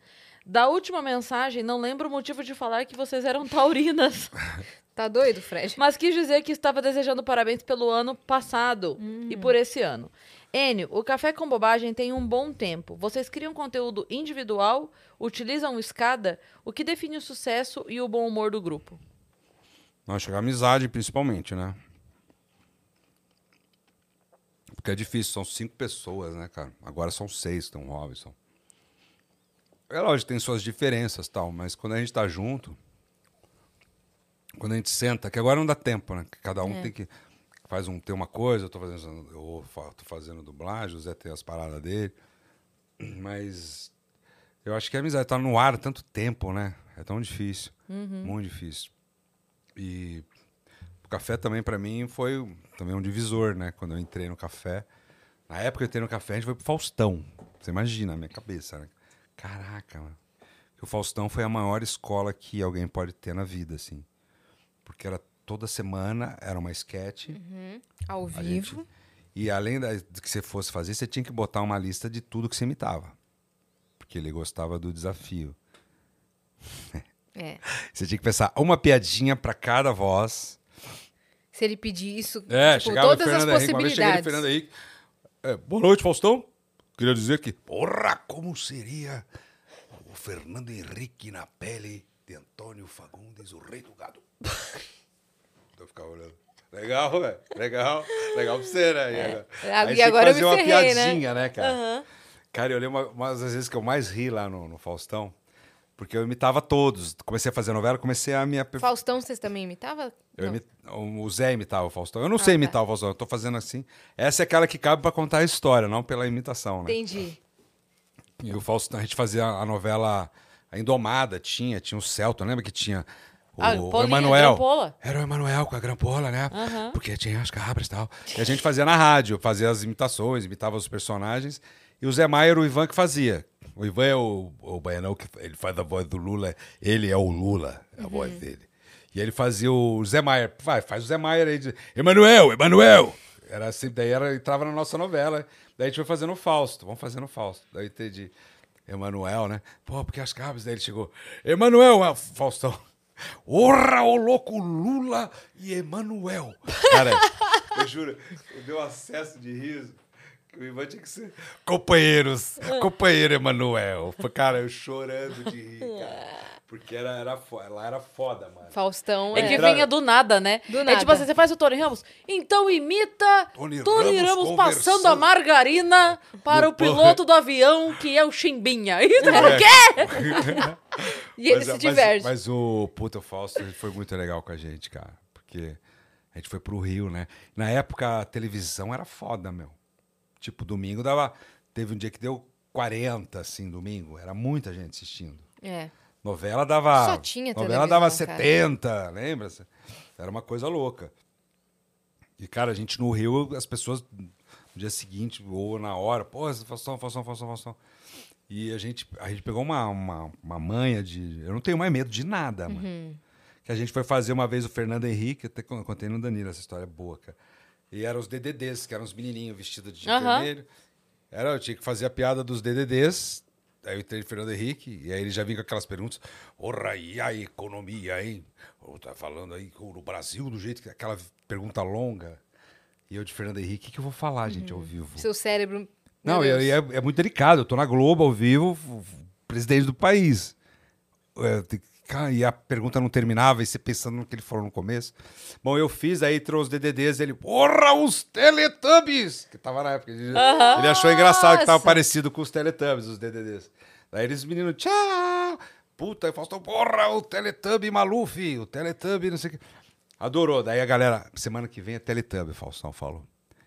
Da última mensagem, não lembro o motivo de falar que vocês eram taurinas. Tá doido, Fred? Mas quis dizer que estava desejando parabéns pelo ano passado e por esse ano. Enio, o Café com Bobagem tem um bom tempo. Vocês criam conteúdo individual, utilizam escada? O que define o sucesso e o bom humor do grupo? Não, chega a amizade, principalmente, né? Porque é difícil, são cinco pessoas, né, cara? Agora são seis, tem um Robinson. É lógico, tem suas diferenças tal, mas quando a gente tá junto, quando a gente senta, que agora não dá tempo, né? Que cada um tem que. Faz um, tem uma coisa, eu tô fazendo, eu tô fazendo dublagem, o Zé tem as paradas dele. Mas eu acho que a amizade tá no ar há tanto tempo, né? É tão difícil. Muito difícil. E o café também, pra mim, foi um- também um divisor, né? Quando eu entrei no café. Na época que eu entrei no café, a gente foi pro Faustão. Você imagina a minha cabeça, né? Caraca, mano. O Faustão foi a maior escola que alguém pode ter na vida, assim. Porque era toda semana, era uma sketch. Ao A gente- vivo. E além da, do que você fosse fazer, você tinha que botar uma lista de tudo que você imitava. Porque ele gostava do desafio. É. Você tinha que pensar uma piadinha para cada voz. Se ele pedir isso, É, tipo, chegava todas o as Fernando Henrique. Possibilidades. Fernando Henrique. é, boa noite, Faustão. Queria dizer que Porra, como seria o Fernando Henrique na pele de Antônio Fagundes, o rei do gado? Eu ficava olhando. Legal, velho. Legal. Legal pra você, né? E agora, É. Ah, Aí e agora eu fazer me uma ferrei, né? piadinha, né, cara? Aham. Cara, eu lembro uma, uma das vezes que eu mais ri lá no, no Faustão, porque eu imitava todos. Comecei a fazer novela, comecei a aper- Faustão, vocês também imitavam? eu Não. imi- o Zé imitava o Faustão. Eu não sei tá. imitar o Faustão, eu tô fazendo assim. Essa é aquela que cabe pra contar a história, não pela imitação, né? Entendi. E o Faustão, a gente fazia a novela A Indomada, tinha, tinha o Celton, lembra que tinha o, Ah, o Emanuel? Era o Emanuel com a grampola, né? Porque tinha as cabras e tal. E a gente fazia na rádio, fazia as imitações, imitava os personagens. E o Zé Maia era o Ivan que fazia. O Ivan é o, o baianão que ele faz a voz do Lula. Ele é o Lula, a voz dele. E ele fazia o Zé Maier. Vai, faz o Zé Maier aí. de- Emanuel, Emanuel! Era assim, daí era, entrava na nossa novela. Daí a gente foi fazendo o Fausto. Vamos fazendo o Fausto. Daí entendi. Emanuel, né? Pô, porque as cabras. Daí ele chegou. Emanuel, ah, Faustão. Orra, ô louco Lula e Emanuel. Cara, eu juro, eu dei um acesso de riso. que O Ivan tinha que ser. Companheiros, companheiro Emanuel. Cara, eu chorando de rir, cara. Porque era, era foda, lá era foda, mano. Faustão É é. que vinha do nada, né? Do É nada. tipo assim, você faz o Tony Ramos, então imita Tony Tony, Ramos Ramos, passando a margarina para No o piloto do avião, que é o Chimbinha. E você fala, o quê? E ele Mas, se mas- diverte. Mas, o puta o Fausto foi muito legal com a gente, cara. Porque a gente foi pro Rio, né? Na época a televisão era foda, meu. Tipo, domingo dava. Teve um dia que deu 40, assim, domingo. Era muita gente assistindo. É. Novela dava. Só tinha Novela dava televisão, cara. 70, lembra? Era uma coisa louca. E, cara, a gente no Rio, as pessoas no dia seguinte, ou na hora, pô, Faustão, Faustão, Faustão, Faustão. E a gente, a gente pegou uma, uma, uma manha de. Eu não tenho mais medo de nada, mano. Uhum. Que a gente foi fazer uma vez o Fernando Henrique, até con- contei no Danilo essa história boa, cara. E eram os DDDs, que eram os menininhos vestidos de Aham. vermelho. Era, eu tinha que fazer a piada dos DDDs. Aí eu entrei no Fernando Henrique, e aí ele já vinha com aquelas perguntas. Porra, e a economia, hein? Ô, Tá falando aí no Brasil, do jeito que. Aquela pergunta longa. E eu de Fernando Henrique, o que, que eu vou falar, gente, ao vivo? Seu cérebro. Não, e, é, é muito delicado. Eu tô na Globo ao vivo, presidente do país. É, cara, e a pergunta não terminava, e você pensando no que ele falou no começo. Bom, eu fiz, aí trouxe os DDDs, ele, porra, os Teletubbies! Que tava na época. Ele, ele achou engraçado que tava parecido com os Teletubbies, os DDDs. Daí eles, meninos, tchau! Puta, aí Faustão, porra, o Teletubby Maluf, o Teletubby, não sei o que. Adorou. Daí a galera, semana que vem é Teletubby, Faustão falou.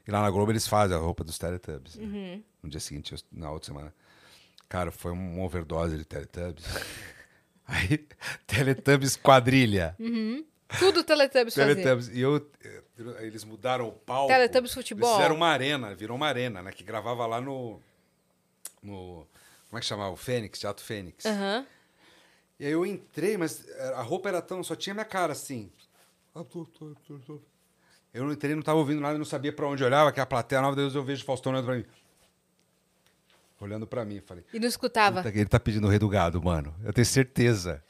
E lá na Globo eles fazem a roupa dos Teletubbies. né? No dia seguinte, eu- na outra semana. Cara, foi uma overdose de Teletubbies. Aí, Teletubbies quadrilha. Tudo Teletubbies fazia. Teletubbies. E eu, eh, eles mudaram o palco. Teletubbies futebol. Eles fizeram uma arena, virou uma arena, né? Que gravava lá no. no como é que chamava? O Fênix, Teatro Fênix. Aham. E aí eu entrei, mas a roupa era tão. Só tinha minha cara assim. Eu não entrei, não estava ouvindo nada, não sabia para onde olhava, que a plateia nova, Deus eu vejo o Faustão olhando para mim. Olhando para mim, falei. E não escutava. Ele tá pedindo o rei do gado, mano. Eu tenho certeza.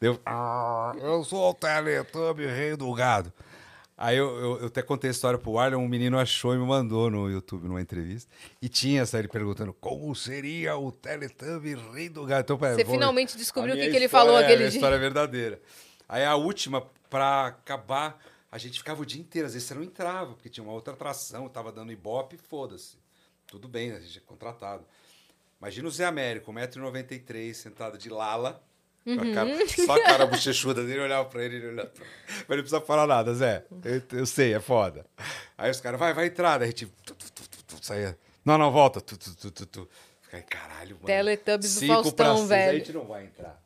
Eu, ah, eu sou o Teletubby, rei do gado. Aí eu, eu, eu até contei a história pro Arlen, um menino achou e me mandou no YouTube numa entrevista. E tinha essa ele perguntando como seria o Teletubby rei do gado. Então, Você vou- finalmente descobriu a o que que ele falou é, aquele a dia. história é verdadeira. Aí a última, pra acabar, a gente ficava o dia inteiro. Às vezes você não entrava, porque tinha uma outra atração, tava dando ibope, foda-se. Tudo bem, a gente é contratado. Imagina o Zé Américo, 1,93m, sentado de lala, com a Uhum. cara, só a cara bochechuda dele, olhava pra ele, ele olhava pra Mas ele não precisa falar nada, Zé. Eu, eu sei, é foda. Aí os caras, vai, vai entrar. Daí a gente tu, tu, tu, tu, saía. Não, não, volta. Tu, tu, tu, tu, tu. Fica aí, caralho, mano. Teletubbies do Faustão, seis, velho. A gente não vai entrar.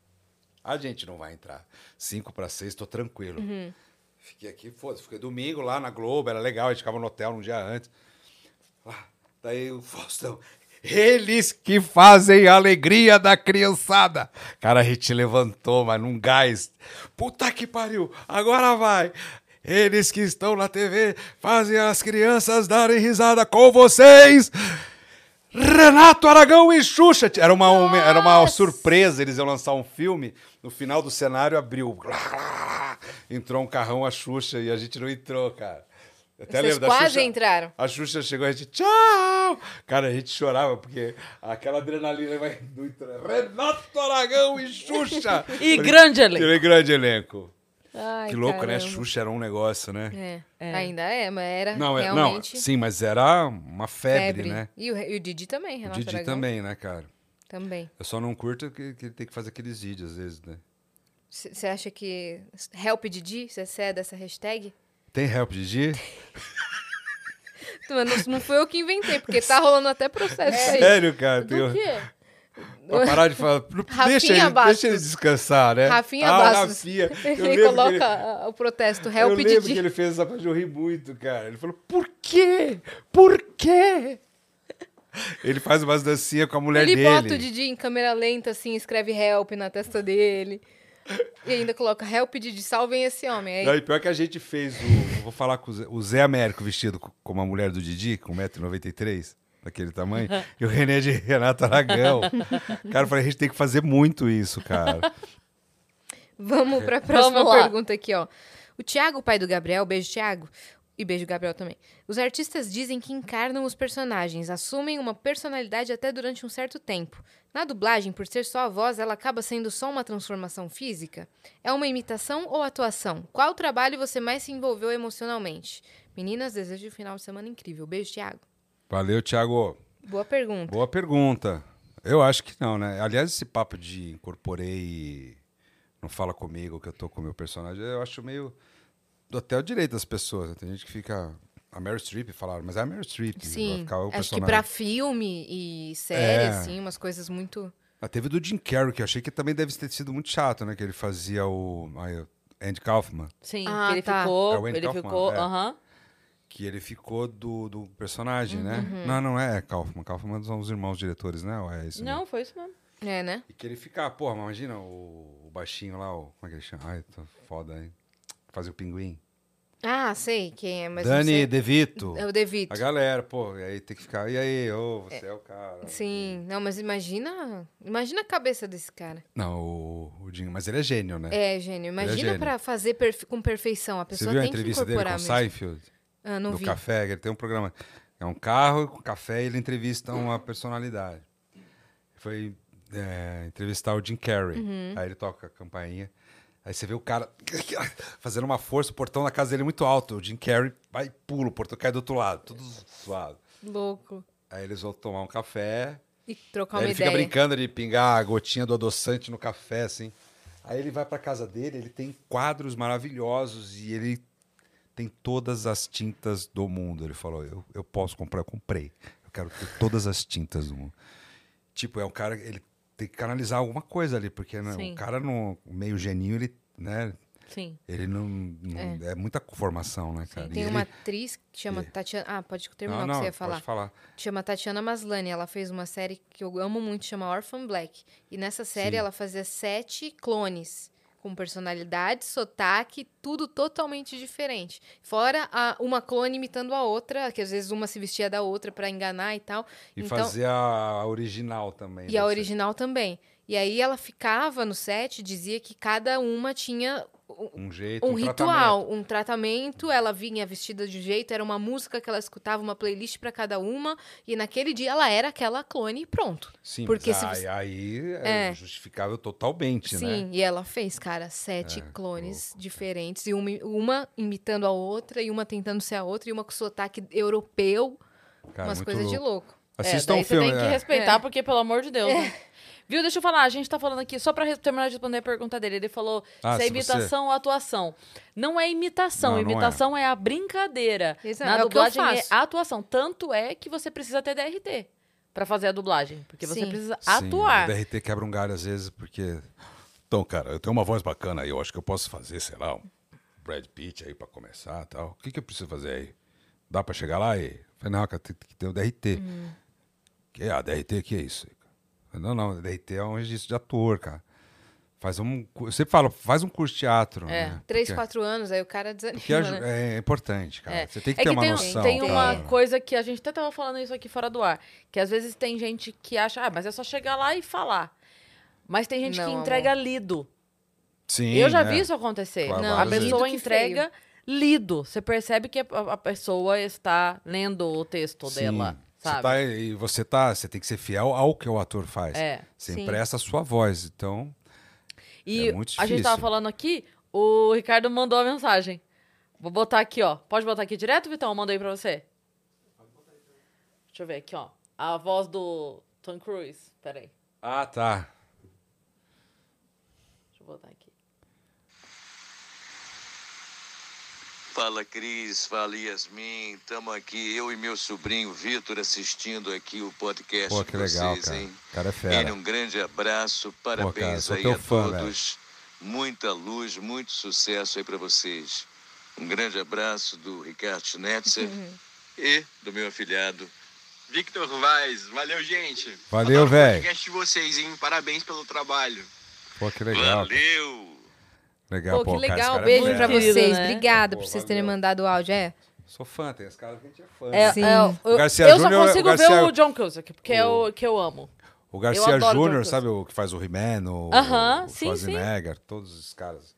A gente não vai entrar. Cinco para seis, tô tranquilo. Uhum. Fiquei aqui, foda-se. Fiquei domingo lá na Globo, era legal, a gente ficava no hotel um dia antes. Lá, daí o Faustão, Eles que fazem a alegria da criançada. Cara, a gente levantou, mas num gás. Puta que pariu, agora vai. Eles que estão na TV fazem as crianças darem risada com vocês. Renato Aragão e Xuxa. Era uma, uma- era uma surpresa, eles iam lançar um filme. No final do cenário abriu. Entrou um carrão, a Xuxa, e a gente não entrou, cara. Eu Até Vocês lembro da quase Xuxa- entraram. A Xuxa chegou e a gente, tchau! Cara, a gente chorava, porque aquela adrenalina vai entrando. Renato Aragão e Xuxa! E Falei, grande elenco. E grande elenco. Ai, que louco, né? caramba. Xuxa era um negócio, né? É, É. ainda é, mas era Não, é, não, realmente sim, mas era uma febre, né? E o, e o Didi também, O Renato Didi Aragão. também, né, cara? Também. Eu só não curto que, que ele tem que fazer aqueles vídeos, às vezes, né? Você acha que Help Didi, você é dessa hashtag? Tem help, Didi? Mano, não foi eu que inventei, porque tá rolando até processo isso aí. Sério, cara? Tem... Do quê? Pra parar de falar. Não- deixa, ele, Bastos. deixa ele descansar, né? Rafinha ah, Bastos. Rafinha. Eu Ele coloca ele- o protesto, Eu Help lembro Didi. que ele fez essa parte, eu ri muito, cara. Ele falou, por quê? Por quê? Ele faz umas dancinhas com a mulher Ele dele. bota o Didi em câmera lenta, assim, escreve help na testa dele. E ainda coloca help Didi, salvem esse homem. Não, Aí, e pior que a gente fez o. Vou falar com o Zé, o Zé Américo vestido co- como a mulher do Didi, com 1,93m, daquele tamanho, e o René de Renato Aragão. Cara, eu falei, a gente tem que fazer muito isso, cara. vamos pra próxima Vamos lá. pergunta aqui, ó. O Thiago, pai do Gabriel, beijo, Thiago. E beijo, Gabriel também. Os artistas dizem que encarnam os personagens, assumem uma personalidade até durante um certo tempo. Na dublagem, por ser só a voz, ela acaba sendo só uma transformação física? É uma imitação ou atuação? Qual trabalho você mais se envolveu emocionalmente? Meninas, desejo um final de semana incrível. Beijo, Thiago. Valeu, Thiago. Boa pergunta. Boa pergunta. Eu acho que não, né? Aliás, esse papo de incorporei e não fala comigo que eu tô com o meu personagem, eu acho meio. Dou até o direito das pessoas. Tem gente que fica. A Meryl Streep falaram, mas é a Meryl Streep. Sim, ficar o acho que personagem. pra filme e série, É. assim, umas coisas muito... Ah, teve do Jim Carrey, que eu achei que também deve ter sido muito chato, né? Que ele fazia o. Andy Kaufman. Sim, Ah, que ele tá. É ficou. o Andy ele Kaufman, ficou. é. Aham. Que ele ficou do, do personagem, né? Uhum. Não, não é Kaufman. Kaufman são os irmãos diretores, né? Ou é isso? Não, mesmo? foi isso mesmo. É, né? E que ele fica, porra, mas imagina o, o baixinho lá, o, como é que ele chama? Ai, tô foda, hein? Fazia o pinguim. Ah, sei quem é, mas Dani. DeVito. É o Devito. A galera, pô, e aí tem que ficar. E aí, ô, você é, o cara. Sim, não, mas imagina, imagina a cabeça desse cara. Não, o, o Dinho, mas ele é gênio, né? É, gênio. Imagina gênio. pra fazer perfe- com perfeição. A Você pessoa viu a tem que entrevista dele com incorporar o mesmo. Seinfeld? Ah, não no vi. café, ele tem um programa. É um carro com café e ele entrevista uma personalidade. Foi é, entrevistar o Jim Carrey. Uhum. Aí ele toca a campainha. Aí você vê o cara fazendo uma força, o portão da casa dele é muito alto. O Jim Carrey vai e pula, o portão cai do outro lado, tudo suado. Louco. Aí eles vão tomar um café. E trocar Aí uma ele fica ideia. brincando de pingar a gotinha do adoçante no café, assim. Aí ele vai pra casa dele, ele tem quadros maravilhosos e ele tem todas as tintas do mundo. Ele falou: eu, eu posso comprar, eu comprei. Eu quero ter todas as tintas do mundo. Tipo, é um cara, ele tem que canalizar alguma coisa ali, porque né, Sim. o cara no meio geninho, ele, né, Sim. ele não, não- é. muita formação, né, cara? E Tem ele- uma atriz que chama e- Tatiana. Ah, pode terminar não, o que não, você ia falar. Pode falar. Chama Tatiana Maslany. Ela fez uma série que eu amo muito, chama Orphan Black. E nessa série Sim. ela fazia sete clones. Com personalidade, sotaque, tudo totalmente diferente. Fora a- uma clone imitando a outra, que às vezes uma se vestia da outra pra enganar e tal. E então, fazer a original também. e a deve ser. original também. E aí ela ficava no set, dizia que cada uma tinha um- Um jeito, um um ritual, tratamento. um tratamento. Ela vinha vestida de um jeito, era uma música que ela escutava, uma playlist pra cada uma, e naquele dia ela era aquela clone e pronto. Sim, Porque mas se aí, você- aí é, É. justificável totalmente, Sim, né? e ela fez, cara, sete clones diferentes, e uma, uma imitando a outra, e uma tentando ser a outra, e uma com sotaque europeu, Cara, umas coisas de louco. louco. Assistam é, daí o filme. Você tem que é. respeitar, É. porque, pelo amor de Deus. né? Viu? Deixa eu falar. A gente tá falando aqui, só pra terminar de responder a pergunta dele. Ele falou Ah, se é imitação ou atuação. Não é imitação. Não, não é. imitação é. a brincadeira. Exato, Na é dublagem é a atuação. Tanto é que você precisa ter DRT pra fazer a dublagem. Porque você Sim. precisa Sim, atuar. O DRT quebra um galho às vezes, porque. Então, cara, eu tenho uma voz bacana aí, eu acho que eu posso fazer, sei lá, um Brad Pitt aí pra começar e tal. O que, que eu preciso fazer aí? Dá pra chegar lá e. Falei, não, cara, tem que ter o DRT. O Que? Ah, DRT, que é isso? Não, não, DRT é um registro de ator, cara. Faz um. Eu sempre falo, faz um curso de teatro. É. né? Três, Porque- quatro anos, aí o cara desanima, Porque aju- né? é importante, cara. É. Você tem que É ter uma tem, noção. tem uma cara. coisa que a gente até tava falando isso aqui fora do ar, que às vezes tem gente que acha, ah, mas é só chegar lá e falar. Mas tem gente Não, que amor. entrega lido. Sim, Eu já né? vi isso acontecer. Claro, a várias vezes. pessoa que entrega lido. Você percebe que a, a pessoa está lendo o texto Sim. dela, Você sabe? tá, e você tá, você tem que ser fiel ao que o ator faz. É. Você Sim. empresta a sua voz. Então, E É muito a gente tava difícil. falando aqui, o Ricardo mandou a mensagem. Vou botar aqui, ó. Pode botar aqui direto, Vitão? Eu mandei pra você. Deixa eu ver aqui, ó. A voz do Tom Cruise. Pera aí. ah, tá. Deixa eu botar aqui. Fala Cris, fala Yasmin, estamos aqui, eu e meu sobrinho Vitor assistindo aqui o podcast Pô, que de legal, vocês, cara. hein? Cara é Ele, fera. um grande abraço, cara, parabéns sou aí teu a fã, todos, muita luz, muito sucesso aí para vocês. Um grande abraço do Ricardo Schnetzer e do meu afilhado. Victor Vaz, valeu, gente. Valeu, Adoro o véi. podcast de vocês, hein? Parabéns pelo trabalho. Pô, que legal. Valeu! Legal, Pô, que cara, esse legal. cara é Beijo fera. pra vocês. né? Obrigada Pô, por vocês valeu. terem mandado o áudio. É, Sou fã, tem os caras que a gente é fã. É? Sim. é, eu, O Garcia eu só Júnior- consigo o Garcia- ver o John Cusack, porque é o que eu amo. O Garcia Júnior, sabe o que faz o He-Man, o, Aham, o sim, Schwarzenegger, todos os caras.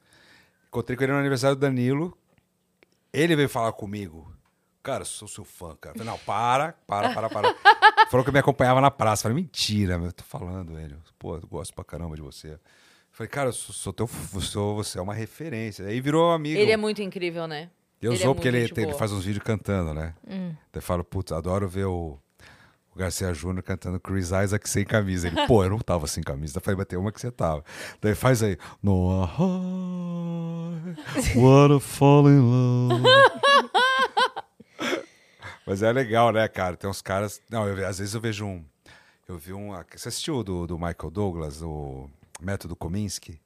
Encontrei com ele no aniversário do Danilo. Ele veio falar comigo. Cara, sou seu fã, cara. Falei, não, para, para, para, para. Falou que me acompanhava na praça. Falei, mentira, meu, eu tô falando, ele. Pô, eu gosto pra caramba de você. Falei, cara, eu sou, sou teu, sou, você é uma referência. Aí virou amigo. Ele é muito incrível, né? Eu ele é sou porque ele, ele faz uns vídeos cantando, né? Hum. Daí eu falo, putz, adoro ver o, o Garcia Júnior cantando Chris Isaac sem camisa. Ele, pô, eu não tava sem camisa. Eu falei, mas tem uma que você tava. Daí faz aí. No I wanna fall in love. mas é legal, né, cara? Tem uns caras. Não, eu, às vezes eu vejo um. Eu vi um. Você assistiu o do, do Michael Douglas, o Método Kominsky?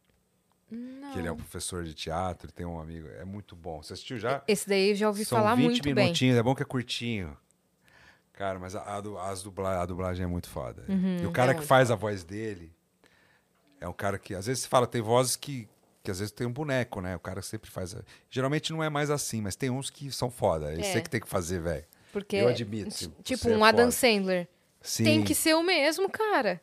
Que ele é um professor de teatro, tem um amigo. É muito bom. Você assistiu já? esse daí eu já ouvi São falar 20 muito bem. minutinhos, é bom que é curtinho. Cara, mas a, a, as dubla, a dublagem é muito foda. Uhum. e o cara É que muito faz a voz dele é um cara que, às vezes você fala, tem vozes que, que às vezes tem um boneco, né? O cara sempre faz. a- Geralmente não é mais assim, mas tem uns que são foda. É É. você que tem que fazer, velho. Porque, Eu admito, tipo, é um Adam foda. Sandler. Sim. Tem que ser o mesmo, cara.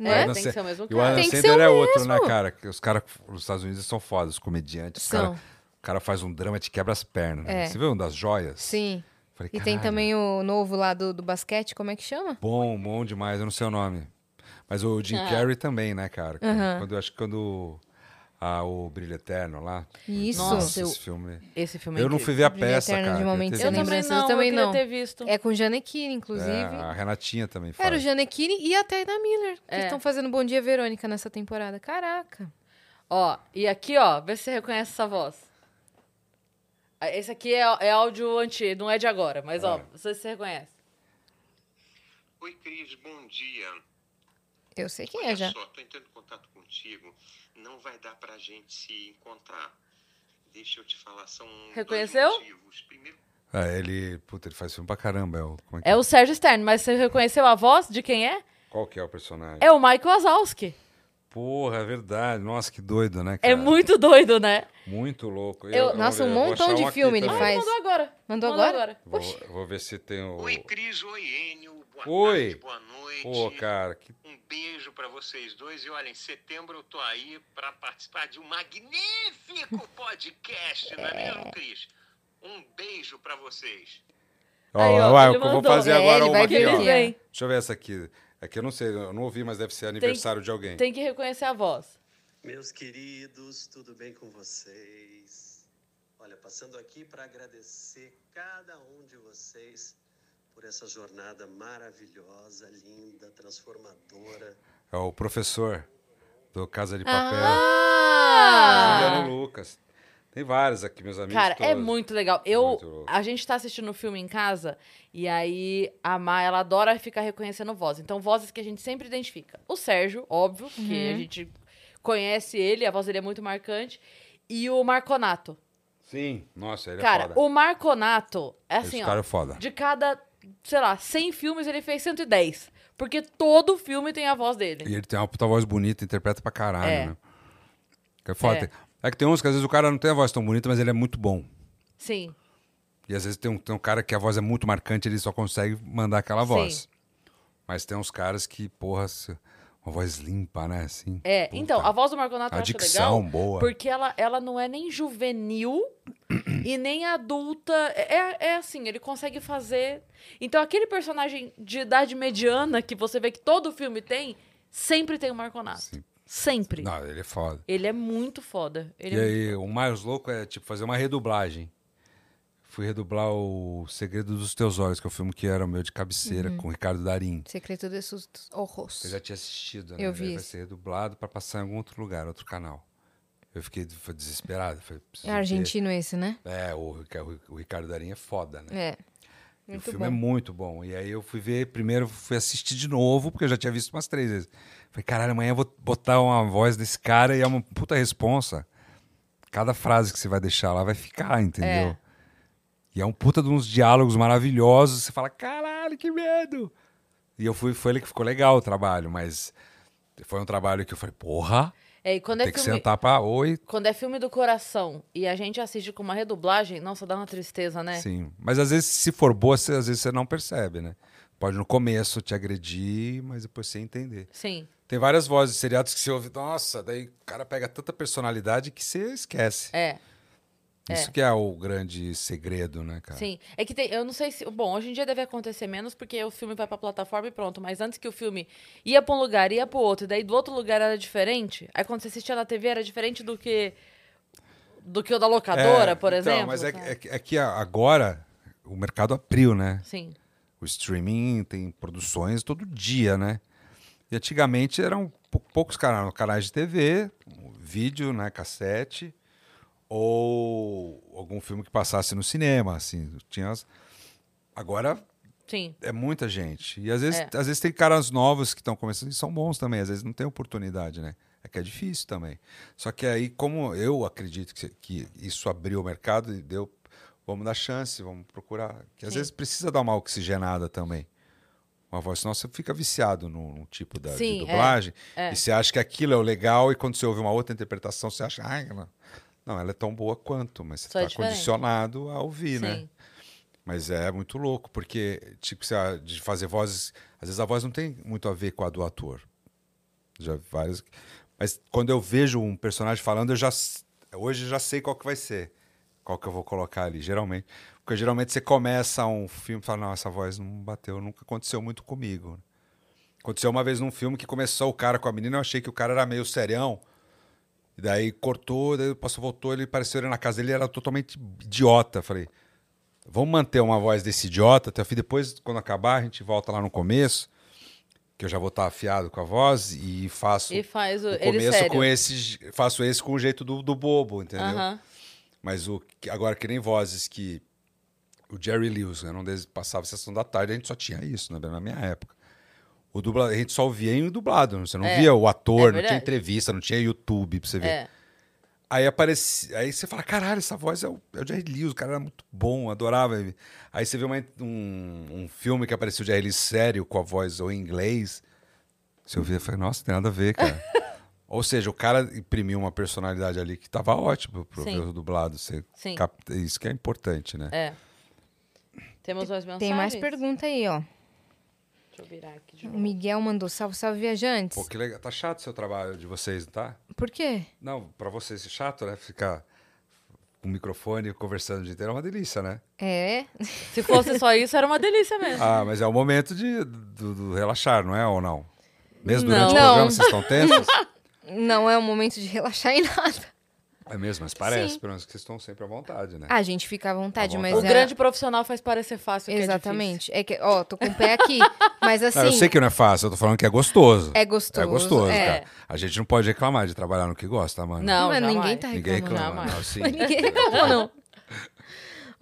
O Né? Adam Tem que ser o mesmo E o cara. Adam que ser Sandler o é outro, né, mesmo. cara? Que os caras nos Estados Unidos são fodas, os comediantes. São. cara, o cara faz um drama, te quebra as pernas. né? É. Você viu um das joias? Sim. Falei, E tem também o novo lá do, do basquete, como é que chama? Bom, bom demais, eu não sei o nome. Mas o Jim Ah. Carrey também, né, cara? Quando, acho que quando ah, o Brilho Eterno lá. Isso. Nossa, eu- esse filme. Esse filme é Eu não fui ver a Brilho peça, Eterno cara. de ter Eu também não, eu também não. ter visto. É com Janequine, inclusive. É, a Renatinha também faz. Era o Janequine e a Taina Miller, que É. estão fazendo Bom Dia Verônica nessa temporada. Caraca. Ó, e aqui, ó, vê se você reconhece essa voz. Ah, Esse aqui é, é áudio antigo, não é de agora, mas ó, não sei se você reconhece. Oi, Cris, bom dia. Eu sei quem é Olha já. só, tô entrando em contato contigo. Não vai dar pra gente se encontrar. Deixa eu te falar, são Reconheceu? dois motivos. Primeiro, É, ele, puta, ele faz filme pra caramba. É o, como é que É o Sérgio Stern, mas você reconheceu a voz de quem é? Qual que é o personagem? É o Michael Wazowski. Porra, é verdade. Nossa, que doido, né, cara? É muito doido, né? Muito louco. Eu- vamos Nossa, um eu montão de filme ele também. faz. Mandou agora. Mandou agora? Vou, vou ver se tem o... oi, Cris, oi, Enio. Boa Oi. tarde, boa noite. Pô, cara, que... Um beijo pra vocês dois. E olha, em setembro eu tô aí pra participar de um magnífico podcast, não é mesmo, Cris? Um beijo pra vocês. Ó, Aí, ó, eu vou fazer É, agora ele uma vai aqui, ó. aqui. Deixa eu ver essa aqui. É que eu não sei, eu não ouvi, mas deve ser aniversário de alguém. Tem que reconhecer a voz. Meus queridos, tudo bem com vocês? Olha, passando aqui para agradecer cada um de vocês por essa jornada maravilhosa, linda, transformadora. É o professor do Casa de Papel. Ah! Juliano Lucas. Tem vários aqui, meus amigos. Cara, é muito legal. Eu, Muito a gente tá assistindo o filme em casa e aí a Má, ela adora ficar reconhecendo voz. Então, vozes que a gente sempre identifica. O Sérgio, óbvio, que a gente conhece ele, a voz dele é muito marcante. E o Marconato. Sim, nossa, ele cara, é foda. o Marconato é assim, Esse ó. cara é foda. De cada, sei lá, 100 filmes ele fez 110. Porque todo filme tem a voz dele. E ele tem uma puta voz bonita, interpreta pra caralho, É. né? Que é foda. É. É. que tem uns que às vezes o cara não tem a voz tão bonita, mas ele é muito bom. Sim. E às vezes tem um, tem um cara que a voz é muito marcante, ele só consegue mandar aquela voz. Mas tem uns caras que, porra, se- uma voz limpa, né? Assim. É, Puta. então, a voz do Marconato eu acho legal. boa. Porque ela, ela não é nem juvenil e nem adulta. É, é assim, ele consegue fazer. Então, aquele personagem de idade mediana que você vê que todo filme tem, sempre tem o Marconato. Sim. Sempre. Não, ele é foda. Ele é muito foda. Ele E é aí, o mais louco é, tipo, fazer uma redublagem. Fui redublar o Segredo dos Teus Olhos, que é o filme que era o meu de cabeceira, com o Ricardo Darim. Secreto de sus ojos. Eu já tinha assistido, né? Eu vi Vai esse. ser redublado pra passar em algum outro lugar, outro canal. Eu fiquei desesperado. Falei, É ver. argentino esse, né? É, o, Rica- o Ricardo Darim é foda, né? É. E o filme bom. é muito bom. E aí eu fui ver, primeiro fui assistir de novo, porque eu já tinha visto umas três vezes. Falei, caralho, amanhã eu vou botar uma voz desse cara e é uma puta responsa. Cada frase que você vai deixar lá vai ficar, entendeu? É. E é um puta de uns diálogos maravilhosos. Você fala, caralho, que medo! E eu fui, foi ele que ficou legal o trabalho, mas foi um trabalho que eu falei, porra, É, e quando é tem que filme. sentar pra oi. Quando é filme do coração e a gente assiste com uma redublagem, nossa, dá uma tristeza, né? Sim. Mas às vezes, se for boa, você- às vezes você não percebe, né? Pode no começo te agredir, mas depois você entender. Sim. Tem várias vozes de seriados que você ouve, nossa, daí o cara pega tanta personalidade que você esquece. É. Isso que é o grande segredo, né, cara? Sim. É que tem, eu não sei se. Bom, hoje em dia deve acontecer menos porque o filme vai pra plataforma e pronto. Mas antes que o filme ia pra um lugar, ia pro outro, e daí do outro lugar era diferente. Aí quando você assistia na TV era diferente do que. Do que o da locadora, É, por então, exemplo. Mas é, é que- é agora o mercado abriu, né? Sim. O streaming tem produções todo dia, né? E antigamente eram pou- poucos canais, canais de TV, vídeo, né, cassete, ou algum filme que passasse no cinema, assim. Tinha as... Agora Sim. é muita gente. E às vezes, É. às vezes tem caras novos que estão começando e são bons também. Às vezes não tem oportunidade, né? É que é difícil também. Só que aí, como eu acredito que, que isso abriu o mercado e deu. Vamos dar chance, vamos procurar. Que às Sim. vezes precisa dar uma oxigenada também. Uma voz, você fica viciado num, num tipo da, de Sim, é, dublagem. é. E você acha que aquilo é o legal, e quando você ouve uma outra interpretação, você acha, ai, não, não ela é tão boa quanto, mas você Só é está diferente. condicionado a ouvir, né? Sim. Mas é muito louco, porque, tipo, de fazer vozes. Às vezes a voz não tem muito a ver com a do ator. Já várias. Mas quando eu vejo um personagem falando, eu já. Hoje eu já sei qual que vai ser. Qual que eu vou colocar ali, geralmente. Porque geralmente você começa um filme e fala, não, essa voz não bateu, nunca aconteceu muito comigo. Aconteceu uma vez num filme que começou o cara com a menina, eu achei que o cara era meio serião. E daí cortou, daí passou, voltou, ele apareceu ele na casa dele, ele era totalmente idiota. Falei, vamos manter uma voz desse idiota até o fim. Depois, quando acabar, a gente volta lá no começo, que eu já vou estar afiado com a voz e faço E faz o, o começo sério. com esse, faço esse com o jeito do, do bobo, entendeu? Mas o agora que nem vozes que o Jerry Lewis, né, onde passava a sessão da tarde, a gente só tinha isso, né, na minha época. O dubla, a gente só ouvia em dublado, você não É, via o é ator, não verdade. tinha entrevista, não tinha YouTube pra você ver. É. Aí aparece, aí você fala, caralho, essa voz é o, é o Jerry Lewis, o cara era muito bom, adorava ele. Aí você vê uma- um, um filme que apareceu o Jerry Lewis sério, com a voz ou em inglês. Você ouvia e falei, nossa, tem nada a ver, cara. ou seja, o cara imprimiu uma personalidade ali que tava ótimo pro Sim. ver o dublado. Você Sim. capta- isso que é importante, né? É. Temos mais mensagens? Tem mais pergunta aí, ó. Deixa eu virar aqui de O novo. Miguel mandou salve, salve, viajantes. Pô, que legal. Tá chato o seu trabalho de vocês, não tá? Por quê? Não, pra vocês é chato, né? Ficar com o microfone conversando o dia inteiro é uma delícia, né? É. Se fosse só isso, era uma delícia mesmo. Ah, mas é o momento de, do, do relaxar, não é ou não? Mesmo Não. durante o Não. programa vocês estão tensos? Não é o momento de relaxar em nada. É mesmo, mas parece, Sim. pelo menos que vocês estão sempre à vontade, né? A gente fica à vontade, À mas o é... grande profissional faz parecer fácil. que é Exatamente. É, que, ó, tô com o pé aqui. Mas assim. Não, eu sei que não é fácil, eu tô falando que é gostoso. É gostoso, É gostoso, é. cara. A gente não pode reclamar de trabalhar no que gosta, mano. Não, Mas ninguém tá Ninguém reclamando. reclama. Jamais. Não, sim. Mas ninguém reclamou, não.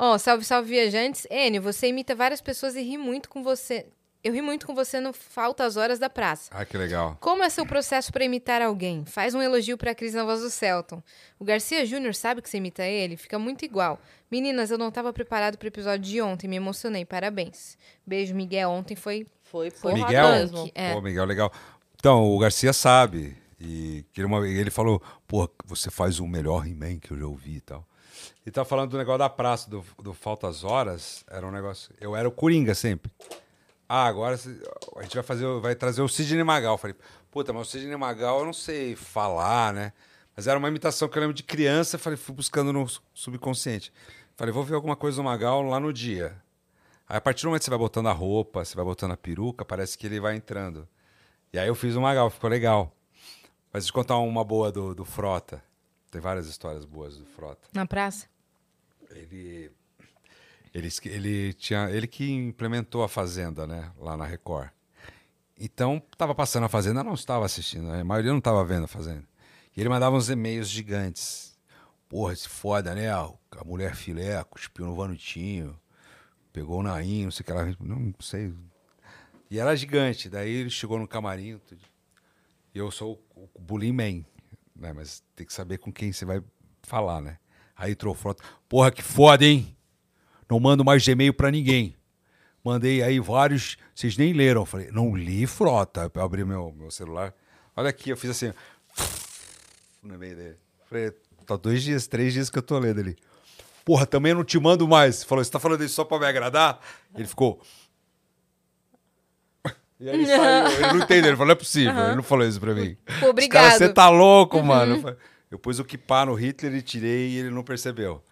Ó, salve, salve, viajantes. Enio, você imita várias pessoas e ri muito com você. Eu ri muito com você no Falta as Horas da Praça. Ah, que legal. Como é seu processo pra imitar alguém? Faz um elogio pra Cris na voz do Celton. O Garcia Júnior sabe que você imita ele? Fica muito igual. Meninas, eu não tava preparado pro episódio de ontem, me emocionei. Parabéns. Beijo, Miguel. Ontem foi. Foi, foi Miguel? mesmo. É. Pô, Miguel, legal. Então, o Garcia sabe. E ele falou, pô, você faz o melhor He-Man que eu já ouvi e tal. E tá falando do negócio da praça, do, do Faltas Horas. Era um negócio. Eu era o Coringa sempre. Ah, agora a gente vai fazer, vai trazer o Sidney Magal. Eu falei, puta, mas o Sidney Magal eu não sei falar, né? Mas era uma imitação que eu lembro de criança, falei, fui buscando no subconsciente. Falei, vou ver alguma coisa do Magal lá no dia. Aí a partir do momento que você vai botando a roupa, você vai botando a peruca, parece que ele vai entrando. E aí eu fiz o Magal, ficou legal. Mas deixa eu contar uma boa do, do Frota. Tem várias histórias boas do Frota. Na praça? Ele, ele, ele, tinha, ele que implementou a Fazenda, né? Lá na Record. Então, estava passando a Fazenda, não estava assistindo. né, A maioria não estava vendo a Fazenda. E ele mandava uns e-mails gigantes. Porra, esse foda, né? A mulher filé, cuspiu no vanutinho, pegou o nainho, não sei o que lá. Não sei. E era gigante. Daí ele chegou no camarim. E eu sou o bullying man, né? Mas tem que saber com quem você vai falar, né? Aí Frota. Porra, que foda, hein? Não mando mais Gmail pra ninguém. Mandei aí vários, vocês nem leram. Eu falei, não li, Frota. Eu abri meu, meu celular. Olha aqui, eu fiz assim, no e-mail dele. Falei, tá dois dias, três dias que eu tô lendo ali. Porra, também não te mando mais. Falou, você tá falando isso só pra me agradar? Ele ficou. E aí ele saiu. Ele não entendeu. Ele falou, não é possível. Ele não falou isso pra mim. Obrigado. Você tá louco, Uhum. mano. Eu, pus o kipá no Hitler e tirei e ele não percebeu.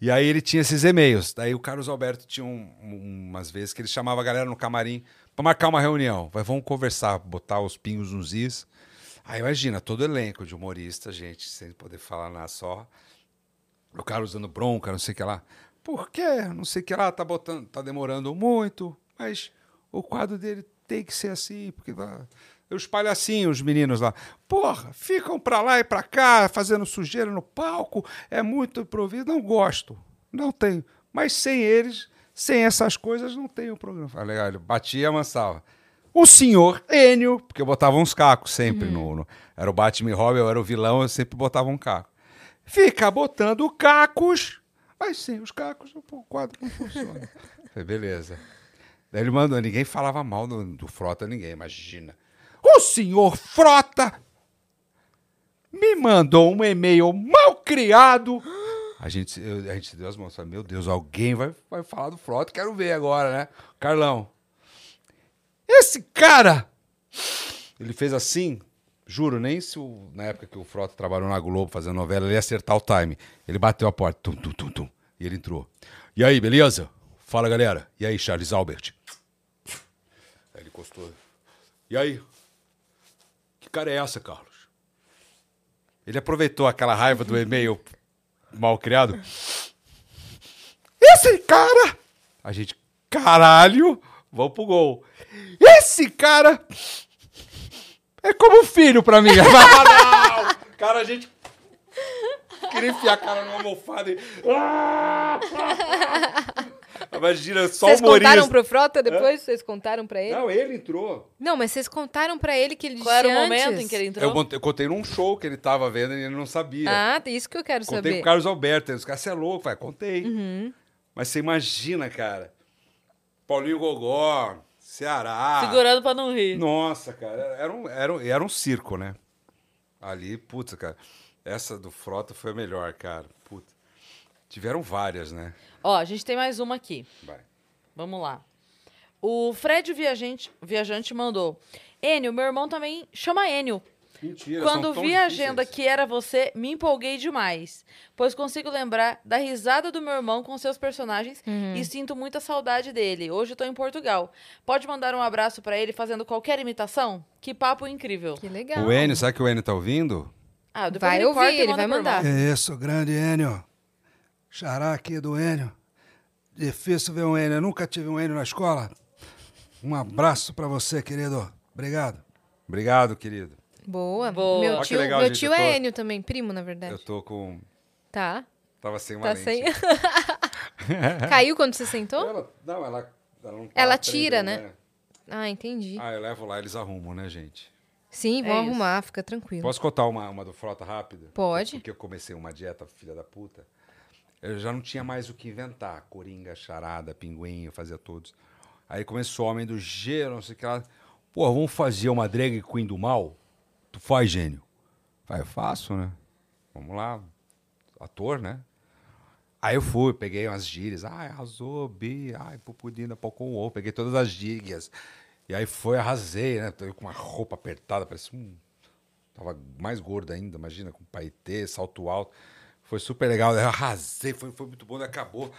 E aí ele tinha esses e-mails. Daí o Carlos Alberto tinha um- um- umas vezes que ele chamava a galera no camarim pra marcar uma reunião. Vai, vamos conversar, botar os pingos nos is. Aí imagina, todo elenco de humorista, gente, sem poder falar nada só. O Carlos dando bronca, não sei o que lá. Por quê? Não sei o que lá, tá, botando, tá demorando muito, mas o quadro dele tem que ser assim, porque. Os palhacinhos, os meninos lá. Porra, ficam pra lá e pra cá, fazendo sujeira no palco. É muito improviso. Não gosto. Não tenho. Mas sem eles, sem essas coisas, não tem o programa. Ah, legal, ele batia e amansava. O senhor Enio, porque eu botava uns cacos sempre no, no- Era o Batman e Robin, eu era o vilão, eu sempre botava um caco. Fica botando cacos, mas sem os cacos o quadro não funciona. Falei, beleza. Daí ele mandou, ninguém falava mal do, do Frota, ninguém, imagina. O senhor Frota me mandou um e-mail mal criado. A gente, a gente deu as mãos, meu Deus, alguém vai, vai falar do Frota, quero ver agora, né? Carlão, esse cara, ele fez assim, juro, nem se o- na época que o Frota trabalhou na Globo fazendo novela, ele ia acertar o time. Ele bateu a porta, tum, tum, tum, tum, e ele entrou. E aí, beleza? Fala, galera. E aí, Charles Albert? Aí ele encostou. E aí? Cara é essa, Carlos? Ele aproveitou aquela raiva do e-mail mal criado. Esse cara! A gente, caralho, vamos pro gol. Esse cara é como um filho pra mim. Ah, não! Cara, a gente queria enfiar a cara numa almofada e... Imagina, só Vocês humorista. contaram pro Frota depois? Vocês contaram pra ele? Não, ele entrou. Não, mas vocês contaram pra ele que ele Qual era o disse momento antes? em que ele entrou? Eu contei, eu contei num show que ele tava vendo e ele não sabia. Ah, isso que eu quero contei saber. pro Carlos Alberto. Os caras, você é louco, vai, contei. Uhum. Mas você imagina, cara. Paulinho Gogó, Ceará. Segurando pra não rir. Nossa, cara, era um, era, um, era um circo, né? Ali, putz, cara. Essa do Frota foi a melhor, cara. Puta. Tiveram várias, né? Ó, a gente tem mais uma aqui. Vai. Vamos lá. O Fred Viajante, Viajante mandou. Enio, meu irmão também chama Enio. Mentira, Quando vi a difíceis. agenda que era você, me empolguei demais. Pois consigo lembrar da risada do meu irmão com seus personagens Uhum. e sinto muita saudade dele. Hoje tô em Portugal. Pode mandar um abraço pra ele fazendo qualquer imitação? Que papo incrível. Que legal. O Enio, sabe que o Enio tá ouvindo? Ah, depois Vai ele ouvir, corta ele vai mandar. Que isso, grande Enio. Xará aqui do Enio. Difícil ver um Enio. Eu nunca tive um Enio na escola. Um abraço pra você, querido. Obrigado. Obrigado, querido. Boa. Boa. Meu tio, legal, meu gente, tio eu tô- é Enio também, primo, na verdade. Eu tô com. Tá. Tava sem uma Tá lente. sem. Caiu quando você sentou? Ela, não, ela. Ela, não tá Ela tira, prendendo, né? Ah, entendi. Ah, eu levo lá, eles arrumam, né, gente? Sim, vão É isso. arrumar, fica tranquilo. Posso contar uma, uma do Frota rápida? Pode. Porque eu comecei uma dieta, filha da puta. Eu já não tinha mais o que inventar. Coringa, charada, pinguim, eu fazia todos. Aí começou o Homem do Gelo, não sei o que lá. Pô, vamos fazer uma drag queen do mal? Tu faz, gênio? Vai, eu faço, né? Vamos lá. Ator, né? Aí eu fui, peguei umas gírias. Ai, arrasou, bi. Ai, pupudina, pau com ovo. Peguei todas as gírias. E aí foi, arrasei, né? Tô com uma roupa apertada, parecia um... Tava mais gordo ainda, imagina, com paetê, salto alto. Foi super legal. Daí Eu arrasei, foi, foi muito bom, daí acabou.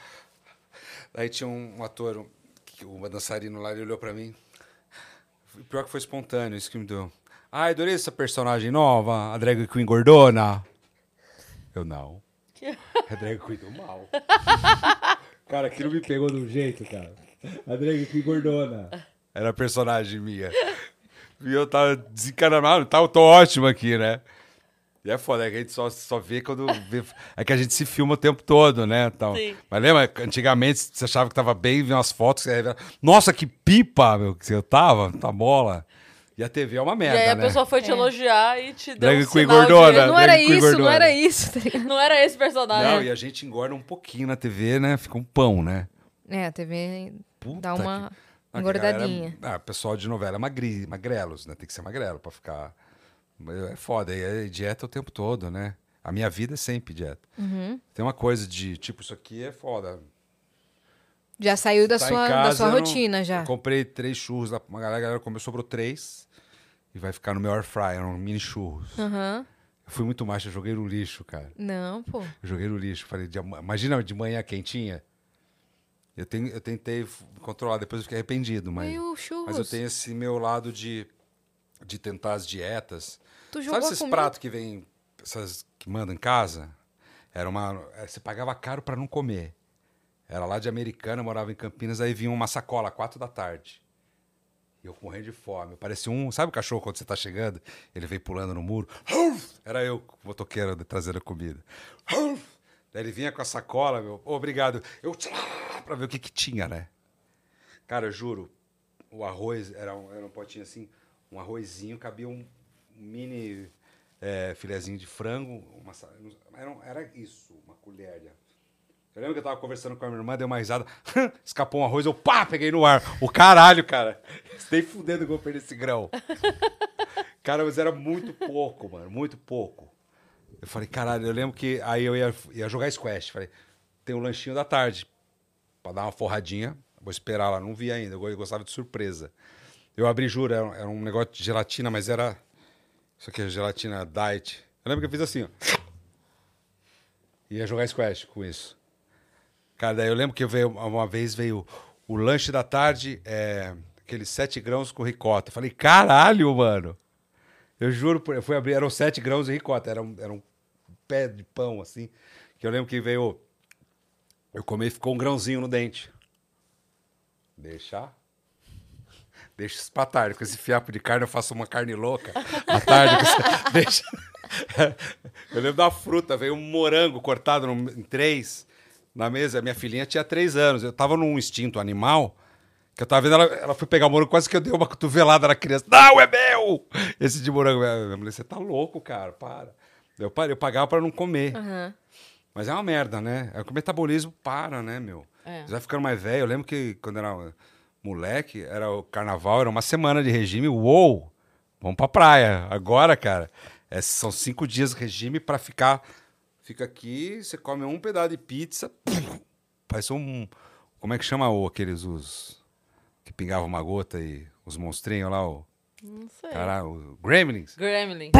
Daí tinha um, um ator, um, que- um dançarino lá, ele olhou pra mim. Pior que foi espontâneo, isso que me deu. Ai, adorei essa personagem nova, a drag queen gordona. Eu não. É drag queen do mal. cara, aquilo me pegou de um jeito, cara. A drag queen gordona. Era a personagem minha. E eu tava desencanado, tá, eu tô ótimo aqui, né? E é foda, é que a gente só, só vê quando vê. É que a gente se filma o tempo todo, né? Então, Sim. Mas lembra, antigamente você achava que tava bem, via umas fotos, você nossa, que pipa, meu, que eu tava, tá bola. E a TV é uma E merda, aí a né? pessoa foi te elogiar e te deu Drag um queen sinal de- gordona. Não era isso, não gordona. era isso. tá? Não era esse personagem. Não, e a gente engorda um pouquinho na TV, né? Fica um pão, né? É, a TV Puta dá uma que- engordadinha. galera- ah, pessoal de novela é magri, magrelos, né? Tem que ser magrelo pra ficar. É foda, é dieta o tempo todo, né? A minha vida é sempre dieta. Uhum. Tem uma coisa de, tipo, isso aqui é foda. Já saiu da Tá sua, da casa, sua eu não- rotina já. Eu comprei três churros, uma galera, a galera comeu, sobrou três. E vai ficar no meu air fryer, um mini churros. Aham. Eu fui muito macho, eu joguei no lixo, cara. Não, pô. Eu joguei no lixo. Falei, de- imagina de manhã quentinha. Eu, tenho, eu tentei controlar, depois eu fiquei arrependido, mas, mas eu tenho esse meu lado de, de tentar as dietas. Tu Sabe jogou esses comigo? pratos que vem, essas que mandam em casa? Era uma, eh, você pagava caro para não comer. Era lá de Americana, morava em Campinas, aí vinha uma sacola, quatro da tarde. E eu morrendo de fome. Parecia um. Sabe o cachorro quando você tá chegando? Ele veio pulando no muro. Era eu, o motoqueiro, trazendo a comida. Daí ele vinha com a sacola, meu. "Ô, obrigado. Eu. Pra ver o que que tinha, né? Cara, eu juro. O arroz era um, era um potinho assim. Um arrozinho, cabia um mini é, filezinho de frango. Uma, era, era isso, uma colher. Eu lembro que eu tava conversando com a minha irmã, deu uma risada. Escapou um arroz, eu pá, peguei no ar. O caralho, cara. Tem fudendo que eu perdi esse grão. Cara, mas era muito pouco, mano. Muito pouco. Eu falei, caralho, eu lembro que aí eu ia, ia jogar squash. Falei, tem um lanchinho da tarde. Pra dar uma forradinha. Vou esperar lá. Não vi ainda. Eu gostava de surpresa. Eu abri, juro, era um negócio de gelatina, mas era. Isso aqui é gelatina diet. Eu lembro que eu fiz assim, ó. Ia jogar squash com isso. Cara, daí eu lembro que veio, uma vez veio o lanche da tarde, é, aqueles sete grãos com ricota. Eu falei, caralho, mano. Eu juro, eu fui abrir, eram sete grãos de ricota, era um, era um pé de pão, assim. Que eu lembro que veio. Eu comi e ficou um grãozinho no dente. Deixa. Deixa isso pra tarde. Com esse fiapo de carne, eu faço uma carne louca. À tarde, esse- deixa. Eu lembro da fruta, veio um morango cortado em três na mesa. Minha filhinha tinha três anos. Eu tava num instinto animal. Que eu tava vendo ela, ela foi pegar o morango, quase que eu dei uma cotovelada na criança. Não, é meu! Esse de morango. Eu falei, você tá louco, cara, para. Eu, eu pagava pra não comer. Aham. Mas é uma merda, né? É, o metabolismo para, né, meu? É. Você vai ficando mais velho. Eu lembro que quando era moleque, era o carnaval, era uma semana de regime. Uou! Vamos pra praia. Agora, cara, é- são cinco dias de regime pra ficar. Fica aqui, você come um pedaço de pizza. Parece um. Como é que chama o, aqueles os. Que pingavam uma gota e os monstrinhos lá, o. Não sei. Caralho, o Gremlins. Gremlin.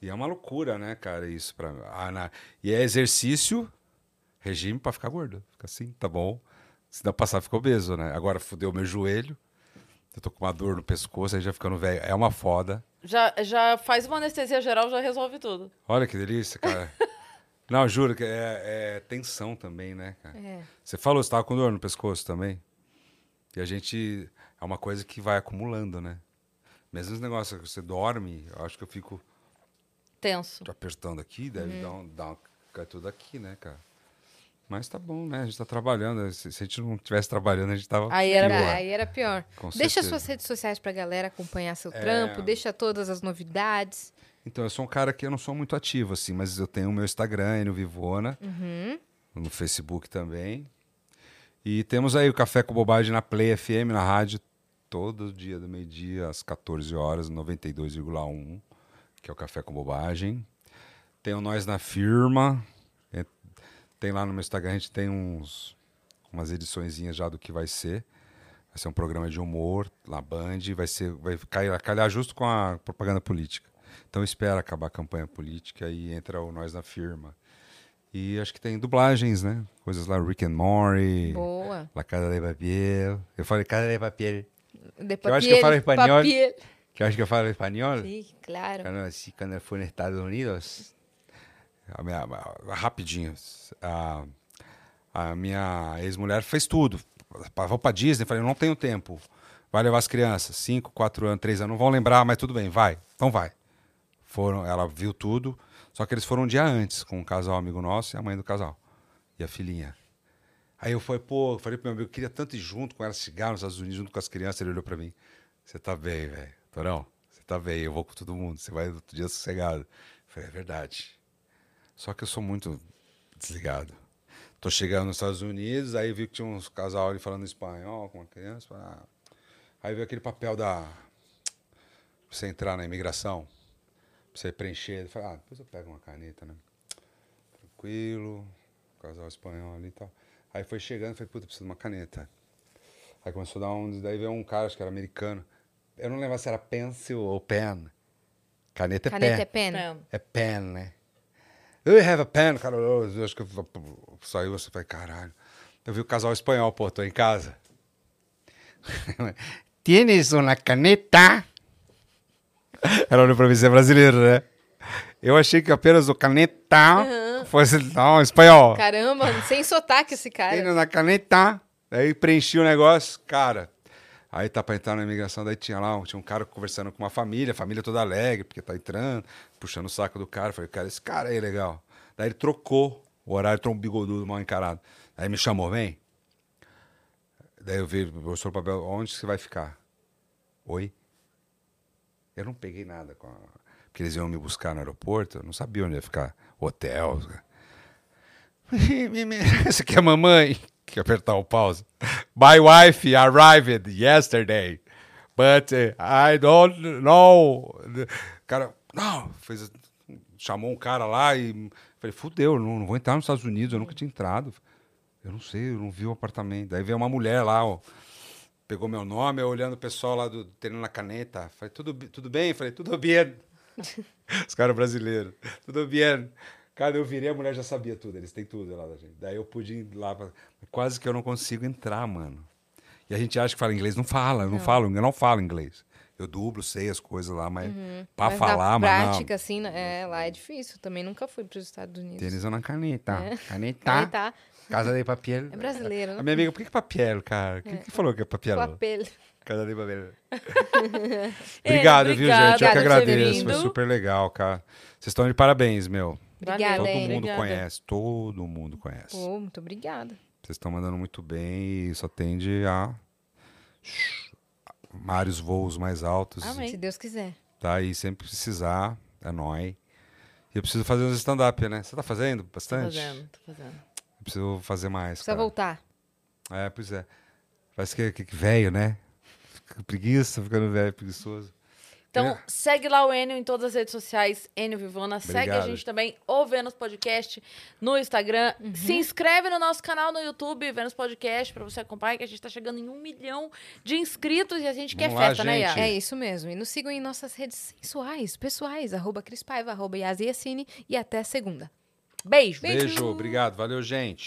E é uma loucura, né, cara, isso pra ah, na- E é exercício, regime pra ficar gordo. Fica assim, tá bom. Se dá pra passar, fica obeso, né? Agora fudeu meu joelho. Eu tô com uma dor no pescoço, aí já ficando velho. É uma foda. Já, já faz uma anestesia geral, já resolve tudo. Olha que delícia, cara. Não, juro que é, é tensão também, né, cara? É. Você falou, você tava com dor no pescoço também? E a gente. É uma coisa que vai acumulando, né? Mesmo os negócios que você dorme, eu acho que eu fico Tenso. apertando aqui, deve dar, um, dar uma. Cai tudo aqui, né, cara? Mas tá bom, né? A gente tá trabalhando. Se, se a gente não estivesse trabalhando, a gente tava. Aí era pior. Aí era pior. Com Deixa certeza. suas redes sociais pra galera acompanhar seu É. trampo, deixa todas as novidades. Então, eu sou um cara que eu não sou muito ativo, assim, mas eu tenho o meu Instagram, no Vivona, Uhum. no Facebook também. E temos aí o Café com Bobagem na Play FM, na rádio, todo dia do meio-dia, às 14 horas, 92,1, que é o Café com Bobagem. Tem o Nós na Firma. Tem lá no meu Instagram, a gente tem uns, umas ediçõezinhas já do que vai ser. Vai ser um programa de humor na Band, vai ser vai cair, calhar justo com a propaganda política. Então espera acabar a campanha política e entra o Nós na Firma. E acho que tem dublagens, né? Coisas lá, Rick and Morty, Boa. La Casa de Papel. Eu falei Casa de Papel, De eu acho que eu falo papel, espanhol. papel. que eu acho que eu falo espanhol. Sim, claro. Quando, assim, quando eu fui nos Estados Unidos, a minha, rapidinho, a, a minha ex-mulher fez tudo. Vou pra Disney, falei, não tenho tempo. Vai levar as crianças, 5, 4 anos, 3 anos, não vão lembrar, mas tudo bem, vai. Então vai. Foram, ela viu tudo, só que eles foram um dia antes, com um casal amigo nosso e a mãe do casal. E a filhinha. Aí eu falei, pô, falei pro meu amigo, eu queria tanto ir junto com ela, chegar nos Estados Unidos, junto com as crianças. Ele olhou pra mim, você tá bem, velho. Torão, você tá bem, eu vou com todo mundo, você vai outro dia sossegado. Eu falei, é verdade. Só que eu sou muito desligado. Tô chegando nos Estados Unidos, aí vi que tinha uns casal ali falando espanhol com uma criança. ah. Aí veio aquele papel da. pra você entrar na imigração, pra você preencher. Eu falei, ah, depois eu pego uma caneta, né? Tranquilo, casal espanhol ali e tal. Aí foi chegando, falei, puta, preciso de uma caneta. Aí começou a dar um. Daí veio um cara, acho que era americano. Eu não lembro se era pencil ou pen. Caneta é Caneta pen. é pen. Pen. É pen, né? You have a pen, cara. Eu, acho que saiu assim, falei, caralho. Eu vi o casal espanhol, pô, tô em casa. Tienes uma caneta? Mim, você é brasileiro, né? Eu achei que apenas o caneta fosse não, espanhol. Caramba, sem sotaque esse cara. Tienes uma caneta? Aí preenchi o negócio, cara. Aí tá pra entrar na imigração, daí tinha lá, tinha um cara conversando com uma família, a família toda alegre, porque tá entrando, puxando o saco do cara. Falei, cara, esse cara aí é legal. Daí ele trocou o horário, trocou um bigodudo mal encarado. Aí me chamou, vem. Daí eu vi, o papel, onde você vai ficar? Oi? Eu não peguei nada com a... Porque eles iam me buscar no aeroporto, eu não sabia onde ia ficar. Hotel. Você quer mamãe? Que apertar o pause. My wife arrived yesterday, but uh, I don't know. Cara, não, fez, chamou um cara lá e falei, fudeu, eu não, não vou entrar nos Estados Unidos, eu nunca tinha entrado. Eu não sei, eu não vi o apartamento. Daí veio uma mulher lá, ó, pegou meu nome, eu olhando o pessoal lá do tendo na caneta. Falei, tudo, tudo bem? Falei, tudo bem. Os caras brasileiros, tudo bem. Cara, eu virei, a mulher já sabia tudo, eles têm tudo lá da gente. Daí eu pude ir lá, pra... quase que eu não consigo entrar, mano. E a gente acha que fala inglês, não fala, eu não, falo, eu não falo inglês. Eu dublo, sei as coisas lá, mas pra Mas falar, mas não. prática, assim, né, é, lá é difícil. Também nunca fui para os Estados Unidos. Tênis na caneta. É. Caneta. Caneta. Casa de papel. É brasileiro, A né? minha amiga, por que, que papel, cara? Quem que falou que é papel? Papel. Casa de papel. Obrigado, viu, gente? Eu que agradeço. Foi super legal, cara. Vocês estão de parabéns, meu. Obrigada, Todo hein? mundo Obrigada. conhece, todo mundo conhece. Pô, muito obrigada. Vocês estão mandando muito bem e só tende a vários voos mais altos. Amém. Se Deus quiser. Tá? E sempre precisar, é nóis. E eu preciso fazer uns stand-up, né? Você tá fazendo Tô bastante? fazendo, tô fazendo. Eu preciso fazer mais. Precisa cara. voltar. É, pois é. Parece que, que, que velho, né? Fica preguiça, ficando velho, preguiçoso. Então, É. segue lá o Enio em todas as redes sociais, Enio Vivona. Segue a Obrigado. gente também, o Vênus Podcast, no Instagram. Uhum. Se inscreve no nosso canal no YouTube, Vênus Podcast, pra você acompanhar, que a gente tá chegando em um milhão de inscritos e a gente quer Vamos lá, festa, né, gente. É isso mesmo. E nos sigam em nossas redes sensuais, pessoais, arroba Cris Paiva, arroba e até segunda. Beijo. Beijo. Beijo, obrigado. Valeu, gente.